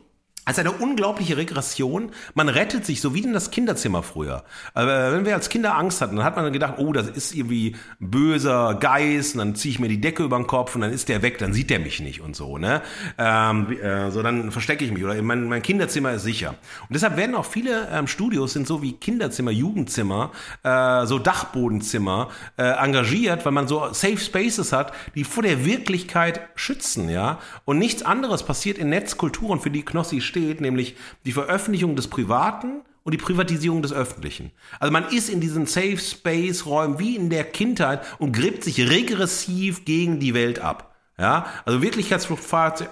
als eine unglaubliche Regression. Man rettet sich, so wie in das Kinderzimmer früher. Aber wenn wir als Kinder Angst hatten, dann hat man gedacht, oh, das ist irgendwie böser Geist, und dann ziehe ich mir die Decke über den Kopf und dann ist der weg, dann sieht der mich nicht und so, ne? Ähm, äh, so, dann verstecke ich mich oder mein, mein Kinderzimmer ist sicher. Und deshalb werden auch viele ähm, Studios sind so wie Kinderzimmer, Jugendzimmer, äh, so Dachbodenzimmer äh, engagiert, weil man so Safe Spaces hat, die vor der Wirklichkeit schützen, ja? Und nichts anderes passiert in Netzkulturen, für die Knossi steht, nämlich die Veröffentlichung des Privaten und die Privatisierung des Öffentlichen. Also man ist in diesen Safe Space Räumen wie in der Kindheit und gräbt sich regressiv gegen die Welt ab. Ja, also Wirklichkeitsflucht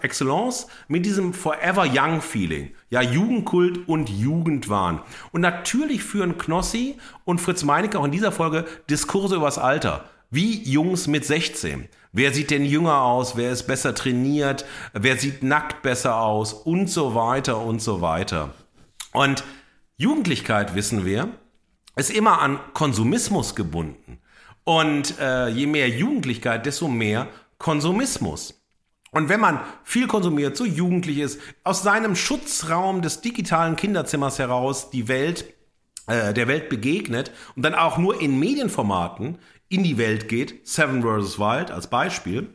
excellence mit diesem Forever Young Feeling. Ja, Jugendkult und Jugendwahn. Und natürlich führen Knossi und Fritz Meinecke auch in dieser Folge Diskurse übers Alter. Wie Jungs mit 16. Wer sieht denn jünger aus? Wer ist besser trainiert? Wer sieht nackt besser aus? Und so weiter und so weiter. Und Jugendlichkeit, wissen wir, ist immer an Konsumismus gebunden. Und äh, je mehr Jugendlichkeit, desto mehr Konsumismus. Und wenn man viel konsumiert, so jugendlich ist, aus seinem Schutzraum des digitalen Kinderzimmers heraus die Welt, äh, der Welt begegnet und dann auch nur in Medienformaten in die Welt geht, Seven vs. Wild als Beispiel,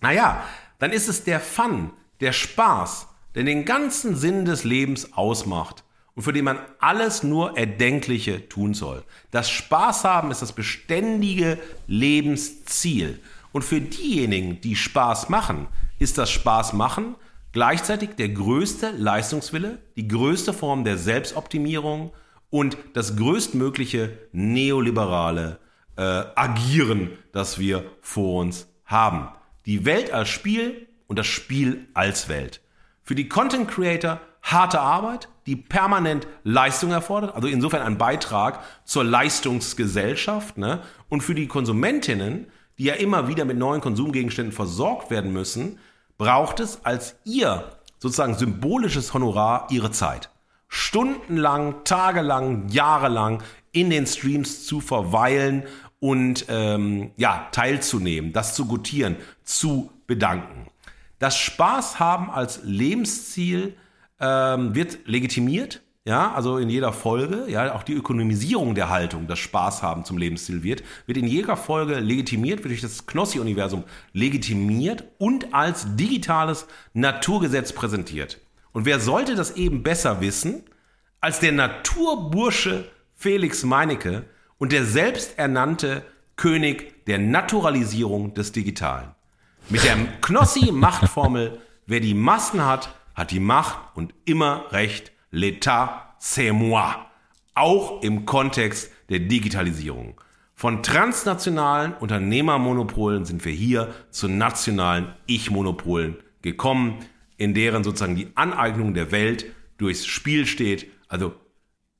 naja, dann ist es der Fun, der Spaß, der den ganzen Sinn des Lebens ausmacht und für den man alles nur Erdenkliche tun soll. Das Spaß haben ist das beständige Lebensziel. Und für diejenigen, die Spaß machen, ist das Spaß machen gleichzeitig der größte Leistungswille, die größte Form der Selbstoptimierung und das größtmögliche neoliberale äh, Agieren, das wir vor uns haben. Die Welt als Spiel und das Spiel als Welt. Für die Content Creator harte Arbeit, die permanent Leistung erfordert, also insofern ein Beitrag zur Leistungsgesellschaft. Ne? Und für die Konsumentinnen, die ja immer wieder mit neuen Konsumgegenständen versorgt werden müssen, braucht es als ihr sozusagen symbolisches Honorar ihre Zeit. Stundenlang, tagelang, jahrelang in den Streams zu verweilen und ähm, ja, teilzunehmen, das zu gutieren, zu bedanken. Das Spaß haben als Lebensziel ähm, wird legitimiert, ja, also in jeder Folge, ja, auch die Ökonomisierung der Haltung, das Spaß haben zum Lebensziel wird, wird in jeder Folge legitimiert, wird durch das Knossi-Universum legitimiert und als digitales Naturgesetz präsentiert. Und wer sollte das eben besser wissen als der Naturbursche Felix Meinecke, und der selbsternannte König der Naturalisierung des Digitalen. Mit der Knossi-Machtformel, wer die Massen hat, hat die Macht und immer recht. L'état, c'est moi. Auch im Kontext der Digitalisierung. Von transnationalen Unternehmermonopolen sind wir hier zu nationalen Ich-Monopolen gekommen, in deren sozusagen die Aneignung der Welt durchs Spiel steht. Also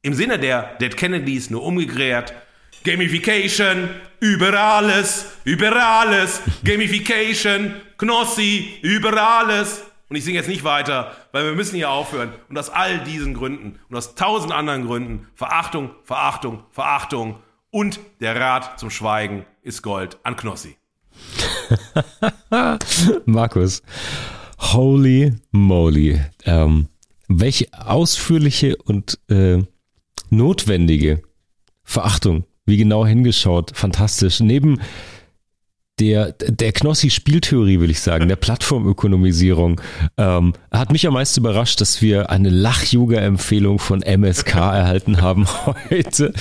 im Sinne der Dead Kennedys nur umgekehrt, Gamification, über alles, über alles, Gamification, Knossi, über alles. Und ich singe jetzt nicht weiter, weil wir müssen hier aufhören. Und aus all diesen Gründen und aus tausend anderen Gründen, Verachtung, Verachtung, Verachtung und der Rat zum Schweigen ist Gold an Knossi. Markus, holy moly. Ähm, welche ausführliche und äh, notwendige Verachtung wie genau hingeschaut, fantastisch. Neben der, der Knossi-Spieltheorie, will ich sagen, der Plattformökonomisierung, ähm, hat mich am meisten überrascht, dass wir eine Lach-Yoga-Empfehlung von MSK erhalten haben heute.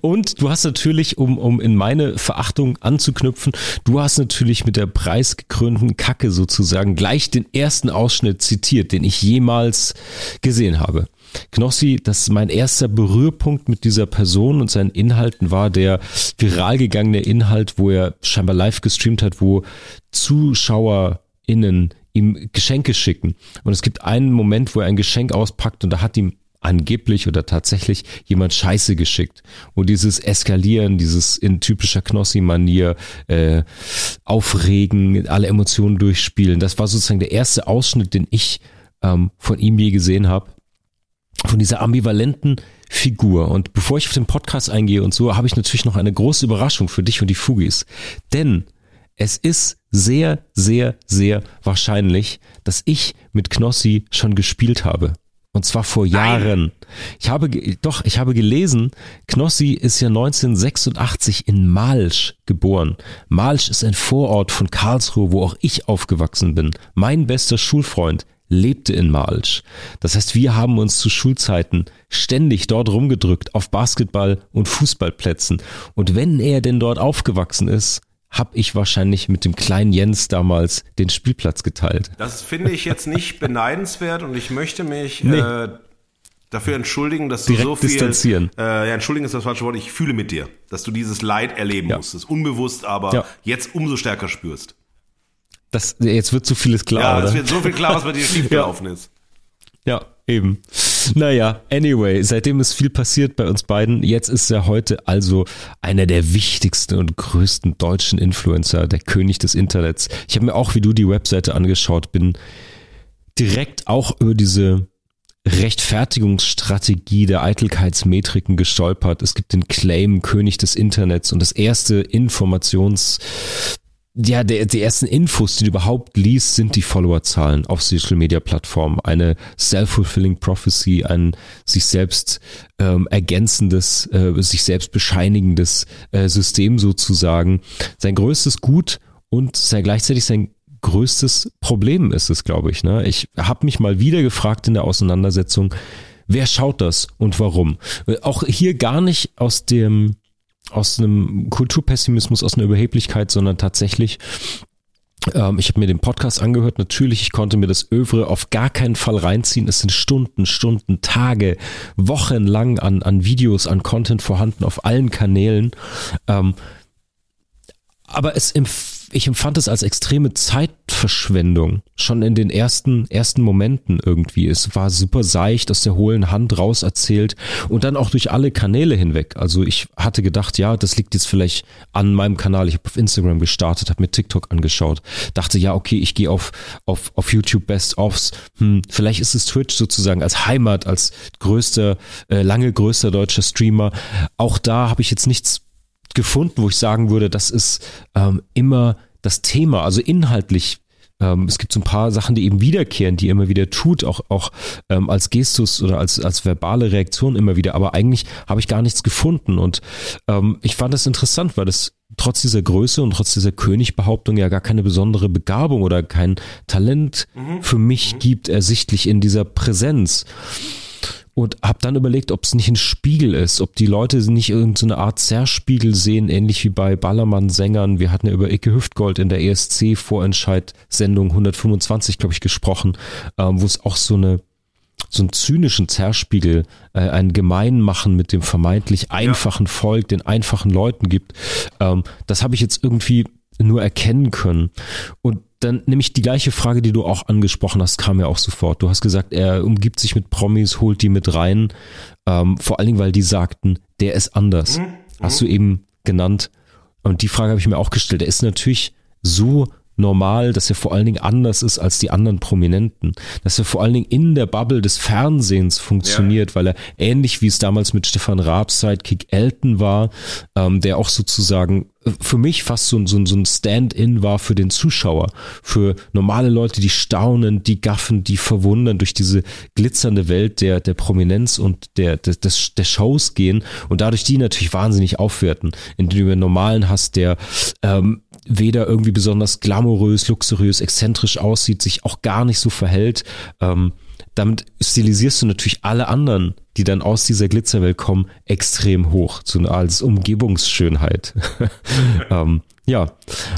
Und du hast natürlich, um, um in meine Verachtung anzuknüpfen, du hast natürlich mit der preisgekrönten Kacke sozusagen gleich den ersten Ausschnitt zitiert, den ich jemals gesehen habe. Knossi, das mein erster Berührpunkt mit dieser Person und seinen Inhalten war der viral gegangene Inhalt, wo er scheinbar live gestreamt hat, wo ZuschauerInnen ihm Geschenke schicken. Und es gibt einen Moment, wo er ein Geschenk auspackt und da hat ihm angeblich oder tatsächlich jemand Scheiße geschickt. Und dieses Eskalieren, dieses in typischer Knossi-Manier äh, aufregen, alle Emotionen durchspielen, das war sozusagen der erste Ausschnitt, den ich ähm, von ihm je gesehen habe. Von dieser ambivalenten Figur. Und bevor ich auf den Podcast eingehe und so, habe ich natürlich noch eine große Überraschung für dich und die Fugis. Denn es ist sehr, sehr, sehr wahrscheinlich, dass ich mit Knossi schon gespielt habe. Und zwar vor Jahren. Ich habe, doch, ich habe gelesen, Knossi ist ja 1986 in Malsch geboren. Malsch ist ein Vorort von Karlsruhe, wo auch ich aufgewachsen bin. Mein bester Schulfreund lebte in Malsch. Das heißt, wir haben uns zu Schulzeiten ständig dort rumgedrückt auf Basketball- und Fußballplätzen. Und wenn er denn dort aufgewachsen ist, habe ich wahrscheinlich mit dem kleinen Jens damals den Spielplatz geteilt. Das finde ich jetzt nicht beneidenswert und ich möchte mich nee. äh, dafür entschuldigen, dass du Direkt so viel. Distanzieren. Äh, ja, entschuldigen ist das falsche Wort. Ich fühle mit dir, dass du dieses Leid erleben ja. musstest, unbewusst, aber ja. jetzt umso stärker spürst. Das, jetzt wird zu vieles klar. Ja, es wird so viel klar, was bei dir schiefgelaufen ja. ist. Ja, eben. Naja, anyway, seitdem ist viel passiert bei uns beiden. Jetzt ist er heute also einer der wichtigsten und größten deutschen Influencer, der König des Internets. Ich habe mir auch wie du die Webseite angeschaut, bin direkt auch über diese Rechtfertigungsstrategie der Eitelkeitsmetriken gestolpert. Es gibt den Claim König des Internets und das erste Informations ja, der, die ersten Infos, die du überhaupt liest, sind die Followerzahlen auf Social Media Plattformen. Eine self-fulfilling prophecy, ein sich selbst ähm, ergänzendes, äh, sich selbst bescheinigendes äh, System sozusagen. Sein größtes Gut und sein, gleichzeitig sein größtes Problem ist es, glaube ich. Ne? Ich habe mich mal wieder gefragt in der Auseinandersetzung, wer schaut das und warum? Äh, auch hier gar nicht aus dem aus einem Kulturpessimismus, aus einer Überheblichkeit, sondern tatsächlich ähm, ich habe mir den Podcast angehört, natürlich, ich konnte mir das Övre auf gar keinen Fall reinziehen. Es sind Stunden, Stunden, Tage, Wochen lang an, an Videos, an Content vorhanden auf allen Kanälen. Ähm, aber es empfiehlt ich empfand es als extreme Zeitverschwendung. Schon in den ersten, ersten Momenten irgendwie. Es war super seicht, aus der hohlen Hand raus erzählt und dann auch durch alle Kanäle hinweg. Also ich hatte gedacht, ja, das liegt jetzt vielleicht an meinem Kanal. Ich habe auf Instagram gestartet, habe mir TikTok angeschaut, dachte, ja, okay, ich gehe auf, auf, auf YouTube Best-ofs. Hm, vielleicht ist es Twitch sozusagen als Heimat, als größter, äh, lange größter deutscher Streamer. Auch da habe ich jetzt nichts gefunden, wo ich sagen würde, das ist ähm, immer das Thema, also inhaltlich ähm, es gibt so ein paar Sachen, die eben wiederkehren, die ihr immer wieder tut, auch, auch ähm, als Gestus oder als, als verbale Reaktion immer wieder. Aber eigentlich habe ich gar nichts gefunden. Und ähm, ich fand das interessant, weil das trotz dieser Größe und trotz dieser Königbehauptung ja gar keine besondere Begabung oder kein Talent mhm. für mich mhm. gibt, ersichtlich in dieser Präsenz und habe dann überlegt, ob es nicht ein Spiegel ist, ob die Leute nicht irgendeine so Art Zerspiegel sehen, ähnlich wie bei Ballermann-Sängern. Wir hatten ja über Icke Hüftgold in der ESC-Vorentscheid-Sendung 125, glaube ich, gesprochen, ähm, wo es auch so eine so einen zynischen Zerspiegel, äh, ein Gemeinmachen mit dem vermeintlich einfachen ja. Volk, den einfachen Leuten gibt. Ähm, das habe ich jetzt irgendwie nur erkennen können. Und dann nämlich die gleiche Frage, die du auch angesprochen hast, kam ja auch sofort. Du hast gesagt, er umgibt sich mit Promis, holt die mit rein. Ähm, vor allen Dingen, weil die sagten, der ist anders. Mhm. Hast du eben genannt. Und die Frage habe ich mir auch gestellt. Er ist natürlich so normal, dass er vor allen Dingen anders ist als die anderen Prominenten. Dass er vor allen Dingen in der Bubble des Fernsehens funktioniert, ja. weil er ähnlich wie es damals mit Stefan Raabs Sidekick Elton war, ähm, der auch sozusagen äh, für mich fast so, so, so ein Stand-in war für den Zuschauer, für normale Leute, die staunen, die gaffen, die verwundern durch diese glitzernde Welt der, der Prominenz und der, der, des, der Shows gehen und dadurch die natürlich wahnsinnig aufwerten, indem du einen normalen hast, der ähm, weder irgendwie besonders glamourös, luxuriös, exzentrisch aussieht, sich auch gar nicht so verhält. Ähm, damit stilisierst du natürlich alle anderen, die dann aus dieser Glitzerwelt kommen, extrem hoch, so als Umgebungsschönheit. ähm, ja,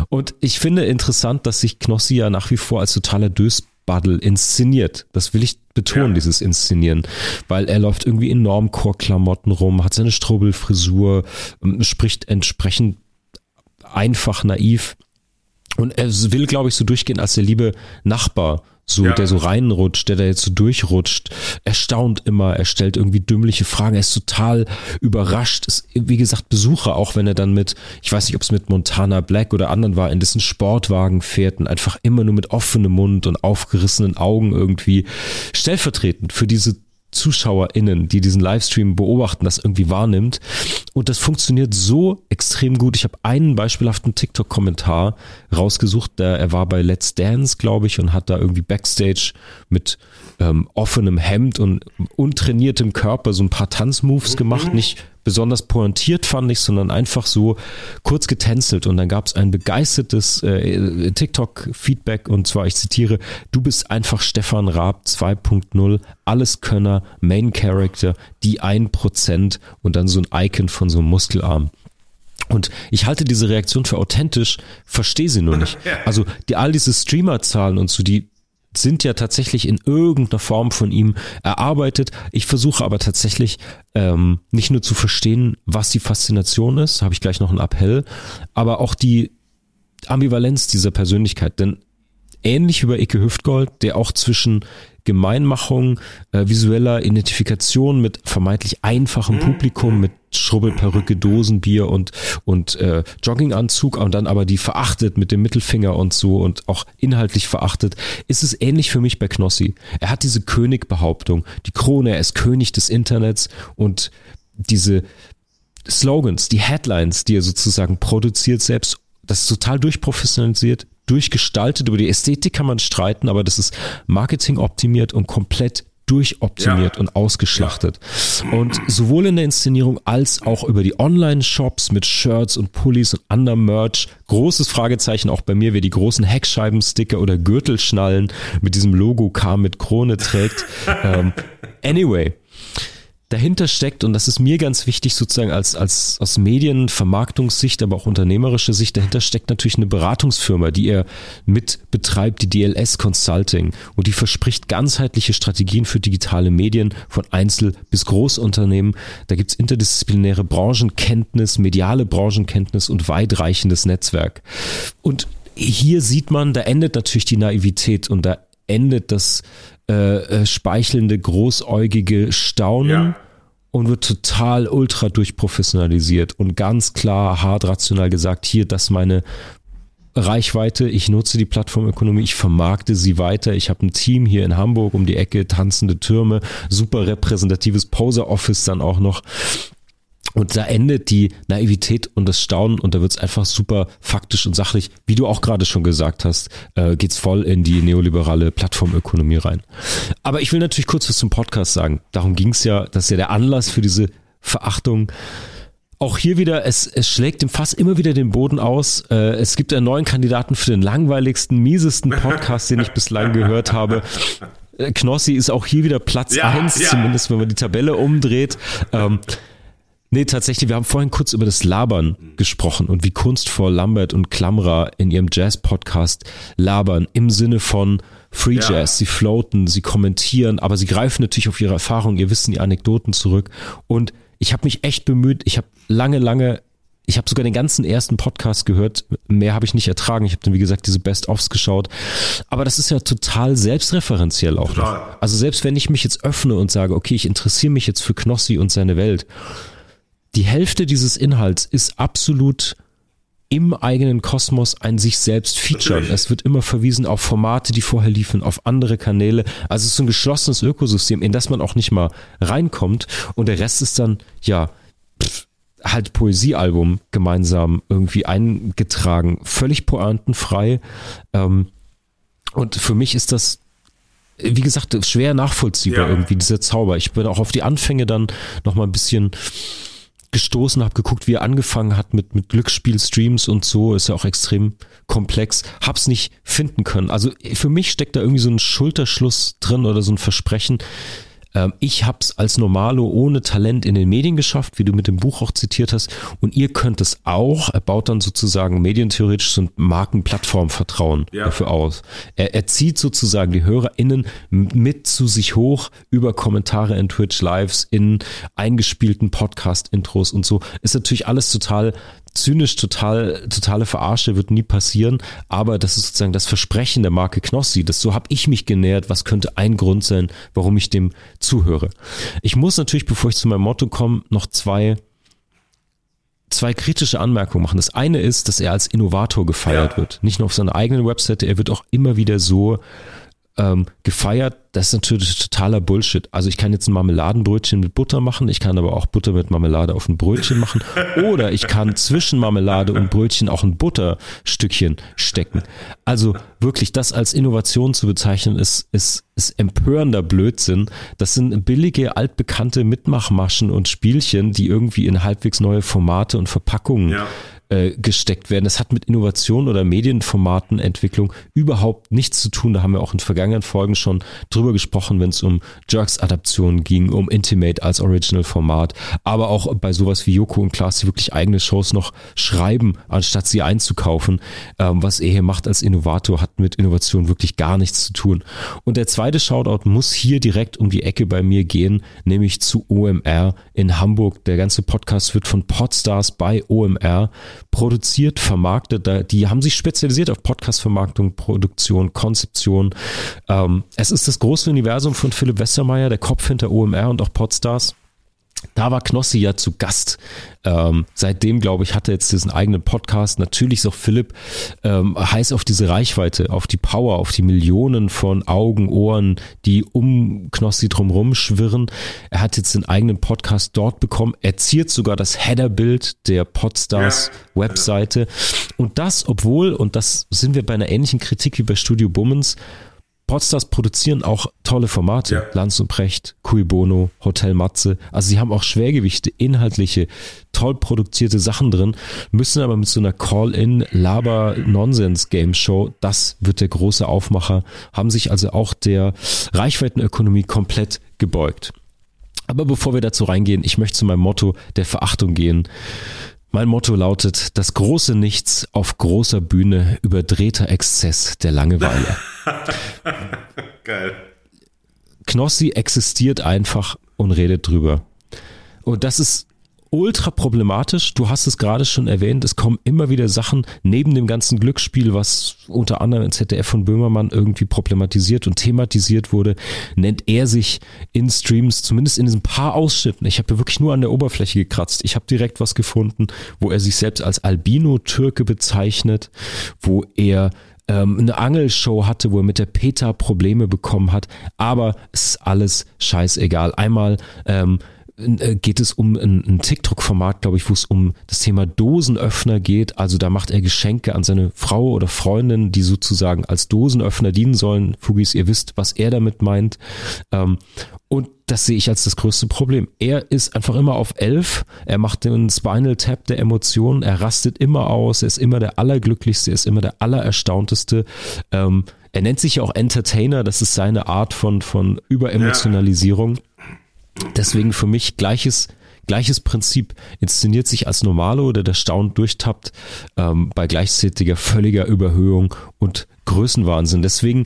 und ich finde interessant, dass sich Knossi ja nach wie vor als totaler Dös Buddle inszeniert. Das will ich betonen, ja. dieses Inszenieren, weil er läuft irgendwie in Normcore-Klamotten rum, hat seine Strobelfrisur, ähm, spricht entsprechend einfach naiv. Und er will, glaube ich, so durchgehen als der liebe Nachbar so, ja. der so reinrutscht, der da jetzt so durchrutscht, er staunt immer, er stellt irgendwie dümmliche Fragen, er ist total überrascht, ist, wie gesagt, Besucher, auch wenn er dann mit, ich weiß nicht, ob es mit Montana Black oder anderen war, in dessen Sportwagen fährt und einfach immer nur mit offenem Mund und aufgerissenen Augen irgendwie stellvertretend für diese ZuschauerInnen, die diesen Livestream beobachten, das irgendwie wahrnimmt. Und das funktioniert so extrem gut. Ich habe einen beispielhaften TikTok-Kommentar rausgesucht. Der, er war bei Let's Dance, glaube ich, und hat da irgendwie Backstage mit ähm, offenem Hemd und untrainiertem Körper so ein paar Tanzmoves gemacht. Mhm. Nicht besonders pointiert fand ich, sondern einfach so kurz getänzelt und dann gab es ein begeistertes äh, TikTok-Feedback und zwar, ich zitiere, du bist einfach Stefan Raab 2.0, Alleskönner, Main Character, die 1% und dann so ein Icon von so einem Muskelarm. Und ich halte diese Reaktion für authentisch, verstehe sie nur nicht. Also die all diese Streamerzahlen und so, die sind ja tatsächlich in irgendeiner Form von ihm erarbeitet. Ich versuche aber tatsächlich ähm, nicht nur zu verstehen, was die Faszination ist, habe ich gleich noch einen Appell, aber auch die Ambivalenz dieser Persönlichkeit. Denn ähnlich wie bei Ike Hüftgold, der auch zwischen Gemeinmachung, äh, visueller Identifikation mit vermeintlich einfachem mhm. Publikum, mit Schrubbelperücke, Dosenbier und, und äh, Jogginganzug und dann aber die verachtet mit dem Mittelfinger und so und auch inhaltlich verachtet, ist es ähnlich für mich bei Knossi. Er hat diese Königbehauptung, die Krone, er ist König des Internets und diese Slogans, die Headlines, die er sozusagen produziert selbst, das ist total durchprofessionalisiert, durchgestaltet. Über die Ästhetik kann man streiten, aber das ist Marketing optimiert und komplett durchoptimiert ja. und ausgeschlachtet. Ja. Und sowohl in der Inszenierung als auch über die Online-Shops mit Shirts und Pullis und anderem Merch. Großes Fragezeichen auch bei mir, wer die großen Heckscheibensticker oder Gürtelschnallen mit diesem Logo K mit Krone trägt. ähm, anyway, dahinter steckt, und das ist mir ganz wichtig, sozusagen als, als aus Medien, Vermarktungssicht, aber auch unternehmerische Sicht, dahinter steckt natürlich eine Beratungsfirma, die er mit betreibt, die DLS Consulting. Und die verspricht ganzheitliche Strategien für digitale Medien von Einzel- bis Großunternehmen. Da gibt's interdisziplinäre Branchenkenntnis, mediale Branchenkenntnis und weitreichendes Netzwerk. Und hier sieht man, da endet natürlich die Naivität und da endet das äh, äh speichelnde, großäugige Staunen. Ja und wird total ultra durchprofessionalisiert und ganz klar hart rational gesagt, hier, das ist meine Reichweite, ich nutze die Plattformökonomie, ich vermarkte sie weiter, ich habe ein Team hier in Hamburg um die Ecke, tanzende Türme, super repräsentatives Poser-Office dann auch noch und da endet die Naivität und das Staunen und da wird's einfach super faktisch und sachlich. Wie du auch gerade schon gesagt hast, äh, geht's voll in die neoliberale Plattformökonomie rein. Aber ich will natürlich kurz was zum Podcast sagen. Darum ging's ja, das ist ja der Anlass für diese Verachtung. Auch hier wieder, es, es schlägt dem Fass immer wieder den Boden aus. Äh, es gibt einen neuen Kandidaten für den langweiligsten, miesesten Podcast, den ich bislang gehört habe. Äh, Knossi ist auch hier wieder Platz ja, eins, ja. zumindest wenn man die Tabelle umdreht. Ähm, Nee, tatsächlich, wir haben vorhin kurz über das Labern gesprochen und wie kunstvoll Lambert und Klamra in ihrem Jazz-Podcast labern im Sinne von Free Jazz. Ja. Sie floaten, sie kommentieren, aber sie greifen natürlich auf ihre Erfahrungen, ihr Wissen, die Anekdoten zurück. Und ich habe mich echt bemüht, ich habe lange, lange ich habe sogar den ganzen ersten Podcast gehört. Mehr habe ich nicht ertragen. Ich habe dann, wie gesagt, diese Best-ofs geschaut. Aber das ist ja total selbstreferenziell auch total. noch. Also selbst wenn ich mich jetzt öffne und sage, okay, ich interessiere mich jetzt für Knossi und seine Welt, die Hälfte dieses Inhalts ist absolut im eigenen Kosmos ein sich selbst featuren. Es wird immer verwiesen auf Formate, die vorher liefen, auf andere Kanäle. Also es ist ein geschlossenes Ökosystem, in das man auch nicht mal reinkommt. Und der Rest ist dann, ja, pff, halt Poesiealbum gemeinsam irgendwie eingetragen. Völlig pointenfrei. Ähm, und für mich ist das wie gesagt, schwer nachvollziehbar ja. irgendwie, dieser Zauber. Ich bin auch auf die Anfänge dann nochmal ein bisschen gestoßen, habe geguckt, wie er angefangen hat mit, mit Glücksspielstreams und so, ist ja auch extrem komplex, hab's nicht finden können. Also für mich steckt da irgendwie so ein Schulterschluss drin oder so ein Versprechen. Ähm, ich habe es als Normalo ohne Talent in den Medien geschafft, wie du mit dem Buch auch zitiert hast. Und ihr könnt es auch. Er baut dann sozusagen medientheoretisch ein Markenplattformvertrauen ja. dafür aus. Er, er zieht sozusagen die HörerInnen mit zu sich hoch über Kommentare in Twitch Lives, in eingespielten Podcast-Intros und so. Ist natürlich alles total zynisch, total, totale Verarsche wird nie passieren, aber das ist sozusagen das Versprechen der Marke Knossi. Das so habe ich mich genähert. Was könnte ein Grund sein, warum ich dem zuhöre? Ich muss natürlich, bevor ich zu meinem Motto komme, noch zwei zwei kritische Anmerkungen machen. Das eine ist, dass er als Innovator gefeiert ja. wird. Nicht nur auf seiner eigenen Webseite, er wird auch immer wieder so ähm, gefeiert. Das ist natürlich totaler Bullshit. Also ich kann jetzt ein Marmeladenbrötchen mit Butter machen, ich kann aber auch Butter mit Marmelade auf ein Brötchen machen oder ich kann zwischen Marmelade und Brötchen auch ein Butterstückchen stecken. Also wirklich das als Innovation zu bezeichnen, ist, ist, ist empörender Blödsinn. Das sind billige, altbekannte Mitmachmaschen und Spielchen, die irgendwie in halbwegs neue Formate und Verpackungen ja äh, gesteckt werden. Das hat mit Innovation oder Medienformatenentwicklung überhaupt nichts zu tun. Da haben wir auch in vergangenen Folgen schon drüber gesprochen, wenn es um Jerks-Adaptionen ging, um Intimate als Original-Format, aber auch bei sowas wie Joko und Klaas, die wirklich eigene Shows noch schreiben, anstatt sie einzukaufen. Ähm, was er hier macht als Innovator, hat mit Innovation wirklich gar nichts zu tun. Und der zweite Shoutout muss hier direkt um die Ecke bei mir gehen, nämlich zu OMR in Hamburg. Der ganze Podcast wird von Podstars bei OMR produziert, vermarktet. Die haben sich spezialisiert auf Podcast-Vermarktung, Produktion, Konzeption. Ähm, es ist das große Universum von Philipp Westermeier, der Kopf hinter OMR und auch Podstars. Da war Knossi ja zu Gast. Ähm, seitdem, glaube ich, hat er jetzt diesen eigenen Podcast. Natürlich ist auch Philipp ähm, heiß auf diese Reichweite, auf die Power, auf die Millionen von Augen, Ohren, die um Knossi drumherum schwirren. Er hat jetzt den eigenen Podcast dort bekommen. Er ziert sogar das Headerbild der Podstars ja. Webseite. Und das, obwohl, und das sind wir bei einer ähnlichen Kritik wie bei Studio Bummens, Podstars produzieren auch tolle Formate. Ja. Lanz und Precht, Cui Bono, Hotel Matze. Also sie haben auch Schwergewichte, inhaltliche, toll produzierte Sachen drin, müssen aber mit so einer Call-in, Laber-Nonsens-Game-Show, das wird der große Aufmacher, haben sich also auch der Reichweitenökonomie komplett gebeugt. Aber bevor wir dazu reingehen, ich möchte zu meinem Motto der Verachtung gehen. Mein Motto lautet, das große Nichts auf großer Bühne, überdrehter Exzess der Langeweile. Geil. Knossi existiert einfach und redet drüber. Und das ist ultra problematisch. Du hast es gerade schon erwähnt, es kommen immer wieder Sachen neben dem ganzen Glücksspiel, was unter anderem im ZDF von Böhmermann irgendwie problematisiert und thematisiert wurde, nennt er sich in Streams, zumindest in diesen paar Ausschnitten. Ich habe wirklich nur an der Oberfläche gekratzt. Ich habe direkt was gefunden, wo er sich selbst als Albino-Türke bezeichnet, wo er ähm, eine Angelshow hatte, wo er mit der Peter Probleme bekommen hat. Aber es ist alles scheißegal. Einmal ähm, äh, geht es um ein, ein TikTok-Format, glaube ich, wo es um das Thema Dosenöffner geht. Also da macht er Geschenke an seine Frau oder Freundin, die sozusagen als Dosenöffner dienen sollen. Fugis, ihr wisst, was er damit meint. Ähm, und das sehe ich als das größte Problem. Er ist einfach immer auf elf. Er macht den Spinal Tap der Emotionen. Er rastet immer aus. Er ist immer der Allerglücklichste. Er ist immer der Allererstaunteste. Ähm, er nennt sich ja auch Entertainer. Das ist seine Art von, von Überemotionalisierung. Ja. Deswegen für mich gleiches, gleiches Prinzip. Inszeniert sich als Normalo, der der Staunen durchtappt, ähm, bei gleichzeitiger völliger Überhöhung und Größenwahnsinn. Deswegen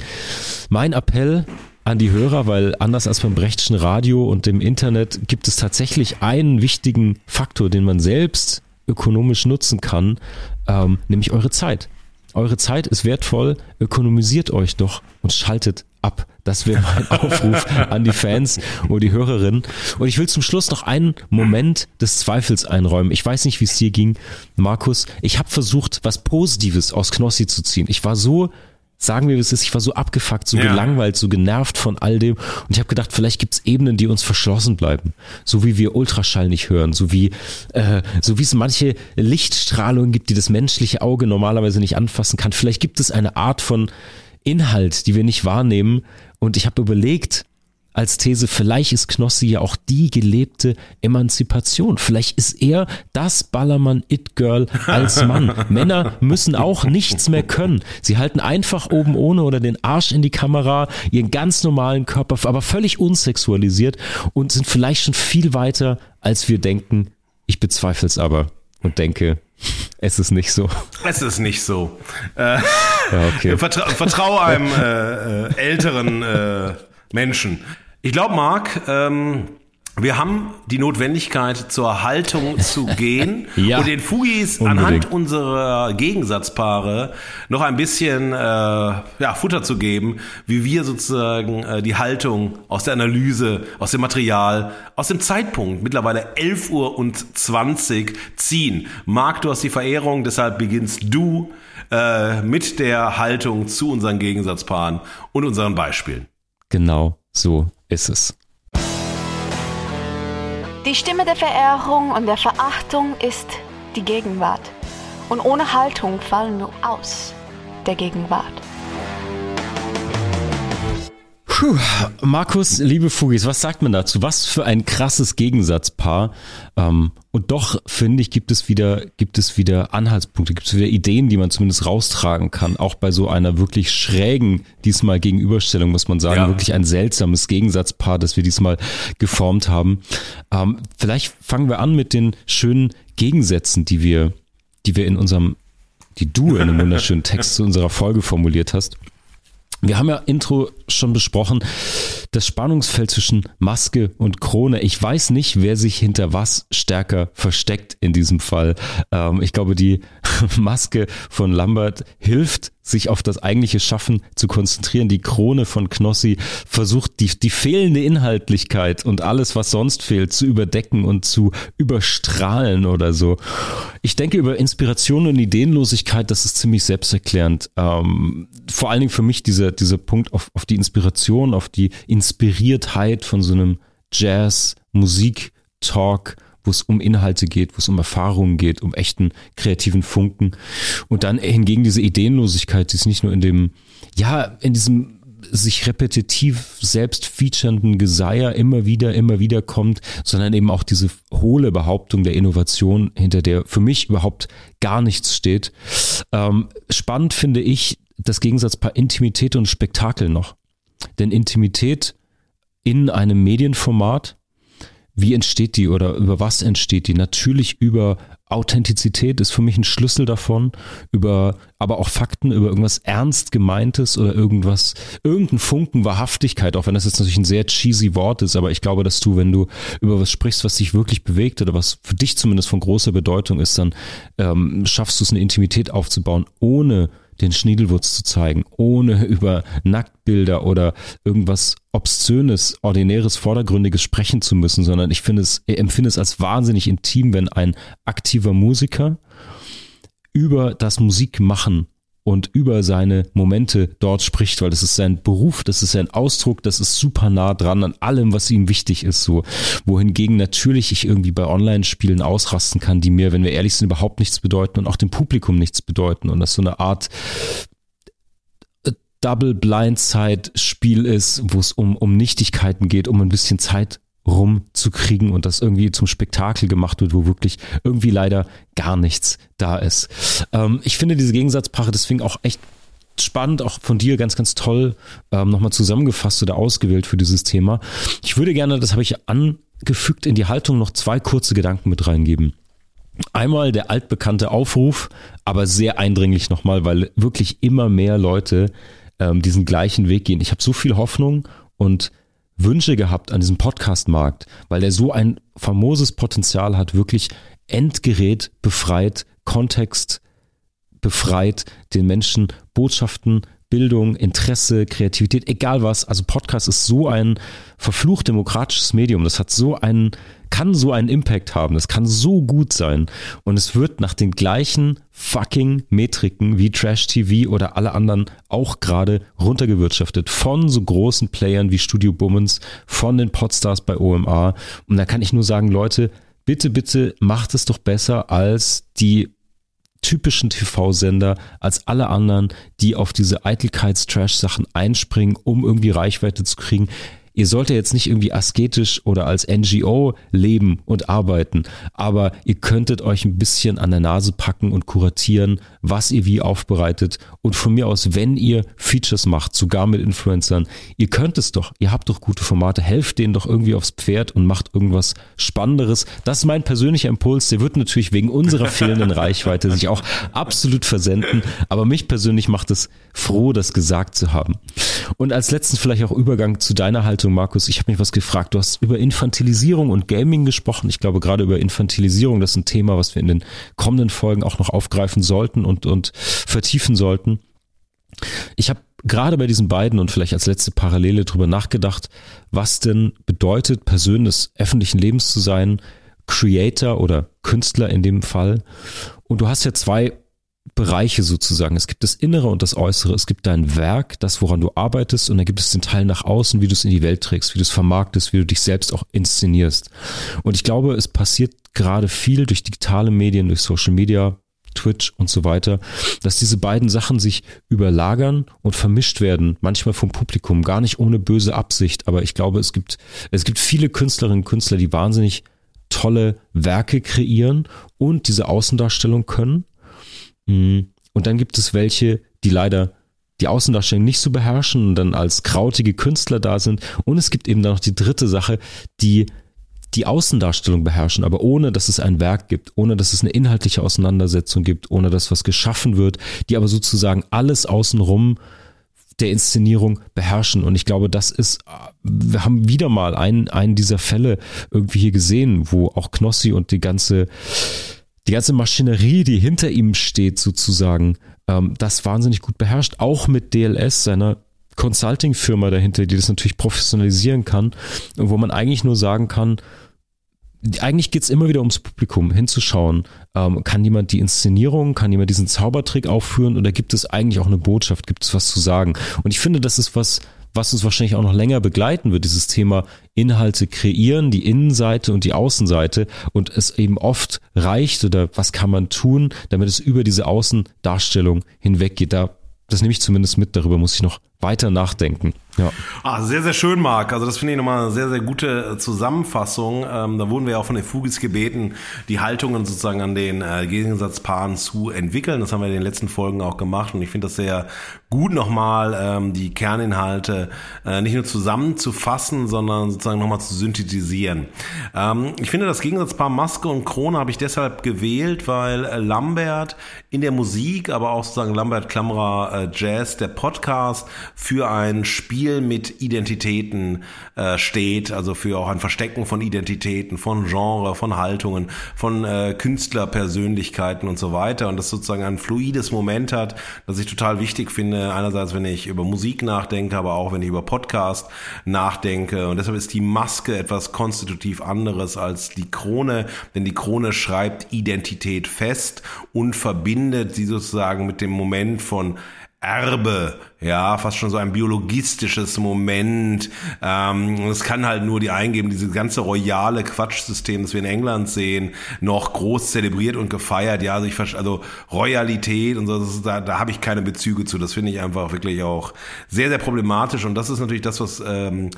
mein Appell an die Hörer, weil anders als beim Brechtschen Radio und dem Internet gibt es tatsächlich einen wichtigen Faktor, den man selbst ökonomisch nutzen kann, ähm, nämlich eure Zeit. Eure Zeit ist wertvoll, ökonomisiert euch doch und schaltet ab. Das wäre mein Aufruf an die Fans und die Hörerinnen. Und ich will zum Schluss noch einen Moment des Zweifels einräumen. Ich weiß nicht, wie es dir ging, Markus. Ich habe versucht, was Positives aus Knossi zu ziehen. Ich war so sagen wir, wie es ist, ich war so abgefuckt, so ja. gelangweilt, so genervt von all dem. Und ich habe gedacht, vielleicht gibt's Ebenen, die uns verschlossen bleiben. So wie wir Ultraschall nicht hören, so wie, äh, so wie es manche Lichtstrahlungen gibt, die das menschliche Auge normalerweise nicht anfassen kann. Vielleicht gibt es eine Art von Inhalt, die wir nicht wahrnehmen. Und ich habe überlegt, als These, vielleicht ist Knossi ja auch die gelebte Emanzipation. Vielleicht ist er das Ballermann-It-Girl als Mann. Männer müssen auch nichts mehr können. Sie halten einfach oben ohne oder den Arsch in die Kamera, ihren ganz normalen Körper, aber völlig unsexualisiert und sind vielleicht schon viel weiter, als wir denken. Ich bezweifle es aber und denke, es ist nicht so. Es ist nicht so. Äh, ja, okay. Vertra vertraue einem äh, äh, älteren äh, Menschen. Ich glaube, Marc, ähm, wir haben die Notwendigkeit, zur Haltung zu gehen ja, und den Fugis unbedingt. anhand unserer Gegensatzpaare noch ein bisschen äh, ja, Futter zu geben, wie wir sozusagen äh, die Haltung aus der Analyse, aus dem Material, aus dem Zeitpunkt, mittlerweile 11 Uhr und 20 ziehen. Marc, du hast die Verehrung, deshalb beginnst du äh, mit der Haltung zu unseren Gegensatzpaaren und unseren Beispielen. Genau so ist es. Die Stimme der Verehrung und der Verachtung ist die Gegenwart. Und ohne Haltung fallen wir aus der Gegenwart. Puh, Markus, liebe Fugis, was sagt man dazu? Was für ein krasses Gegensatzpaar. Ähm, und doch, finde ich, gibt es wieder, gibt es wieder Anhaltspunkte, gibt es wieder Ideen, die man zumindest raustragen kann. Auch bei so einer wirklich schrägen, diesmal Gegenüberstellung, muss man sagen. Ja. Wirklich ein seltsames Gegensatzpaar, das wir diesmal geformt haben. Ähm, vielleicht fangen wir an mit den schönen Gegensätzen, die wir, die wir in unserem, die du in einem wunderschönen Text zu unserer Folge formuliert hast. Wir haben ja Intro schon besprochen, das Spannungsfeld zwischen Maske und Krone. Ich weiß nicht, wer sich hinter was stärker versteckt in diesem Fall. Ähm, ich glaube, die Maske von Lambert hilft sich auf das eigentliche Schaffen zu konzentrieren. Die Krone von Knossi versucht, die, die fehlende Inhaltlichkeit und alles, was sonst fehlt, zu überdecken und zu überstrahlen oder so. Ich denke über Inspiration und Ideenlosigkeit, das ist ziemlich selbsterklärend. Ähm, vor allen Dingen für mich dieser, dieser Punkt auf, auf die Inspiration, auf die Inspiriertheit von so einem Jazz, Musik, Talk, wo es um Inhalte geht, wo es um Erfahrungen geht, um echten kreativen Funken. Und dann hingegen diese Ideenlosigkeit, die ist nicht nur in dem, ja, in diesem sich repetitiv selbst featurenden Geseier immer wieder, immer wieder kommt, sondern eben auch diese hohle Behauptung der Innovation, hinter der für mich überhaupt gar nichts steht. Ähm, spannend finde ich das Gegensatzpaar Intimität und Spektakel noch. Denn Intimität in einem Medienformat wie entsteht die oder über was entsteht die? Natürlich über Authentizität ist für mich ein Schlüssel davon, über aber auch Fakten, über irgendwas ernst gemeintes oder irgendwas, irgendein Funken Wahrhaftigkeit, auch wenn das jetzt natürlich ein sehr cheesy Wort ist, aber ich glaube, dass du, wenn du über was sprichst, was dich wirklich bewegt oder was für dich zumindest von großer Bedeutung ist, dann ähm, schaffst du es, eine Intimität aufzubauen, ohne den Schniedelwurz zu zeigen, ohne über Nacktbilder oder irgendwas Obszönes, Ordinäres, Vordergründiges sprechen zu müssen, sondern ich finde es, empfinde es als wahnsinnig intim, wenn ein aktiver Musiker über das Musikmachen und über seine Momente dort spricht, weil das ist sein Beruf, das ist sein Ausdruck, das ist super nah dran an allem, was ihm wichtig ist, so. Wohingegen natürlich ich irgendwie bei Online-Spielen ausrasten kann, die mir, wenn wir ehrlich sind, überhaupt nichts bedeuten und auch dem Publikum nichts bedeuten und das so eine Art äh, Double Blindside Spiel ist, wo es um, um Nichtigkeiten geht, um ein bisschen Zeit rumzukriegen und das irgendwie zum Spektakel gemacht wird, wo wirklich irgendwie leider gar nichts da ist. Ähm, ich finde diese Gegensatzpaare deswegen auch echt spannend, auch von dir ganz, ganz toll ähm, nochmal zusammengefasst oder ausgewählt für dieses Thema. Ich würde gerne, das habe ich angefügt, in die Haltung noch zwei kurze Gedanken mit reingeben. Einmal der altbekannte Aufruf, aber sehr eindringlich nochmal, weil wirklich immer mehr Leute ähm, diesen gleichen Weg gehen. Ich habe so viel Hoffnung und Wünsche gehabt an diesem Podcast-Markt, weil der so ein famoses Potenzial hat, wirklich Endgerät befreit, Kontext befreit, den Menschen Botschaften, Bildung, Interesse, Kreativität, egal was. Also Podcast ist so ein verflucht demokratisches Medium. Das hat so einen kann so einen Impact haben, das kann so gut sein. Und es wird nach den gleichen fucking Metriken wie Trash TV oder alle anderen auch gerade runtergewirtschaftet von so großen Playern wie Studio Bummens, von den Podstars bei OMA und da kann ich nur sagen, Leute, bitte, bitte macht es doch besser als die typischen TV-Sender als alle anderen, die auf diese Eitelkeits-Trash-Sachen einspringen, um irgendwie Reichweite zu kriegen ihr sollt ja jetzt nicht irgendwie asketisch oder als NGO leben und arbeiten, aber ihr könntet euch ein bisschen an der Nase packen und kuratieren, was ihr wie aufbereitet. Und von mir aus, wenn ihr Features macht, sogar mit Influencern, ihr könnt es doch, ihr habt doch gute Formate, helft denen doch irgendwie aufs Pferd und macht irgendwas Spannenderes. Das ist mein persönlicher Impuls, der wird natürlich wegen unserer fehlenden Reichweite sich auch absolut versenden, aber mich persönlich macht es froh, das gesagt zu haben. Und als letzten vielleicht auch Übergang zu deiner Haltung, Markus, ich habe mich was gefragt, du hast über Infantilisierung und Gaming gesprochen, ich glaube gerade über Infantilisierung, das ist ein Thema, was wir in den kommenden Folgen auch noch aufgreifen sollten und, und vertiefen sollten. Ich habe gerade bei diesen beiden und vielleicht als letzte Parallele drüber nachgedacht, was denn bedeutet, Person des öffentlichen Lebens zu sein, Creator oder Künstler in dem Fall. Und du hast ja zwei Bereiche sozusagen. Es gibt das Innere und das Äußere. Es gibt dein Werk, das, woran du arbeitest, und dann gibt es den Teil nach außen, wie du es in die Welt trägst, wie du es vermarktest, wie du dich selbst auch inszenierst. Und ich glaube, es passiert gerade viel durch digitale Medien, durch Social Media, Twitch und so weiter, dass diese beiden Sachen sich überlagern und vermischt werden, manchmal vom Publikum, gar nicht ohne böse Absicht, aber ich glaube, es gibt, es gibt viele Künstlerinnen und Künstler, die wahnsinnig tolle Werke kreieren und diese Außendarstellung können. Mm. Und dann gibt es welche, die leider die Außendarstellung nicht so beherrschen und dann als krautige Künstler da sind. Und es gibt eben dann noch die dritte Sache, die die Außendarstellung beherrschen, aber ohne, dass es ein Werk gibt, ohne, dass es eine inhaltliche Auseinandersetzung gibt, ohne, dass was geschaffen wird, die aber sozusagen alles außenrum der Inszenierung beherrschen. Und ich glaube, das ist, wir haben wieder mal einen, einen dieser Fälle irgendwie hier gesehen, wo auch Knossi und die ganze, die ganze Maschinerie, die hinter ihm steht, sozusagen, ähm, das wahnsinnig gut beherrscht. Auch mit DLS, seiner Consulting-Firma dahinter, die das natürlich professionalisieren kann, wo man eigentlich nur sagen kann, eigentlich geht's immer wieder ums Publikum, hinzuschauen. Ähm, kann jemand die Inszenierung, kann jemand diesen Zaubertrick aufführen oder gibt es eigentlich auch eine Botschaft, gibt es was zu sagen? Und ich finde, das ist was, was uns wahrscheinlich auch noch länger begleiten wird, dieses Thema Inhalte kreieren, die Innenseite und die Außenseite und es eben oft reicht oder was kann man tun, damit es über diese Außendarstellung hinweggeht. Da, das nehme ich zumindest mit, darüber muss ich noch weiter nachdenken. Ja. Ah, sehr, sehr schön, Marc. Also das finde ich nochmal eine sehr, sehr gute äh, Zusammenfassung. Ähm, da wurden wir ja auch von den Fugis gebeten, die Haltungen sozusagen an den äh, Gegensatzpaaren zu entwickeln. Das haben wir in den letzten Folgen auch gemacht und ich finde das sehr gut nochmal, ähm, die Kerninhalte äh, nicht nur zusammenzufassen, sondern sozusagen nochmal zu synthetisieren. Ähm, ich finde das Gegensatzpaar Maske und Krone habe ich deshalb gewählt, weil äh, Lambert in der Musik, aber auch sozusagen Lambert Klammerer äh, Jazz, der Podcast, für ein Spiel mit Identitäten äh, steht, also für auch ein Verstecken von Identitäten, von Genre, von Haltungen, von äh, Künstlerpersönlichkeiten und so weiter. Und das sozusagen ein fluides Moment hat, das ich total wichtig finde, einerseits wenn ich über Musik nachdenke, aber auch wenn ich über Podcast nachdenke. Und deshalb ist die Maske etwas konstitutiv anderes als die Krone, denn die Krone schreibt Identität fest und verbindet sie sozusagen mit dem Moment von Erbe, ja, fast schon so ein biologistisches Moment. Ähm, es kann halt nur die eingeben, diese ganze royale Quatschsystem, das wir in England sehen, noch groß zelebriert und gefeiert. Ja, also ich also Royalität und so, ist, da, da habe ich keine Bezüge zu. Das finde ich einfach wirklich auch sehr, sehr problematisch. Und das ist natürlich das, was ähm,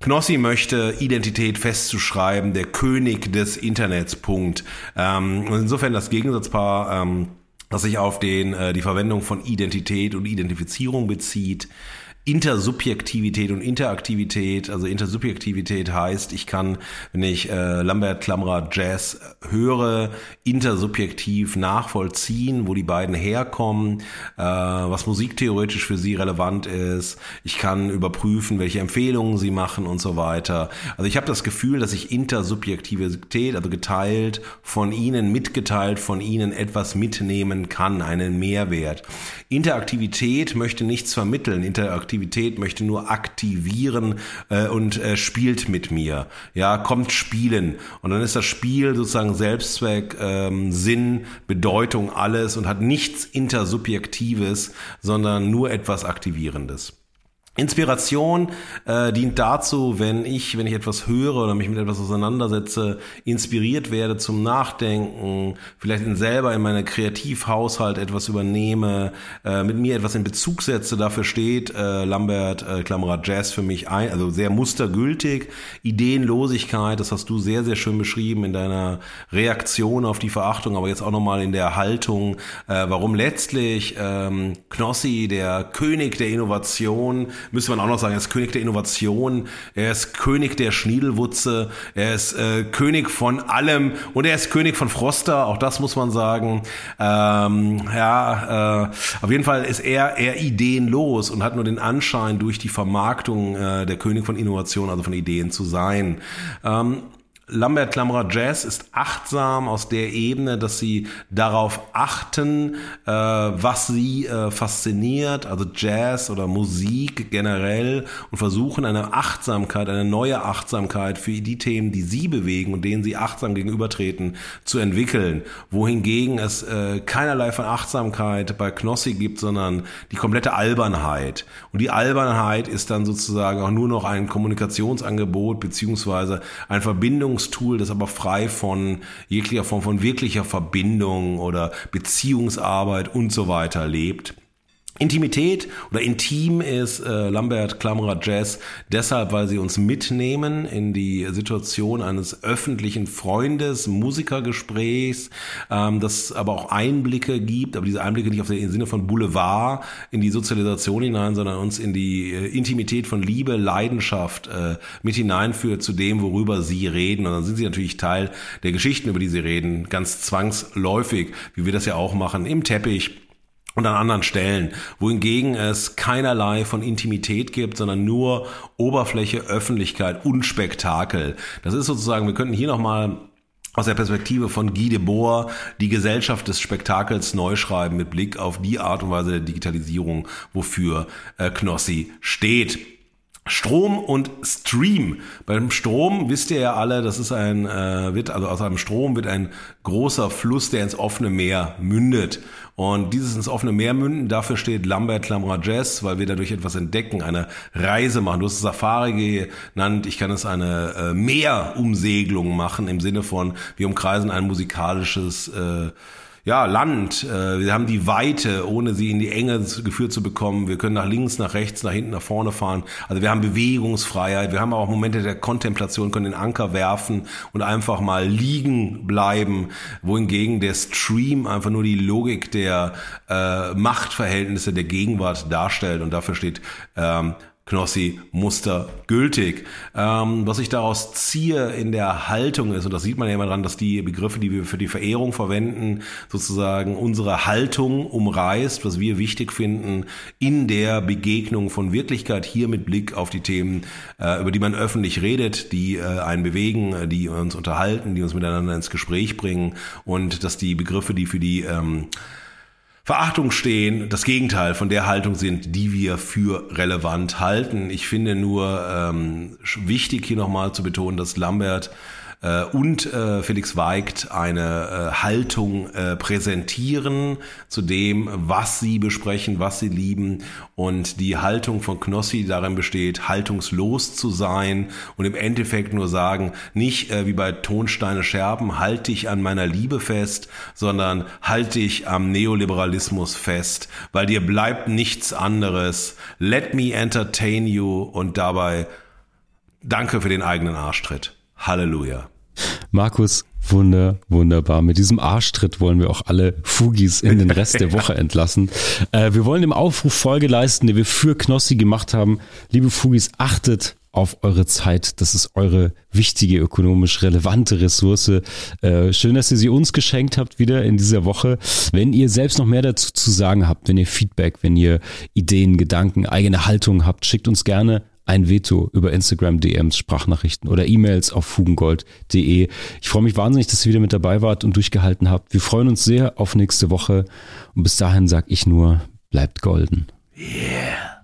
Knossi möchte Identität festzuschreiben, der König des Internets, Punkt. Ähm, und insofern das Gegensatzpaar ähm, das sich auf den, äh, die Verwendung von Identität und Identifizierung bezieht. Intersubjektivität und Interaktivität. Also Intersubjektivität heißt, ich kann, wenn ich äh, Lambert Klammerer Jazz höre, intersubjektiv nachvollziehen, wo die beiden herkommen, äh, was musiktheoretisch für sie relevant ist. Ich kann überprüfen, welche Empfehlungen sie machen und so weiter. Also ich habe das Gefühl, dass ich Intersubjektivität, also geteilt von ihnen, mitgeteilt von ihnen etwas mitnehmen kann, einen Mehrwert. Interaktivität möchte nichts vermitteln. Interaktivität Aktivität, möchte nur aktivieren äh, und äh, spielt mit mir. Ja, kommt spielen. Und dann ist das Spiel sozusagen Selbstzweck, ähm, Sinn, Bedeutung, alles und hat nichts Intersubjektives, sondern nur etwas Aktivierendes. Inspiration äh, dient dazu, wenn ich, wenn ich etwas höre oder mich mit etwas auseinandersetze, inspiriert werde zum Nachdenken, vielleicht in selber in meinem Kreativhaushalt etwas übernehme, äh, mit mir etwas in Bezug setze. Dafür steht äh, Lambert äh, Klammerer Jazz für mich ein, also sehr mustergültig. Ideenlosigkeit, das hast du sehr, sehr schön beschrieben in deiner Reaktion auf die Verachtung, aber jetzt auch nochmal in der Haltung, äh, warum letztlich ähm, Knossi, der König der Innovation, müsste man auch noch sagen, er ist König der Innovation, er ist König der Schniedelwutze, er ist äh, König von allem und er ist König von Froster, auch das muss man sagen. Ähm, ja, äh, auf jeden Fall ist er eher ideenlos und hat nur den Anschein, durch die Vermarktung äh, der König von Innovation, also von Ideen zu sein. Ähm, Lambert Klammerer Jazz ist achtsam aus der Ebene, dass sie darauf achten, äh, was sie äh, fasziniert, also Jazz oder Musik generell und versuchen eine Achtsamkeit, eine neue Achtsamkeit für die Themen, die sie bewegen und denen sie achtsam gegenübertreten, zu entwickeln. Wohingegen es äh, keinerlei von Achtsamkeit bei Knossi gibt, sondern die komplette Albernheit. Und die Albernheit ist dann sozusagen auch nur noch ein Kommunikationsangebot beziehungsweise ein Verbindung Vermittlungstool, das aber frei von jeglicher Form von wirklicher Verbindung oder Beziehungsarbeit und so weiter lebt. Intimität oder intim ist äh, Lambert Klammerer Jazz deshalb, weil sie uns mitnehmen in die Situation eines öffentlichen Freundes, Musikergesprächs, ähm, das aber auch Einblicke gibt, aber diese Einblicke nicht auf den Sinne von Boulevard in die Sozialisation hinein, sondern uns in die äh, Intimität von Liebe, Leidenschaft äh, mit hineinführt zu dem, worüber sie reden. Und dann sind sie natürlich Teil der Geschichten, über die sie reden, ganz zwangsläufig, wie wir das ja auch machen, im Teppich und an anderen Stellen, wohingegen es keinerlei von Intimität gibt, sondern nur Oberfläche, Öffentlichkeit und Spektakel. Das ist sozusagen, wir könnten hier nochmal aus der Perspektive von Guy Debord die Gesellschaft des Spektakels neu schreiben mit Blick auf die Art und Weise der Digitalisierung, wofür äh, Knossi steht. Strom und Stream. Beim Strom wisst ihr ja alle, das ist ein äh, wird also aus einem Strom wird ein großer Fluss, der ins offene Meer mündet. Und dieses ins offene Meer münden, dafür steht Lambert Klamra Jazz, weil wir dadurch etwas entdecken, eine Reise machen. Du hast es Safari genannt, ich kann es eine äh, Meerumsegelung machen im Sinne von wir umkreisen ein musikalisches äh, ja, Land. Äh, wir haben die Weite, ohne sie in die Enge geführt zu bekommen. Wir können nach links, nach rechts, nach hinten, nach vorne fahren. Also wir haben Bewegungsfreiheit. Wir haben auch Momente der Kontemplation, können den Anker werfen und einfach mal liegen bleiben. Wohingegen der Stream einfach nur die Logik der äh, Machtverhältnisse der Gegenwart darstellt. Und dafür steht ähm, Knossi Muster gültig. Ähm, was ich daraus ziehe in der Haltung ist, und das sieht man ja immer dran, dass die Begriffe, die wir für die Verehrung verwenden, sozusagen unsere Haltung umreißt, was wir wichtig finden in der Begegnung von Wirklichkeit hier mit Blick auf die Themen, äh, über die man öffentlich redet, die äh, einen bewegen, die uns unterhalten, die uns miteinander ins Gespräch bringen und dass die Begriffe, die für die ähm, Verachtung stehen, das Gegenteil von der Haltung sind, die wir für relevant halten. Ich finde nur ähm, wichtig hier nochmal zu betonen, dass Lambert äh, und äh, Felix Weigt eine äh, Haltung äh, präsentieren zu dem, was sie besprechen, was sie lieben. Und die Haltung von Knossi darin besteht, haltungslos zu sein und im Endeffekt nur sagen, nicht äh, wie bei Tonsteine Scherben, halte ich an meiner Liebe fest, sondern halte ich am Neoliberalismus fest, weil dir bleibt nichts anderes. Let me entertain you und dabei danke für den eigenen Arschtritt. Halleluja. Markus, Wunder, wunderbar. Mit diesem Arschtritt wollen wir auch alle Fugis in den Rest der Woche entlassen. Äh, wir wollen dem Aufruf Folge leisten, den wir für Knossi gemacht haben. Liebe Fugis, achtet auf eure Zeit. Das ist eure wichtige, ökonomisch relevante Ressource. Äh, schön, dass ihr sie uns geschenkt habt wieder in dieser Woche. Wenn ihr selbst noch mehr dazu zu sagen habt, wenn ihr Feedback, wenn ihr Ideen, Gedanken, eigene Haltung habt, schickt uns gerne ein Veto über Instagram DMs, Sprachnachrichten oder E-Mails auf fugengold.de. Ich freue mich wahnsinnig, dass ihr wieder mit dabei wart und durchgehalten habt. Wir freuen uns sehr auf nächste Woche und bis dahin sage ich nur, bleibt golden. Yeah.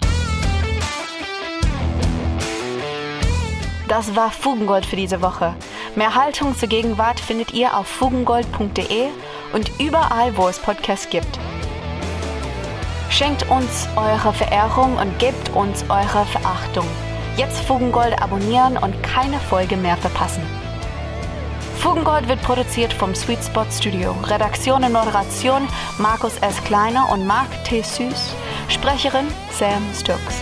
Das war Fugengold für diese Woche. Mehr Haltung zur Gegenwart findet ihr auf fugengold.de und überall, wo es Podcasts gibt. Schenkt uns eure Verehrung und gebt uns eure Verachtung. Jetzt Fugengold abonnieren und keine Folge mehr verpassen. Fugengold wird produziert vom Sweet Spot Studio. Redaktion und Moderation Markus S. Kleiner und Marc T. Süß. Sprecherin Sam Stokes.